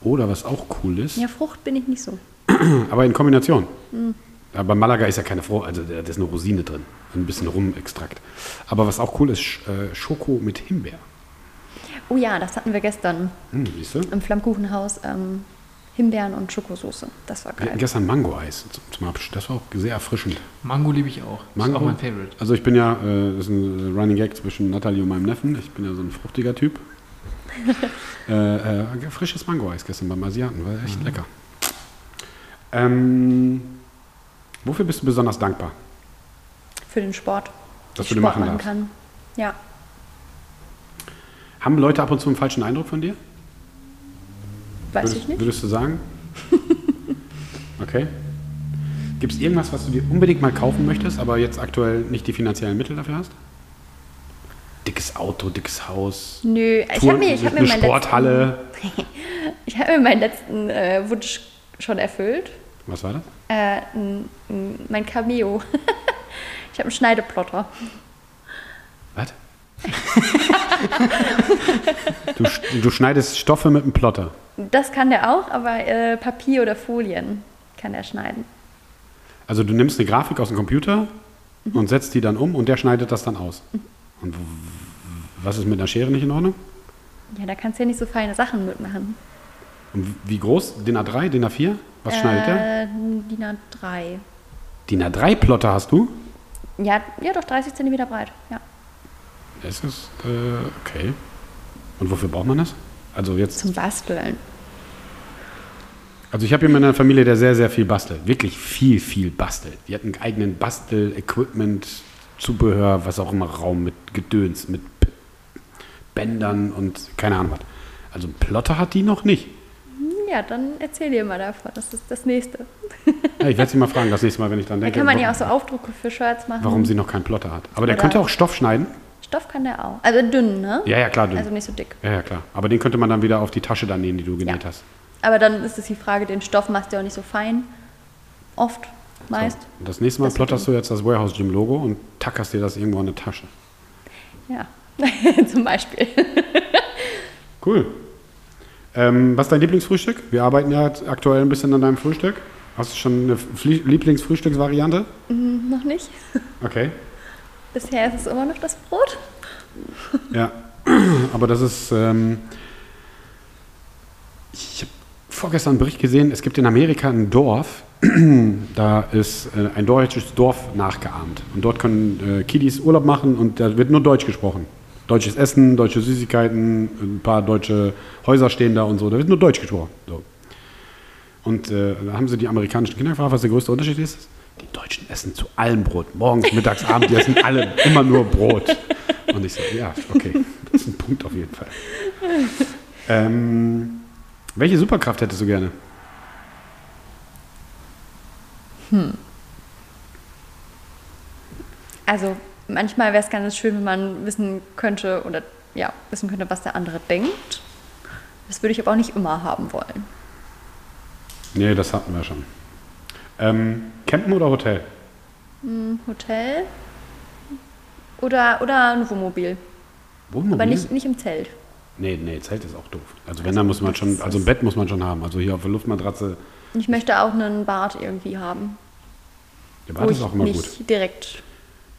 Oder was auch cool ist, Ja, Frucht bin ich nicht so. aber in Kombination. Aber Malaga ist ja keine Frucht, also da ist eine Rosine drin. Ein bisschen Rumextrakt. Aber was auch cool ist, äh, Schoko mit Himbeer. Oh ja, das hatten wir gestern Hm, siehst du? im Flammkuchenhaus. Ähm, Himbeeren und Schokosoße. Das war Wir hatten geil. gestern Mango-Eis zum- zum Abschluss. Das war auch sehr erfrischend. Mango liebe ich auch. Mango? Ist auch mein Favorite. Also ich bin ja, äh, das ist ein Running Gag zwischen Natalie und meinem Neffen. Ich bin ja so ein fruchtiger Typ. äh, äh, frisches Mango-Eis gestern beim Asiaten, war echt lecker. Ähm, wofür bist du besonders dankbar? Für den Sport. Dass ich du den Sport machen machen darfst. kann. Ja. Haben Leute ab und zu einen falschen Eindruck von dir? Weiß würdest, ich nicht. Würdest du sagen? Okay. Gibt es irgendwas, was du dir unbedingt mal kaufen möchtest, aber jetzt aktuell nicht die finanziellen Mittel dafür hast? Dickes Auto, dickes Haus, Nö, ich habe mir, ich hab mir eine meinen Sporthalle. letzten, ich hab mir meinen letzten äh, Wunsch schon erfüllt. Was war das? Äh, mein Cameo. ich habe einen Schneideplotter. Was? du, du schneidest Stoffe mit einem Plotter. Das kann der auch, aber äh, Papier oder Folien kann der schneiden. Also du nimmst eine Grafik aus dem Computer und setzt die dann um und der schneidet das dann aus. Und w- was ist mit einer Schere nicht in Ordnung? Ja, da kannst du ja nicht so feine Sachen mitmachen. Und wie groß? DIN A3, DIN A4? Was schneidet der? Äh, DIN A3. DIN A3 Plotter hast du? Ja, ja, doch 30 cm breit. Ja. Es ist äh, okay. Und wofür braucht man das? Also jetzt, Zum Basteln. also ich habe jemanden in der Familie, der sehr, sehr viel bastelt. Wirklich viel, viel bastelt. Die hat einen eigenen Bastel-Equipment, Zubehör, was auch immer, Raum mit Gedöns, mit Bändern und keine Ahnung was. Also einen Plotter hat die noch nicht. Ja, dann erzähl dir mal davon. Das ist das nächste. Ja, ich werde sie mal fragen, das nächste Mal, wenn ich dann Da denke, kann man ja auch so Aufdrucke für Shirts machen. warum sie noch keinen Plotter hat. Aber der könnte auch Stoff schneiden. Stoff kann der auch. Also dünn, ne? Ja, ja, klar, dünn. Also nicht so dick. Ja, ja, klar. Aber den könnte man dann wieder auf die Tasche dann nähen, die du genäht Ja. hast. Aber dann ist es die Frage, den Stoff machst du ja auch nicht so fein. Oft, meist. Und das nächste Mal Das plotterst du jetzt das Warehouse Gym Logo und tackerst dir das irgendwo in eine Tasche. Ja, zum Beispiel. Cool. Ähm, was ist dein Lieblingsfrühstück? Wir arbeiten ja aktuell ein bisschen an deinem Frühstück. Hast du schon eine Flie- Lieblingsfrühstücksvariante? Noch nicht. Okay. Bisher ist es immer noch das Brot. Ja. Aber das ist. Ähm, ich habe vorgestern einen Bericht gesehen, es gibt in Amerika ein Dorf, da ist äh, ein deutsches Dorf nachgeahmt. Und dort können äh, Kiddies Urlaub machen und da wird nur Deutsch gesprochen. Deutsches Essen, deutsche Süßigkeiten, ein paar deutsche Häuser stehen da und so. Da wird nur Deutsch gesprochen. So. Und äh, da haben sie die amerikanischen Kinder gefragt, was der größte Unterschied ist. Die Deutschen essen zu allem Brot. Morgens, mittags, abends, die essen alle immer nur Brot. Und ich so, ja, okay, das ist ein Punkt auf jeden Fall. Ähm, welche Superkraft hättest du gerne? Also manchmal wäre es ganz schön, wenn man wissen könnte oder ja, wissen könnte, was der andere denkt. Das würde ich aber auch nicht immer haben wollen. Nee, das hatten wir schon. Ähm, Campen oder Hotel? Ein Hotel oder, oder ein Wohnmobil. Wohnmobil? Aber nicht, nicht im Zelt. Nee, nee, Zelt ist auch doof. Also wenn, dann muss man schon, also ein Bett muss man schon haben. Also hier auf der Luftmatratze, Ich möchte auch einen Bad irgendwie haben. der Bad ist auch immer nicht gut. direkt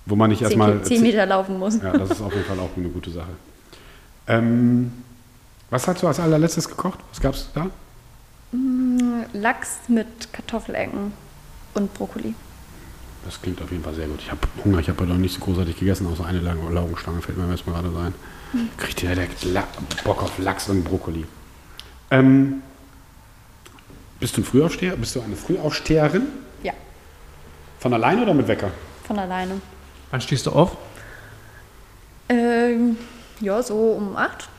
Wo man nicht 10, erstmal... 10 Meter laufen muss. Ja, das ist auf jeden Fall auch eine gute Sache. Ähm, was hast du als allerletztes gekocht? Was gab es da? Lachs mit Kartoffelecken und Brokkoli. Das klingt auf jeden Fall sehr gut. Ich habe Hunger, ich habe heute noch nicht so großartig gegessen, außer eine lange Laugenstange, fällt mir erstmal gerade so ein. Kriegt ihr direkt La Bock auf Lachs und Brokkoli. Ähm, bist du ein Frühaufsteher? Bist du eine Frühaufsteherin? Ja, Von alleine oder mit Wecker? von alleine. Wann stehst du auf? Ähm, ja, so um 8.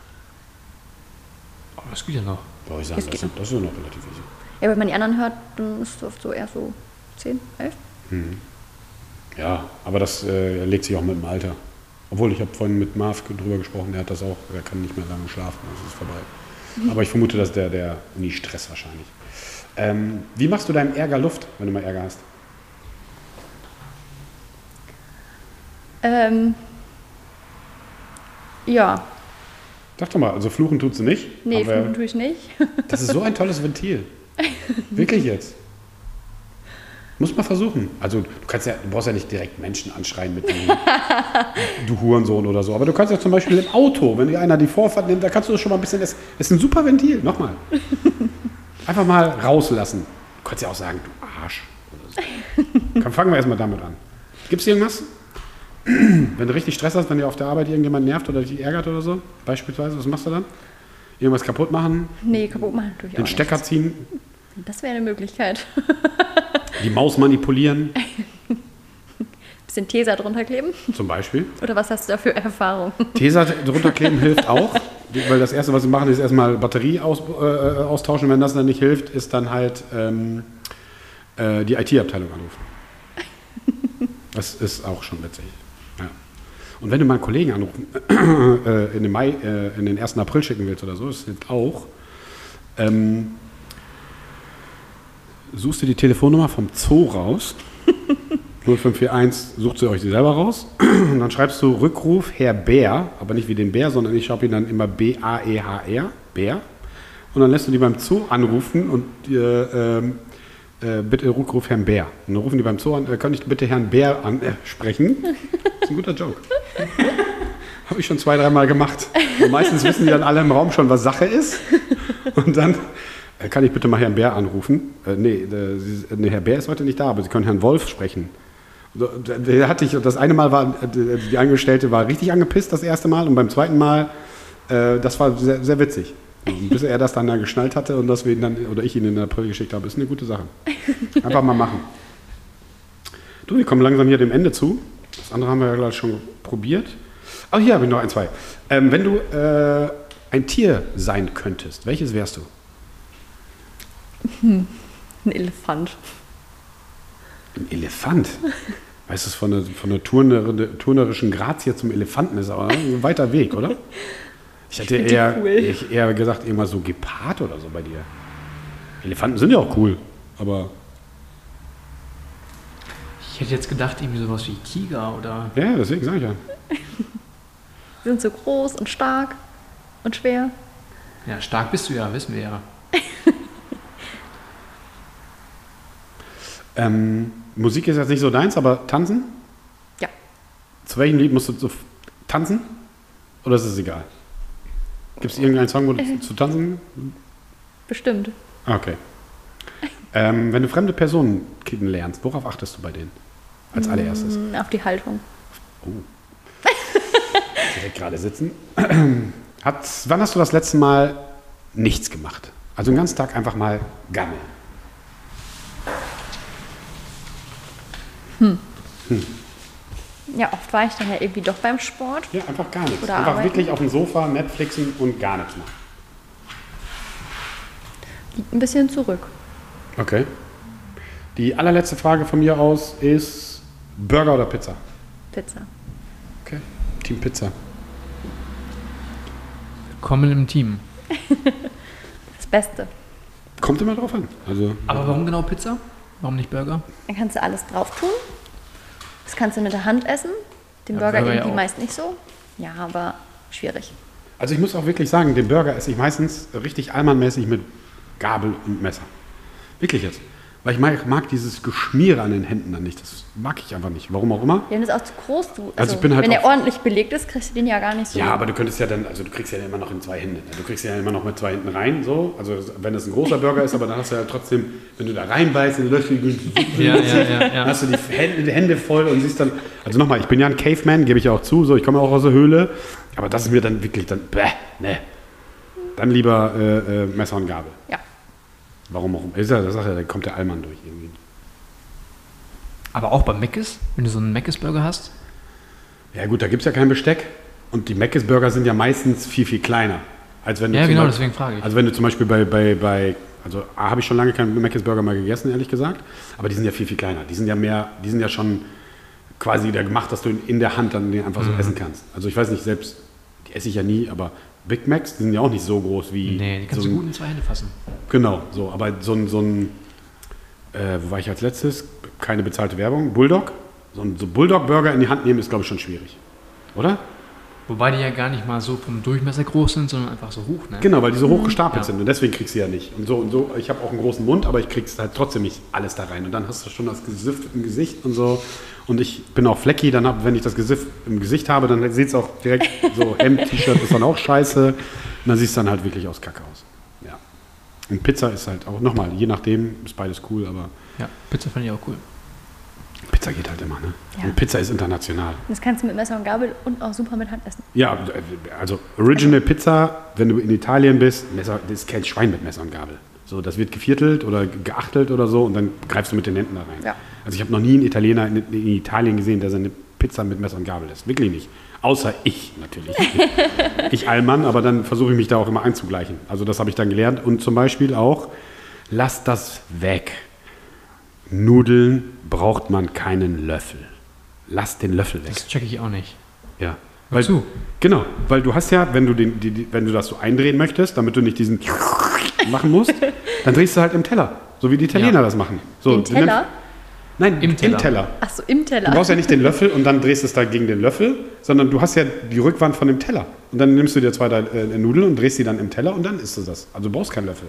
Oh, das geht ja noch. Boah, ich sagen, Das das, ist, das ist ja noch relativ easy. Ja, wenn man die anderen hört, dann ist es oft so eher so 10, 11. Ja, aber das äh, legt sich auch mit dem Alter. Obwohl, ich habe vorhin mit Marv drüber gesprochen, der hat das auch, der kann nicht mehr lange schlafen, das ist vorbei. Aber ich vermute, dass der, der Uni-Stress wahrscheinlich. Ähm, wie machst du deinem Ärger Luft, wenn du mal Ärger hast? Ähm, ja, Sag doch mal, also fluchen tut sie nicht. nee, fluchen tue ich nicht. das ist so ein tolles Ventil. Wirklich jetzt. Muss man versuchen. Also du kannst ja, du brauchst ja nicht direkt Menschen anschreien mit du, du Hurensohn oder so. Aber du kannst ja zum Beispiel im Auto, wenn dir einer die Vorfahrt nimmt, da kannst du das schon mal ein bisschen. Das ist ein super Ventil. Nochmal. Einfach mal rauslassen. Du kannst ja auch sagen, du Arsch. Oder so. Dann fangen wir erstmal damit an. Gibt es irgendwas? Wenn du richtig Stress hast, wenn dir auf der Arbeit irgendjemand nervt oder dich ärgert oder so, beispielsweise, was machst du dann? Irgendwas kaputt machen, Nee, kaputt machen tue ich den auch Stecker nicht. ziehen, Das wäre eine Möglichkeit. die Maus manipulieren, Bisschen Tesa drunter kleben? zum Beispiel. Oder was hast du da für Erfahrung? Tesa drunter kleben hilft auch, weil das Erste, was sie machen, ist erstmal Batterie aus, äh, austauschen. Wenn das dann nicht hilft, ist dann halt ähm, äh, die IT-Abteilung anrufen. Das ist auch schon witzig. Und wenn du mal einen Kollegen anrufen, äh, in den Mai, äh, in den 1. April schicken willst oder so, das hilft auch. Ähm, suchst du die Telefonnummer vom Zoo raus. 0541 sucht sie euch selber raus. Und dann schreibst du Rückruf Herr Bär, aber nicht wie den Bär, sondern ich schreibe ihn dann immer B-A-E-H-R, Bär. Und dann lässt du die beim Zoo anrufen und äh, ähm, äh, bitte Rückruf Herrn Bär. Und dann rufen die beim Zoo an, äh, kann ich bitte Herrn Bär ansprechen? Äh, ein guter Joke. Habe ich schon zwei, dreimal gemacht. Und meistens wissen die dann alle im Raum schon, was Sache ist. Und dann äh, kann ich bitte mal Herrn Bär anrufen. Äh, nee, äh, Sie, nee, Herr Bär ist heute nicht da, aber Sie können Herrn Wolf sprechen. Der hatte ich, das eine Mal war, äh, die Angestellte war richtig angepisst, das erste Mal. Und beim zweiten Mal, äh, das war sehr, sehr witzig. Bis er das dann da geschnallt hatte und dass wir ihn dann, oder ich ihn in den April geschickt habe, ist eine gute Sache. Einfach mal machen. Du, wir kommen langsam hier dem Ende zu. Das andere haben wir ja gleich schon probiert. Oh, hier habe ich noch ein, zwei. Ähm, wenn du äh, ein Tier sein könntest, welches wärst du? Ein Elefant. Ein Elefant. Weißt du, von der, von der turner, turnerischen Grazie zum Elefanten ist aber ein weiter Weg, oder? Ich hätte die eher, cool. ich eher gesagt, irgendwas so Gepard oder so bei dir. Elefanten sind ja auch cool, aber Ich hätte jetzt gedacht, irgendwie sowas wie Tiger oder. ja, deswegen sage ich ja. Die sind so groß und stark und schwer. Ja, stark bist du ja, wissen wir ja. Ähm, Musik ist jetzt nicht so deins, aber tanzen? Ja. Zu welchem Lied musst du so tanzen? Oder ist es egal? Gibt es irgendeinen Song, wo du zu, zu tanzen? Bestimmt. Okay. Ähm, wenn du fremde Personen kennenlernst, worauf achtest du bei denen? Als allererstes. Mm, Auf die Haltung. Direkt gerade sitzen. Hat, wann hast du das letzte Mal nichts gemacht? Also den ganzen Tag einfach mal gammeln. Ja, oft war ich dann ja irgendwie doch beim Sport. Ja, einfach gar nichts. Oder einfach arbeiten. wirklich auf dem Sofa, Netflixen und gar nichts machen. Liegt ein bisschen zurück. Okay. Die allerletzte Frage von mir aus ist Burger oder Pizza? Pizza. Okay. Team Pizza. Kommen im Team. Das Beste. Kommt immer drauf an. Also, Aber warum genau Pizza? Warum nicht Burger? Dann kannst du alles drauf tun. Das kannst du mit der Hand essen. Den Ja, Burger Burger ja irgendwie auch. meist nicht so. Ja, aber schwierig. also ich muss auch wirklich sagen, den Burger esse ich meistens richtig allmannmäßig mit Gabel und Messer. Wirklich jetzt. Weil ich mag, mag dieses Geschmiere an den Händen dann nicht. Das mag ich einfach nicht. Warum auch immer. Ja, wenn das auch zu groß du. Also, Also ich bin halt wenn der ordentlich belegt ist, kriegst du den ja gar nicht so. Ja, aber du könntest ja dann, also du kriegst ja immer noch in zwei Hände. Du kriegst ja immer noch mit zwei Händen rein, so. Also wenn das ein großer Burger ist, aber dann hast du ja trotzdem, wenn du da reinbeißt in den Löffel, Ja, ja, ja, dann ja. hast du die Hände, die Hände voll und siehst dann, also nochmal, ich bin ja ein Caveman, gebe ich ja auch zu, so, ich komme auch aus der Höhle, aber das ist mir dann wirklich dann, bäh, ne. Dann lieber äh, äh, Messer und Gabel. Ja. Warum auch immer. Ist ja, das sagt ja, da kommt der Allmann durch irgendwie. Aber auch bei Mc's, wenn du so einen Mc's Burger hast. Ja gut, da gibt es ja kein Besteck und die Mc's Burger sind ja meistens viel, viel kleiner. Als wenn du Ja, genau, Beispiel- deswegen frage ich. Also wenn du zum Beispiel bei, bei, bei also A, habe ich schon lange keinen Mc's Burger mehr gegessen, ehrlich gesagt, aber die sind ja viel, viel kleiner. Die sind ja mehr, die sind ja schon quasi wieder gemacht, dass du in, in der Hand dann den einfach so Mhm. essen kannst. Also ich weiß nicht, selbst, die esse ich ja nie, aber Big Macs, die sind ja auch nicht so groß wie Nee, die kannst so du gut in zwei Hände fassen. Genau, so, aber so ein, so ein äh, wo war ich als letztes? Keine bezahlte Werbung. Bulldog. So ein so Bulldog-Burger in die Hand nehmen ist, glaube ich, schon schwierig. Oder? Wobei die ja gar nicht mal so vom Durchmesser groß sind, sondern einfach so hoch, ne? Genau, weil die so hoch gestapelt Ja. sind und deswegen kriegst du ja nicht. Und so und so, ich habe auch einen großen Mund, aber ich krieg's halt trotzdem nicht alles da rein. Und dann hast du schon das Gesicht im Gesicht und so. Und ich bin auch flecky, dann hab, wenn ich das Gesicht im Gesicht habe, dann sieht es auch direkt so Hemd, T-Shirt ist dann auch scheiße. Und dann sieht es dann halt wirklich aus Kacke aus. Ja. Und Pizza ist halt auch, nochmal, je nachdem, ist beides cool, aber Ja, Pizza fand ich auch cool. Pizza geht halt immer, ne? Ja. Und Pizza ist international. Das kannst du mit Messer und Gabel und auch super mit Hand essen. Ja, also Original Pizza, wenn du in Italien bist, Messer, das ist kein Schwein mit Messer und Gabel. So, das wird geviertelt oder geachtelt oder so und dann greifst du mit den Händen da rein. Ja. Also ich habe noch nie einen Italiener in, in Italien gesehen, der seine Pizza mit Messer und Gabel isst. Wirklich nicht. Außer ich natürlich. ich Allmann, aber dann versuche ich mich da auch immer einzugleichen. Also das habe ich dann gelernt. Und zum Beispiel auch, lass das weg. Nudeln braucht man keinen Löffel. Lass den Löffel weg. Das checke ich auch nicht. Ja. Weil, Wozu? Genau, weil du hast ja, wenn du, den, die, die, wenn du das so eindrehen möchtest, damit du nicht diesen machen musst, dann drehst du halt im Teller. So wie die Italiener Ja. das machen. So, nimmst- Teller? Nein, Im im Teller. Teller. Ach so, im Teller. Du brauchst ja nicht den Löffel und dann drehst du es da gegen den Löffel, sondern du hast ja die Rückwand von dem Teller. Und dann nimmst du dir zwei drei, äh, Nudeln und drehst sie dann im Teller und dann isst du das. Also du brauchst keinen Löffel.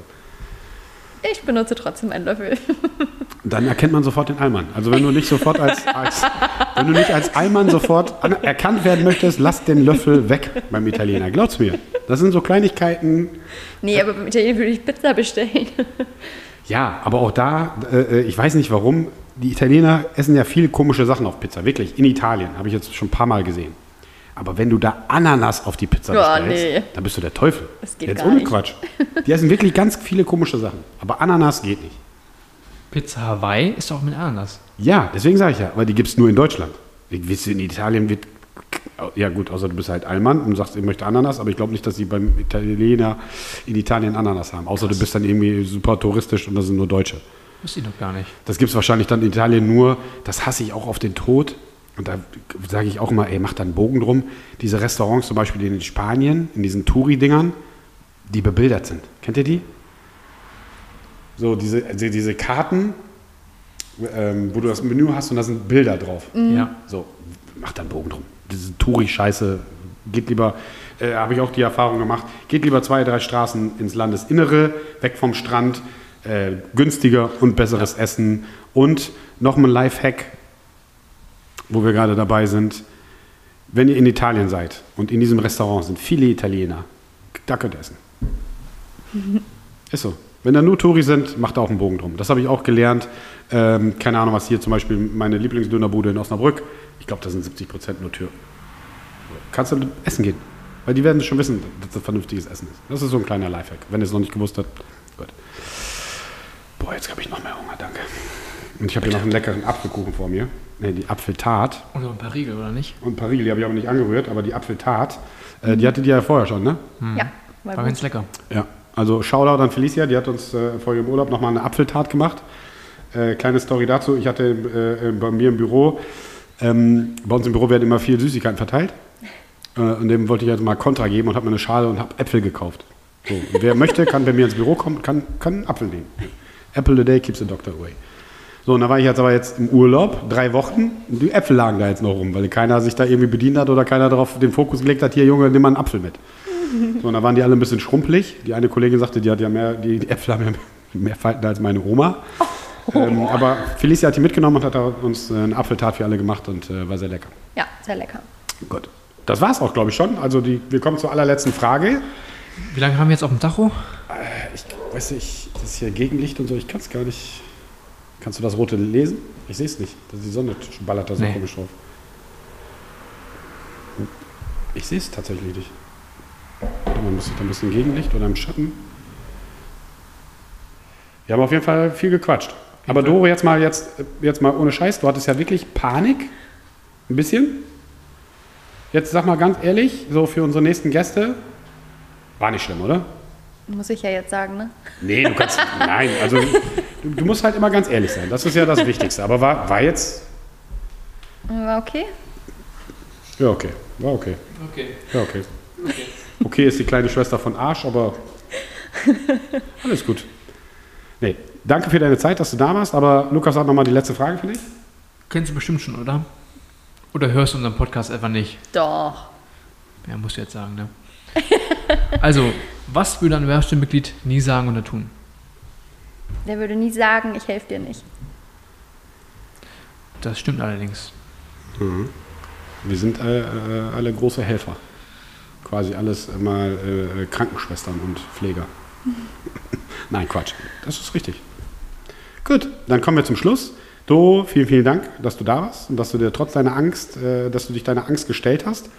Ich benutze trotzdem einen Löffel. Dann erkennt man sofort den Allmann. Also wenn du nicht sofort als, als wenn du nicht als Allmann sofort an, erkannt werden möchtest, lass den Löffel weg beim Italiener. Glaub's mir. Das sind so Kleinigkeiten. Nee, aber beim Italiener würde ich Pizza bestellen. Ja, aber auch da, äh, ich weiß nicht warum, die Italiener essen ja viele komische Sachen auf Pizza. Wirklich, in Italien. Habe ich jetzt schon ein paar Mal gesehen. Aber wenn du da Ananas auf die Pizza Ja, bestellst, nee. dann bist du der Teufel. Das geht Jetzt gar ohne nicht. Quatsch. Die essen wirklich ganz viele komische Sachen. Aber Ananas geht nicht. Pizza Hawaii ist doch mit Ananas. Ja, deswegen sage ich ja, aber die gibt es nur in Deutschland. In Italien wird, ja gut, außer du bist halt Allmann und sagst, ich möchte Ananas, aber ich glaube nicht, dass sie beim Italiener in Italien Ananas haben. Außer du bist dann irgendwie super touristisch und das sind nur Deutsche. Wusste ich noch gar nicht. Das gibt es wahrscheinlich dann in Italien nur, das hasse ich auch auf den Tod. Und da sage ich auch immer, ey, mach da einen Bogen drum. Diese Restaurants zum Beispiel in Spanien, in diesen Touri-Dingern, die bebildert sind. Kennt ihr die? So, diese, also diese Karten, ähm, wo du das Menü hast und da sind Bilder drauf. Ja. So, mach da einen Bogen drum. Diese Touri-Scheiße, geht lieber, äh, habe ich auch die Erfahrung gemacht, geht lieber zwei, drei Straßen ins Landesinnere, weg vom Strand, äh, günstiger und besseres Essen. Und noch ein Lifehack, wo wir gerade dabei sind. Wenn ihr in Italien seid und in diesem Restaurant sind viele Italiener, da könnt ihr essen. Ist so. Wenn da nur Touri sind, macht da auch einen Bogen drum. Das habe ich auch gelernt. Ähm, keine Ahnung, was hier zum Beispiel meine Lieblingsdönerbude in Osnabrück. Ich glaube, da sind 70 Prozent nur Tür. Kannst du essen gehen. Weil die werden schon wissen, dass das vernünftiges Essen ist. Das ist so ein kleiner Lifehack. Wenn ihr es noch nicht gewusst habt, gut. Boah, jetzt habe ich noch mehr Hunger, danke. Und ich habe hier noch einen leckeren Apfelkuchen vor mir. Ne, die Apfeltart. Und noch ein paar Riegel, oder nicht? Und Paril, die habe ich aber nicht angerührt, aber die Apfeltart, äh, die hatte die ja vorher schon, ne? Ja, war War ganz lecker. Ja, also Shoutout an Felicia, die hat uns äh, vor ihrem Urlaub nochmal eine Apfeltart gemacht. Äh, kleine Story dazu. Ich hatte äh, bei mir im Büro, ähm, bei uns im Büro werden immer viel Süßigkeiten verteilt. Äh, und dem wollte ich jetzt mal Kontra geben und habe mir eine Schale und habe Äpfel gekauft. So, wer möchte, kann bei mir ins Büro kommen, kann, kann einen Apfel nehmen. Apple a day keeps the doctor away. So, und da war ich jetzt aber jetzt im Urlaub, drei Wochen, und die Äpfel lagen da jetzt noch rum, weil keiner sich da irgendwie bedient hat oder keiner darauf den Fokus gelegt hat, hier Junge, nimm mal einen Apfel mit. So, und da waren die alle ein bisschen schrumpelig. Die eine Kollegin sagte, die hat ja mehr, die, die Äpfel haben ja mehr Falten als meine Oma. Ähm, aber Felicia hat die mitgenommen und hat uns äh, eine Apfeltat für alle gemacht und äh, war sehr lecker. Ja, sehr lecker. Gut. Das war's auch, glaube ich, schon. Also die, wir kommen zur allerletzten Frage. Wie lange haben wir jetzt auf dem Tacho? Ich weiß nicht, das ist hier Gegenlicht und so, ich kann es gar nicht. Kannst du das rote lesen? Ich sehe es nicht. Das ist die Sonne ballert da so Nee. komisch drauf. Ich sehe es tatsächlich nicht. Mal, muss ich da ein bisschen Gegenlicht oder im Schatten? Wir haben auf jeden Fall viel gequatscht. Aber Doro, jetzt mal, jetzt, jetzt mal ohne Scheiß, du hattest ja wirklich Panik. Ein bisschen. Jetzt sag mal ganz ehrlich, so für unsere nächsten Gäste, war nicht schlimm, oder? Muss ich ja jetzt sagen, ne? Nee, du kannst. nein, also du, du musst halt immer ganz ehrlich sein. Das ist ja das Wichtigste. Aber war, war jetzt. War okay? Ja, okay. War okay. Okay. Ja, okay. Okay ist die kleine Schwester von Arsch, aber alles gut. Nee, danke für deine Zeit, dass du da warst. Aber Lukas hat nochmal die letzte Frage für dich. Kennst du bestimmt schon, oder? Oder hörst du unseren Podcast einfach nicht? Doch. Ja, musst du jetzt sagen, ne? Also, was würde ein Werkstattmitglied nie sagen oder tun? Der würde nie sagen, ich helfe dir nicht. Das stimmt allerdings. Wir sind äh, äh, alle große Helfer. Quasi alles mal äh, Krankenschwestern und Pfleger. Nein, Quatsch. Das ist richtig. Gut, dann kommen wir zum Schluss. Do, vielen, vielen Dank, dass du da warst und dass du dir trotz deiner Angst, äh, dass du dich deiner Angst gestellt hast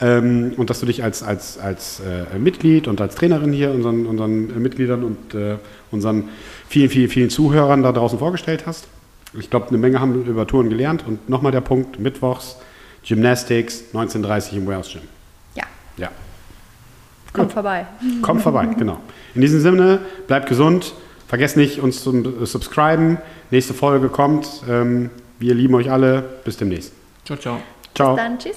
ähm, und dass du dich als, als, als äh, Mitglied und als Trainerin hier unseren, unseren äh, Mitgliedern und äh, unseren vielen, vielen, vielen Zuhörern da draußen vorgestellt hast. Ich glaube, eine Menge haben über Touren gelernt und nochmal der Punkt, Mittwochs, Gymnastics, 1930 im Warehouse Gym. Ja, Ja, kommt vorbei. kommt vorbei, genau. In diesem Sinne, bleibt gesund, vergesst nicht, uns zu äh, subscriben. Nächste Folge kommt. Ähm, wir lieben euch alle. Bis demnächst. Ciao, ciao. Ciao. Dann tschüss.